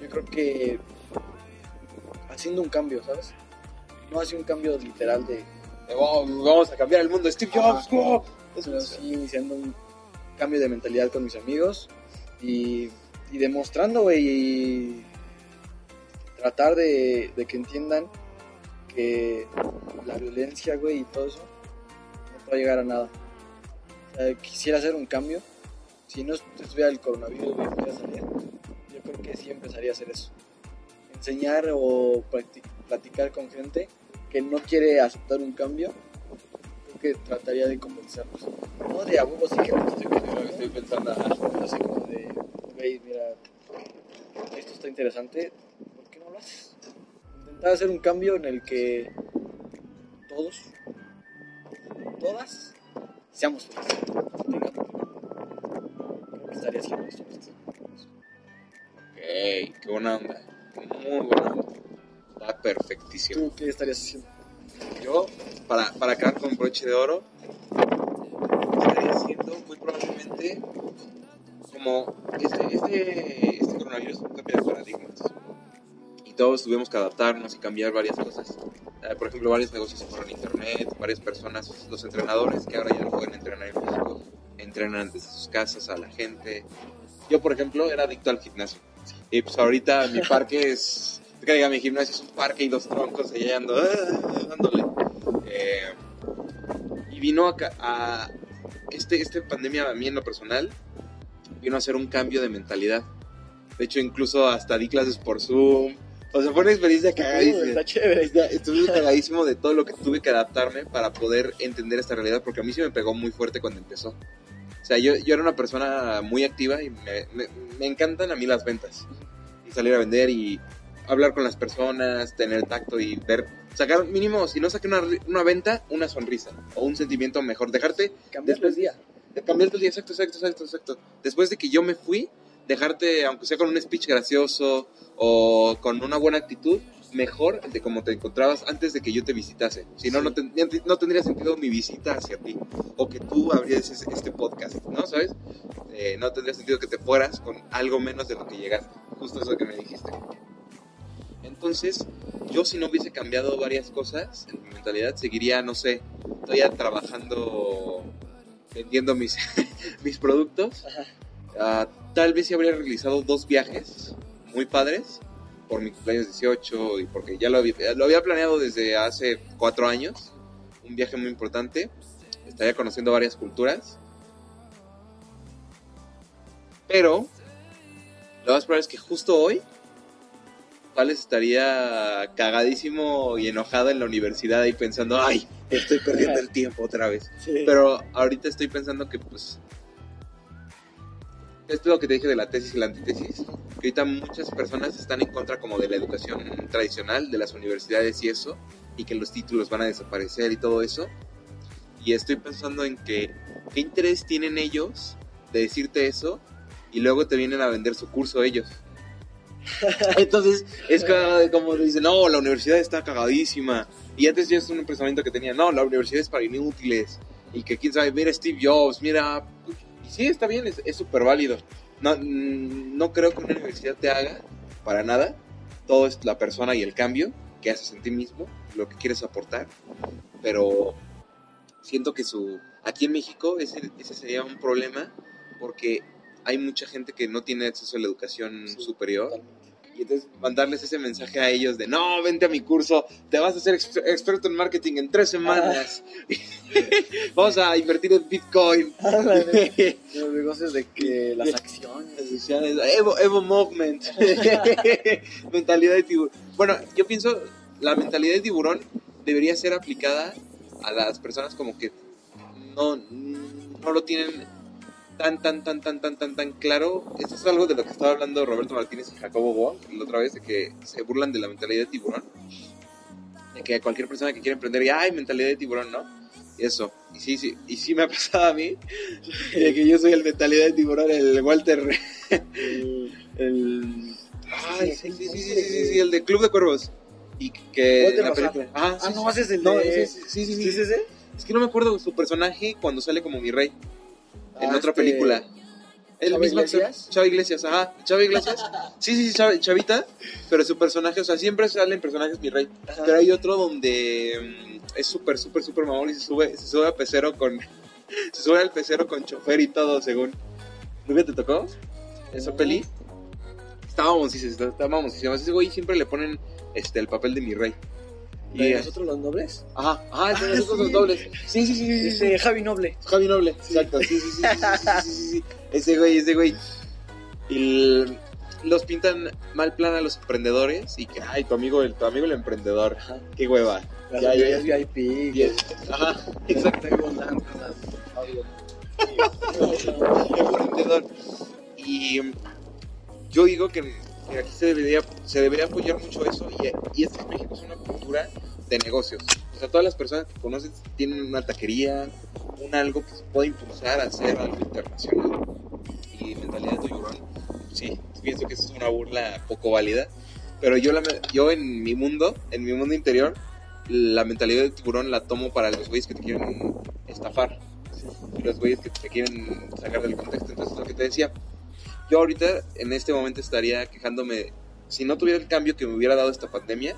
Yo creo que haciendo un cambio, ¿sabes? No así un cambio literal de. Wow, vamos a cambiar el mundo, Steve Jobs, wow. Pero sí iniciando un cambio de mentalidad con mis amigos y, y demostrando, güey, y tratar de, de que entiendan que la violencia, güey, y todo eso no va a llegar a nada. O sea, quisiera hacer un cambio. Si no estuviera el coronavirus, güey, pudiera salir, yo creo que sí empezaría a hacer eso. Enseñar o platicar con gente que no quiere aceptar un cambio, creo que trataría de convencerlos. No de a sí que no estoy que pensando. así como de, güey, mira, esto está interesante, ¿por qué no lo haces? Intentar hacer un cambio en el que todos, todas, seamos felices. Estaría haciendo esto. Ok, qué buena onda. Muy buena onda. Está perfectísimo. ¿Tú qué estarías haciendo? Yo, para, para acabar con broche de oro, estaría haciendo muy probablemente como este, este, este coronavirus cambio de paradigmas. Y todos tuvimos que adaptarnos y cambiar varias cosas. Eh, por ejemplo, varios negocios a internet, varias personas, los entrenadores que ahora ya no pueden entrenar en físico, entrenan desde sus casas a la gente. Yo, por ejemplo, era adicto al gimnasio. Y pues ahorita mi parque es, que diga, mi gimnasio es un parque y dos troncos y allá ando, ah, dándole. Eh, y vino a, a este, este pandemia a mí en lo personal, vino a hacer un cambio de mentalidad. De hecho, incluso hasta di clases por Zoom. O sea, fue una experiencia cagadísima. Está chévere. Está- Estuve cagadísimo de todo lo que tuve que adaptarme para poder entender esta realidad, porque a mí sí me pegó muy fuerte cuando empezó. O sea, yo, yo era una persona muy activa y me, me- me encantan a mí las ventas. Y salir a vender y hablar con las personas, tener tacto y ver, sacar mínimo, si no saqué una, una venta, una sonrisa o un sentimiento mejor. Dejarte Cambiarle el día. de cambiarte el día, exacto, exacto, exacto, exacto. Después de que yo me fui, dejarte, aunque sea con un speech gracioso o con una buena actitud, mejor de como te encontrabas antes de que yo te visitase. Si no, no, ten- no tendría sentido mi visita hacia ti. O que tú abrieras ese- este podcast, ¿no? ¿Sabes? Eh, no tendría sentido que te fueras con algo menos de lo que llegaste. Justo eso que me dijiste. Entonces, yo si no hubiese cambiado varias cosas en mi mentalidad, seguiría, no sé, todavía trabajando, vendiendo mis, mis productos. Ah, tal vez sí habría realizado dos viajes muy padres por mi cumpleaños 18 y porque ya lo había, lo había planeado desde hace cuatro años. Un viaje muy importante. Estaría conociendo varias culturas. Pero lo más probable es que justo hoy tal vez estaría cagadísimo y enojado en la universidad ahí pensando, ay, estoy perdiendo el tiempo otra vez. Sí. Pero ahorita estoy pensando que, pues. Esto es lo que te dije de la tesis y la antítesis. Que ahorita muchas personas están en contra, como de la educación tradicional, de las universidades y eso. Y que los títulos van a desaparecer y todo eso. Y estoy pensando en que. ¿Qué interés tienen ellos de decirte eso? Y luego te vienen a vender su curso ellos. Entonces, es como dicen, no, la universidad está cagadísima. Y antes yo es un pensamiento que tenía, no, la universidad es para inútiles. Y que quién sabe, mira Steve Jobs, mira... Y sí, está bien, es súper válido. No, mm, no creo que una universidad te haga para nada. Todo es la persona y el cambio que haces en ti mismo, lo que quieres aportar. Pero siento que su... Aquí en México ese, ese sería un problema porque hay mucha gente que no tiene acceso a la educación Sí. superior. Y entonces mandarles ese mensaje a ellos de, no, vente a mi curso, te vas a ex- experto en marketing en tres semanas. Vamos a invertir en Bitcoin. Ándale. Los negocios de que las acciones. Evo, Evo Movement. mentalidad de tiburón. Bueno, yo pienso, la mentalidad de tiburón debería ser aplicada a las personas como que no, no lo tienen tan, tan, tan, tan, tan, tan, tan claro. Esto es algo de lo que estaba hablando Roberto Martínez y Jacobo Boa la otra vez, de que se burlan de la mentalidad de tiburón. De que cualquier persona que quiere emprender, ya, ay, mentalidad de tiburón, ¿no? Y eso. Y sí, sí, y sí me ha pasado a mí, de que yo soy el mentalidad de tiburón, el Walter, El-. Ay, sí, sí, sí, sí, sí, sí, sí, el de Club de Cuervos. Y que la película... Ah, Ah, sí, no, sí. haces el No, de... sí, sí, sí, sí, ¿Sí es ese? Es que no me acuerdo su personaje cuando sale como mi rey en Ah, otra este, película. El ¿Chava mismo Iglesias? Chava Iglesias, ajá. Chava Iglesias. Sí, sí, sí, Chava- Chavita. Pero su personaje, o sea, siempre salen personajes mi rey. Ajá. Pero hay otro donde mm, es súper, súper, súper mamón y se sube, se sube a pecero con, Se sube al pecero con chofer y todo, según. ¿Nunca te tocó? ¿Esa peli? Estábamos, sí, estábamos, ese güey siempre le ponen este, el papel de mi rey. ¿La de nosotros los nobles? Ajá, ajá, ah, de nosotros los nobles. Sí, sí, sí. Este, Javi Noble. Javi Noble, exacto. Sí, sí, sí. sí, sí, Ese güey, ese güey. El, los pintan mal plan a los emprendedores y que, ay, tu amigo, el, tu amigo el emprendedor. Qué hueva. ya, ya, ya. VIP. Ajá, exacto. Emprendedor. Y yo digo que aquí se debería, se debería apoyar mucho eso y, y es que México es una cultura de negocios. O sea, todas las personas que conoces tienen una taquería, un algo que se puede impulsar a hacer algo internacional. Y mentalidad de tiburón, sí, pienso que eso es una burla poco válida. Pero yo, la, yo en mi mundo, en mi mundo interior, la mentalidad de tiburón la tomo para los güeyes que te quieren estafar y los güeyes que te quieren sacar del contexto. Entonces, lo que te decía, yo ahorita en este momento estaría quejándome, si no tuviera el cambio que me hubiera dado esta pandemia,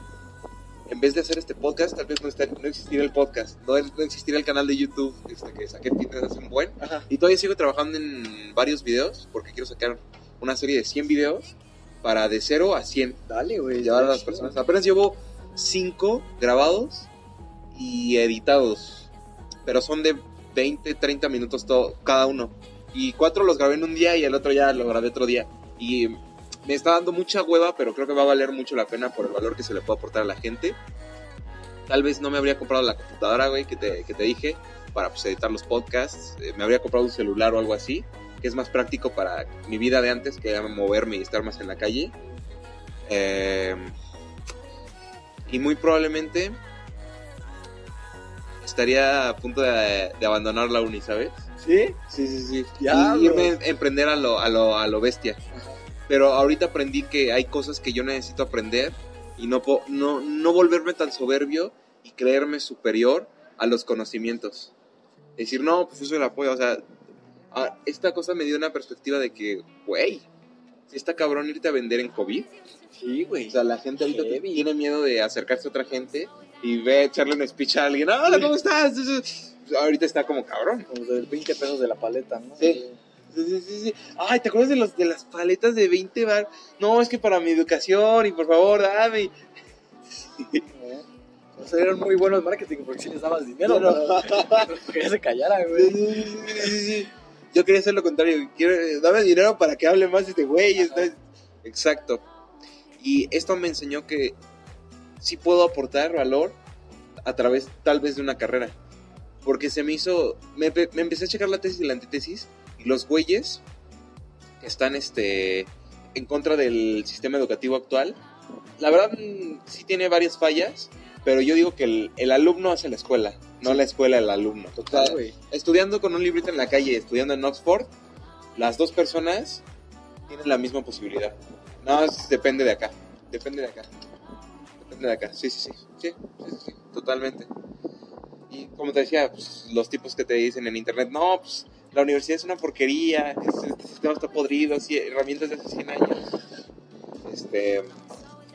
en vez de hacer este podcast, tal vez no, estaría- no existiría el podcast, no, no existiría el canal de YouTube este, que saqué fitness hace un buen. Ajá. Y todavía sigo trabajando en varios videos, porque quiero sacar una serie de 100 videos para de 0 a 100 Dale, güey. llevar a las chido. personas. Apenas llevo 5 grabados y editados, pero son de 20, 30 minutos todo, cada uno. Y cuatro los grabé en un día y el otro ya lo grabé otro día. Y me está dando mucha hueva, pero creo que va a valer mucho la pena por el valor que se le puede aportar a la gente. Tal vez no me habría comprado la computadora, güey, que te, que te dije, para pues, editar los podcasts. Eh, me habría comprado un celular o algo así, que es más práctico para mi vida de antes que moverme y estar más en la calle. Eh, y muy probablemente estaría a punto de, de abandonar la uni, ¿sabes? ¿Sí? Sí, sí, sí. Ya, y irme a emprender a lo, a, lo, a lo bestia. Pero ahorita aprendí que hay cosas que yo necesito aprender y no, po- no, no volverme tan soberbio y creerme superior a los conocimientos. Decir, no, pues eso es el apoyo. O sea, esta cosa me dio una perspectiva de que, güey, si está cabrón irte a vender en COVID. Sí, güey. O sea, la gente ahorita tiene miedo de acercarse a otra gente y ve echarle un speech a alguien. Hola, ¿cómo estás? Ahorita está como cabrón. Como de 20 pesos de la paleta, ¿no? Sí. Sí, sí, sí, sí. Ay, ¿te acuerdas de, los, de las paletas de 20 bar? No, es que para mi educación y por favor, dame. ¿Eh? O sea, eran muy buenos marketing porque si les dabas dinero, para que se callara, Sí, güey. sí, sí, sí, sí. Yo quería hacer lo contrario. Quiero, dame dinero para que hable más este güey. está- Exacto. Y esto me enseñó que sí puedo aportar valor a través tal vez de una carrera. Porque se me hizo, me, me empecé a checar la tesis y la antítesis y los güeyes que están este, en contra del sistema educativo actual, la verdad mm, sí tiene varias fallas, pero yo digo que el, el alumno hace la escuela, no la escuela el alumno. Total. Estudiando con un librito en la calle, estudiando en Oxford, las dos personas tienen la misma posibilidad. No, es- depende de acá. Depende de acá. Depende de acá. Sí, sí, sí. Sí, sí, sí, sí, totalmente. Y como te decía, pues, los tipos que te dicen en internet, no, pues la universidad es una porquería, es- este sistema está podrido, así, herramientas de hace 100 años. Este,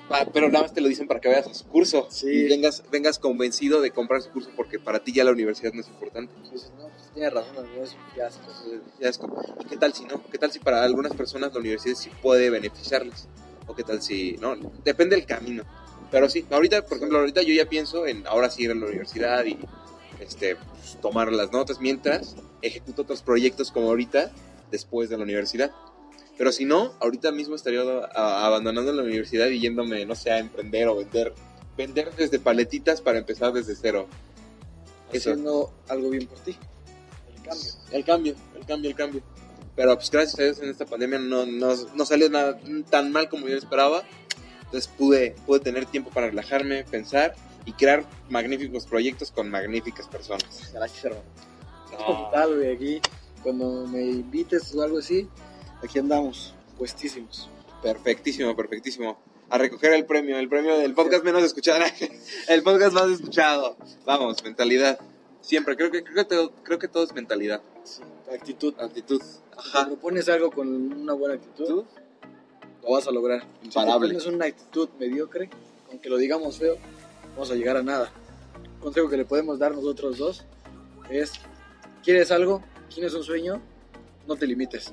ah, pero nada más te lo dicen para que vayas a su curso Sí. y vengas, vengas convencido de comprar su curso porque para ti ya la universidad no es importante. Entonces, no, pues tiene razón, amigo, es un fiasco. Es ¿y qué tal si no? ¿Qué tal si para algunas personas la universidad sí puede beneficiarles? ¿O qué tal si no? Depende del camino. Pero sí, ahorita, por ejemplo, ahorita yo ya pienso en ahora sí ir a la universidad y este, pues, tomar las notas mientras ejecuto otros proyectos como ahorita después de la universidad. Pero si no, ahorita mismo estaría a- abandonando la universidad y yéndome, no sé, a emprender o vender. Vender desde paletitas para empezar desde cero. Eso. Haciendo algo bien por ti. El cambio. El cambio, el cambio, el cambio. Pero pues gracias a Dios en esta pandemia no, no, no salió nada tan mal como yo esperaba. Entonces pude, pude tener tiempo para relajarme, pensar y crear magníficos proyectos con magníficas personas. Gracias, hermano. Total, güey, aquí, cuando me invites o algo así, aquí andamos, puestísimos. Perfectísimo, perfectísimo. A recoger el premio, el premio del podcast menos escuchado, el podcast más escuchado. Vamos, mentalidad. Siempre, creo que, creo que, todo, creo que todo es mentalidad, Sí, actitud. actitud. Si Ajá. propones algo con una buena actitud, ¿Tú? lo vas a lograr. Imparable. Si tienes una actitud mediocre, aunque lo digamos feo, no vamos a llegar a nada. Un consejo que le podemos dar nosotros dos es ¿Quieres algo? ¿Tienes un sueño? No te limites.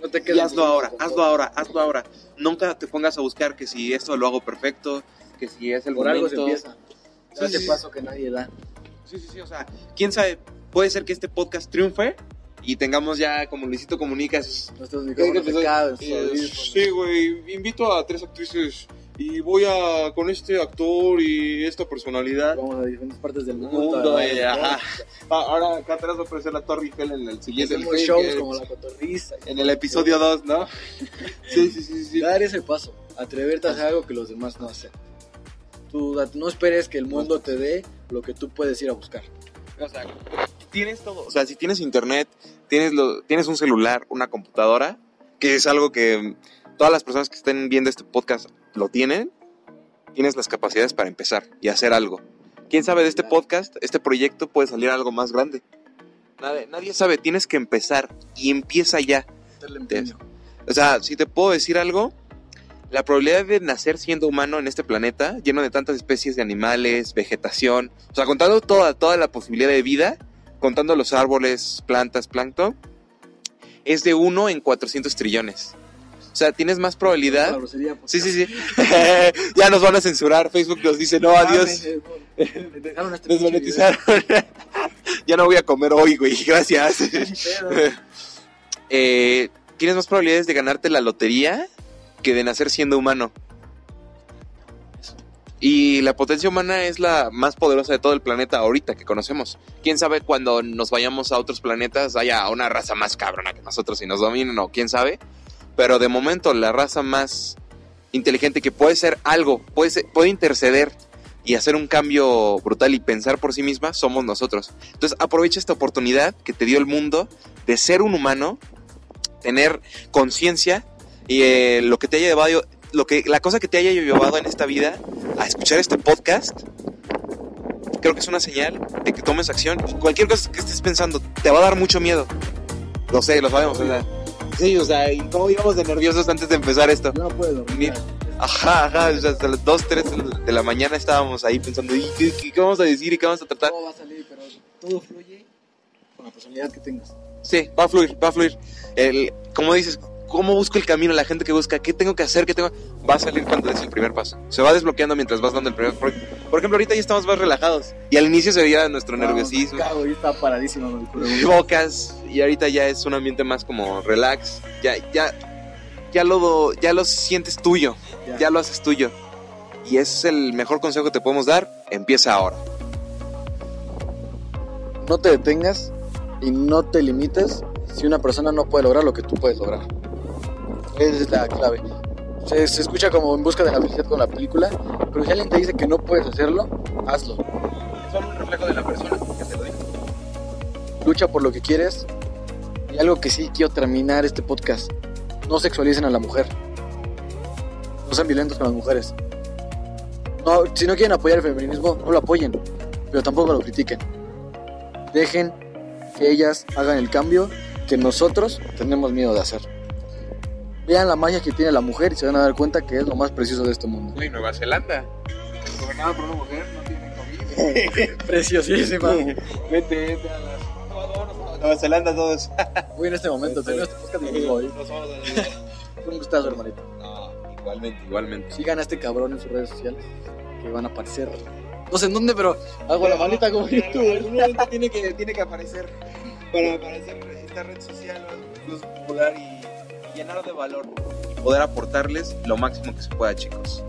No te Y quedes hazlo ahora, hazlo ahora, hazlo ahora. Nunca te pongas a buscar que si esto lo hago perfecto, que si es el Por algo se momento. empieza. Sí, Ese sí, paso que nadie da. Sí, sí, sí, o sea, quién sabe, puede ser que este podcast triunfe y tengamos ya como Luisito Comunica esos Nuestros ¿Qué- micrófonos sí, güey, invito a tres actrices y voy a con este actor y esta personalidad. Vamos a diferentes partes del mundo. Eh, ajá. Ah, Ahora acá atrás va a aparecer la Torre Eiffel en el siguiente hacemos en- shows en- como la cotorriza. en el episodio 2, ¿no? Sí, sí, sí, sí. Dar ese paso, atreverte a hacer algo que los demás no hacen. Tú no esperes que el mundo te dé lo que tú puedes ir a buscar. O sea, tienes todo. O sea, si tienes internet, tienes, lo, tienes un celular, una computadora, que es algo que todas las personas que estén viendo este podcast lo tienen, tienes las capacidades para empezar y hacer algo. ¿Quién sabe de este podcast? Este proyecto puede salir algo más grande. Nadie, nadie sabe, tienes que empezar y empieza ya. O sea, si te puedo decir algo, la probabilidad de nacer siendo humano en este planeta, lleno de tantas especies de animales, vegetación, o sea, contando toda, toda la posibilidad de vida, contando los árboles, plantas, plancton, es de 1 en 400 trillones. O sea, tienes más La probabilidad. grosería, pues, Sí, sí, sí. ya nos van a censurar. Facebook nos dice, no, adiós. eh, me dejaron este Desmonetizaron. ya no voy a comer hoy, güey. Gracias. eh, tienes más probabilidades de ganarte la lotería que de nacer siendo humano. Y la potencia humana es la más poderosa de todo el planeta ahorita que conocemos. Quién sabe cuando nos vayamos a otros planetas haya una raza más cabrona que nosotros y nos dominen o quién sabe. Pero de momento la raza más inteligente que puede ser algo, puede, puede interceder y hacer un cambio brutal y pensar por sí misma somos nosotros. Entonces aprovecha esta oportunidad que te dio el mundo de ser un humano, tener conciencia y eh, lo que te haya llevado, lo que, la cosa que te haya llevado en esta vida a escuchar este podcast, creo que es una señal de que tomes acción cualquier cosa que estés pensando te va a dar mucho miedo. Lo sé, lo sabemos. sea, sí, o sea, y cómo íbamos de nerviosos antes de empezar esto. Yo no puedo. Ni- Ajá, ajá, o sea, hasta las 2, 3 de la mañana estábamos ahí pensando, ¿y qué, qué- qué vamos a decir y qué vamos a tratar? Todo va a salir, pero todo fluye con la personalidad que tengas. Sí, va a fluir, va a fluir. El, como dices, ¿cómo busco el camino? La gente que busca, ¿qué tengo que hacer? ¿Qué tengo? Va a salir cuando des el primer paso. Se va desbloqueando mientras vas dando el primer Por, por ejemplo, ahorita ya estamos más relajados. Y al inicio se veía nuestro nerviosismo, Cago, y está paradísimo. bocas. Y ahorita ya es un ambiente más como relax. Ya, ya, ya lo, ya lo sientes tuyo. Ya. Ya lo haces tuyo. Y ese es el mejor consejo que te podemos dar. Empieza ahora. No te detengas y no te limites si una persona no puede lograr lo que tú puedes lograr. Esa es la clave. Se, se escucha como en busca de la felicidad con la película, pero si alguien te dice que no puedes hacerlo, hazlo. Es solo un reflejo de la persona que te lo dijo. Lucha por lo que quieres. Y algo que sí quiero terminar este podcast. No sexualicen a la mujer. No sean violentos con las mujeres. No, si no quieren apoyar el feminismo, no lo apoyen. Pero tampoco lo critiquen. Dejen que ellas hagan el cambio que nosotros tenemos miedo de hacer. Vean la magia que tiene la mujer y se van a dar cuenta que es lo más precioso de este mundo. Uy, Nueva Zelanda. Gobernada por una mujer, no tiene COVID. Preciosísima. Vete, vete a las. Nueva Zelanda todos. Voy en este momento, termino este podcast y me voy. Fue un gustazo, hermanito. No, igualmente, igualmente. Sigan a este cabrón en sus redes sociales que van a aparecer. No sé en dónde, pero hago la manita como En YouTube. algún momento tiene que, tiene que aparecer para aparecer esta red social más popular y llenar de valor y poder aportarles lo máximo que se pueda, chicos.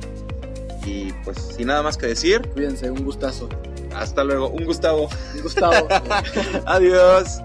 Y pues sin nada más que decir, Cuídense, un gustazo. hasta luego. Un Gustavo. Un Gustavo. Adiós.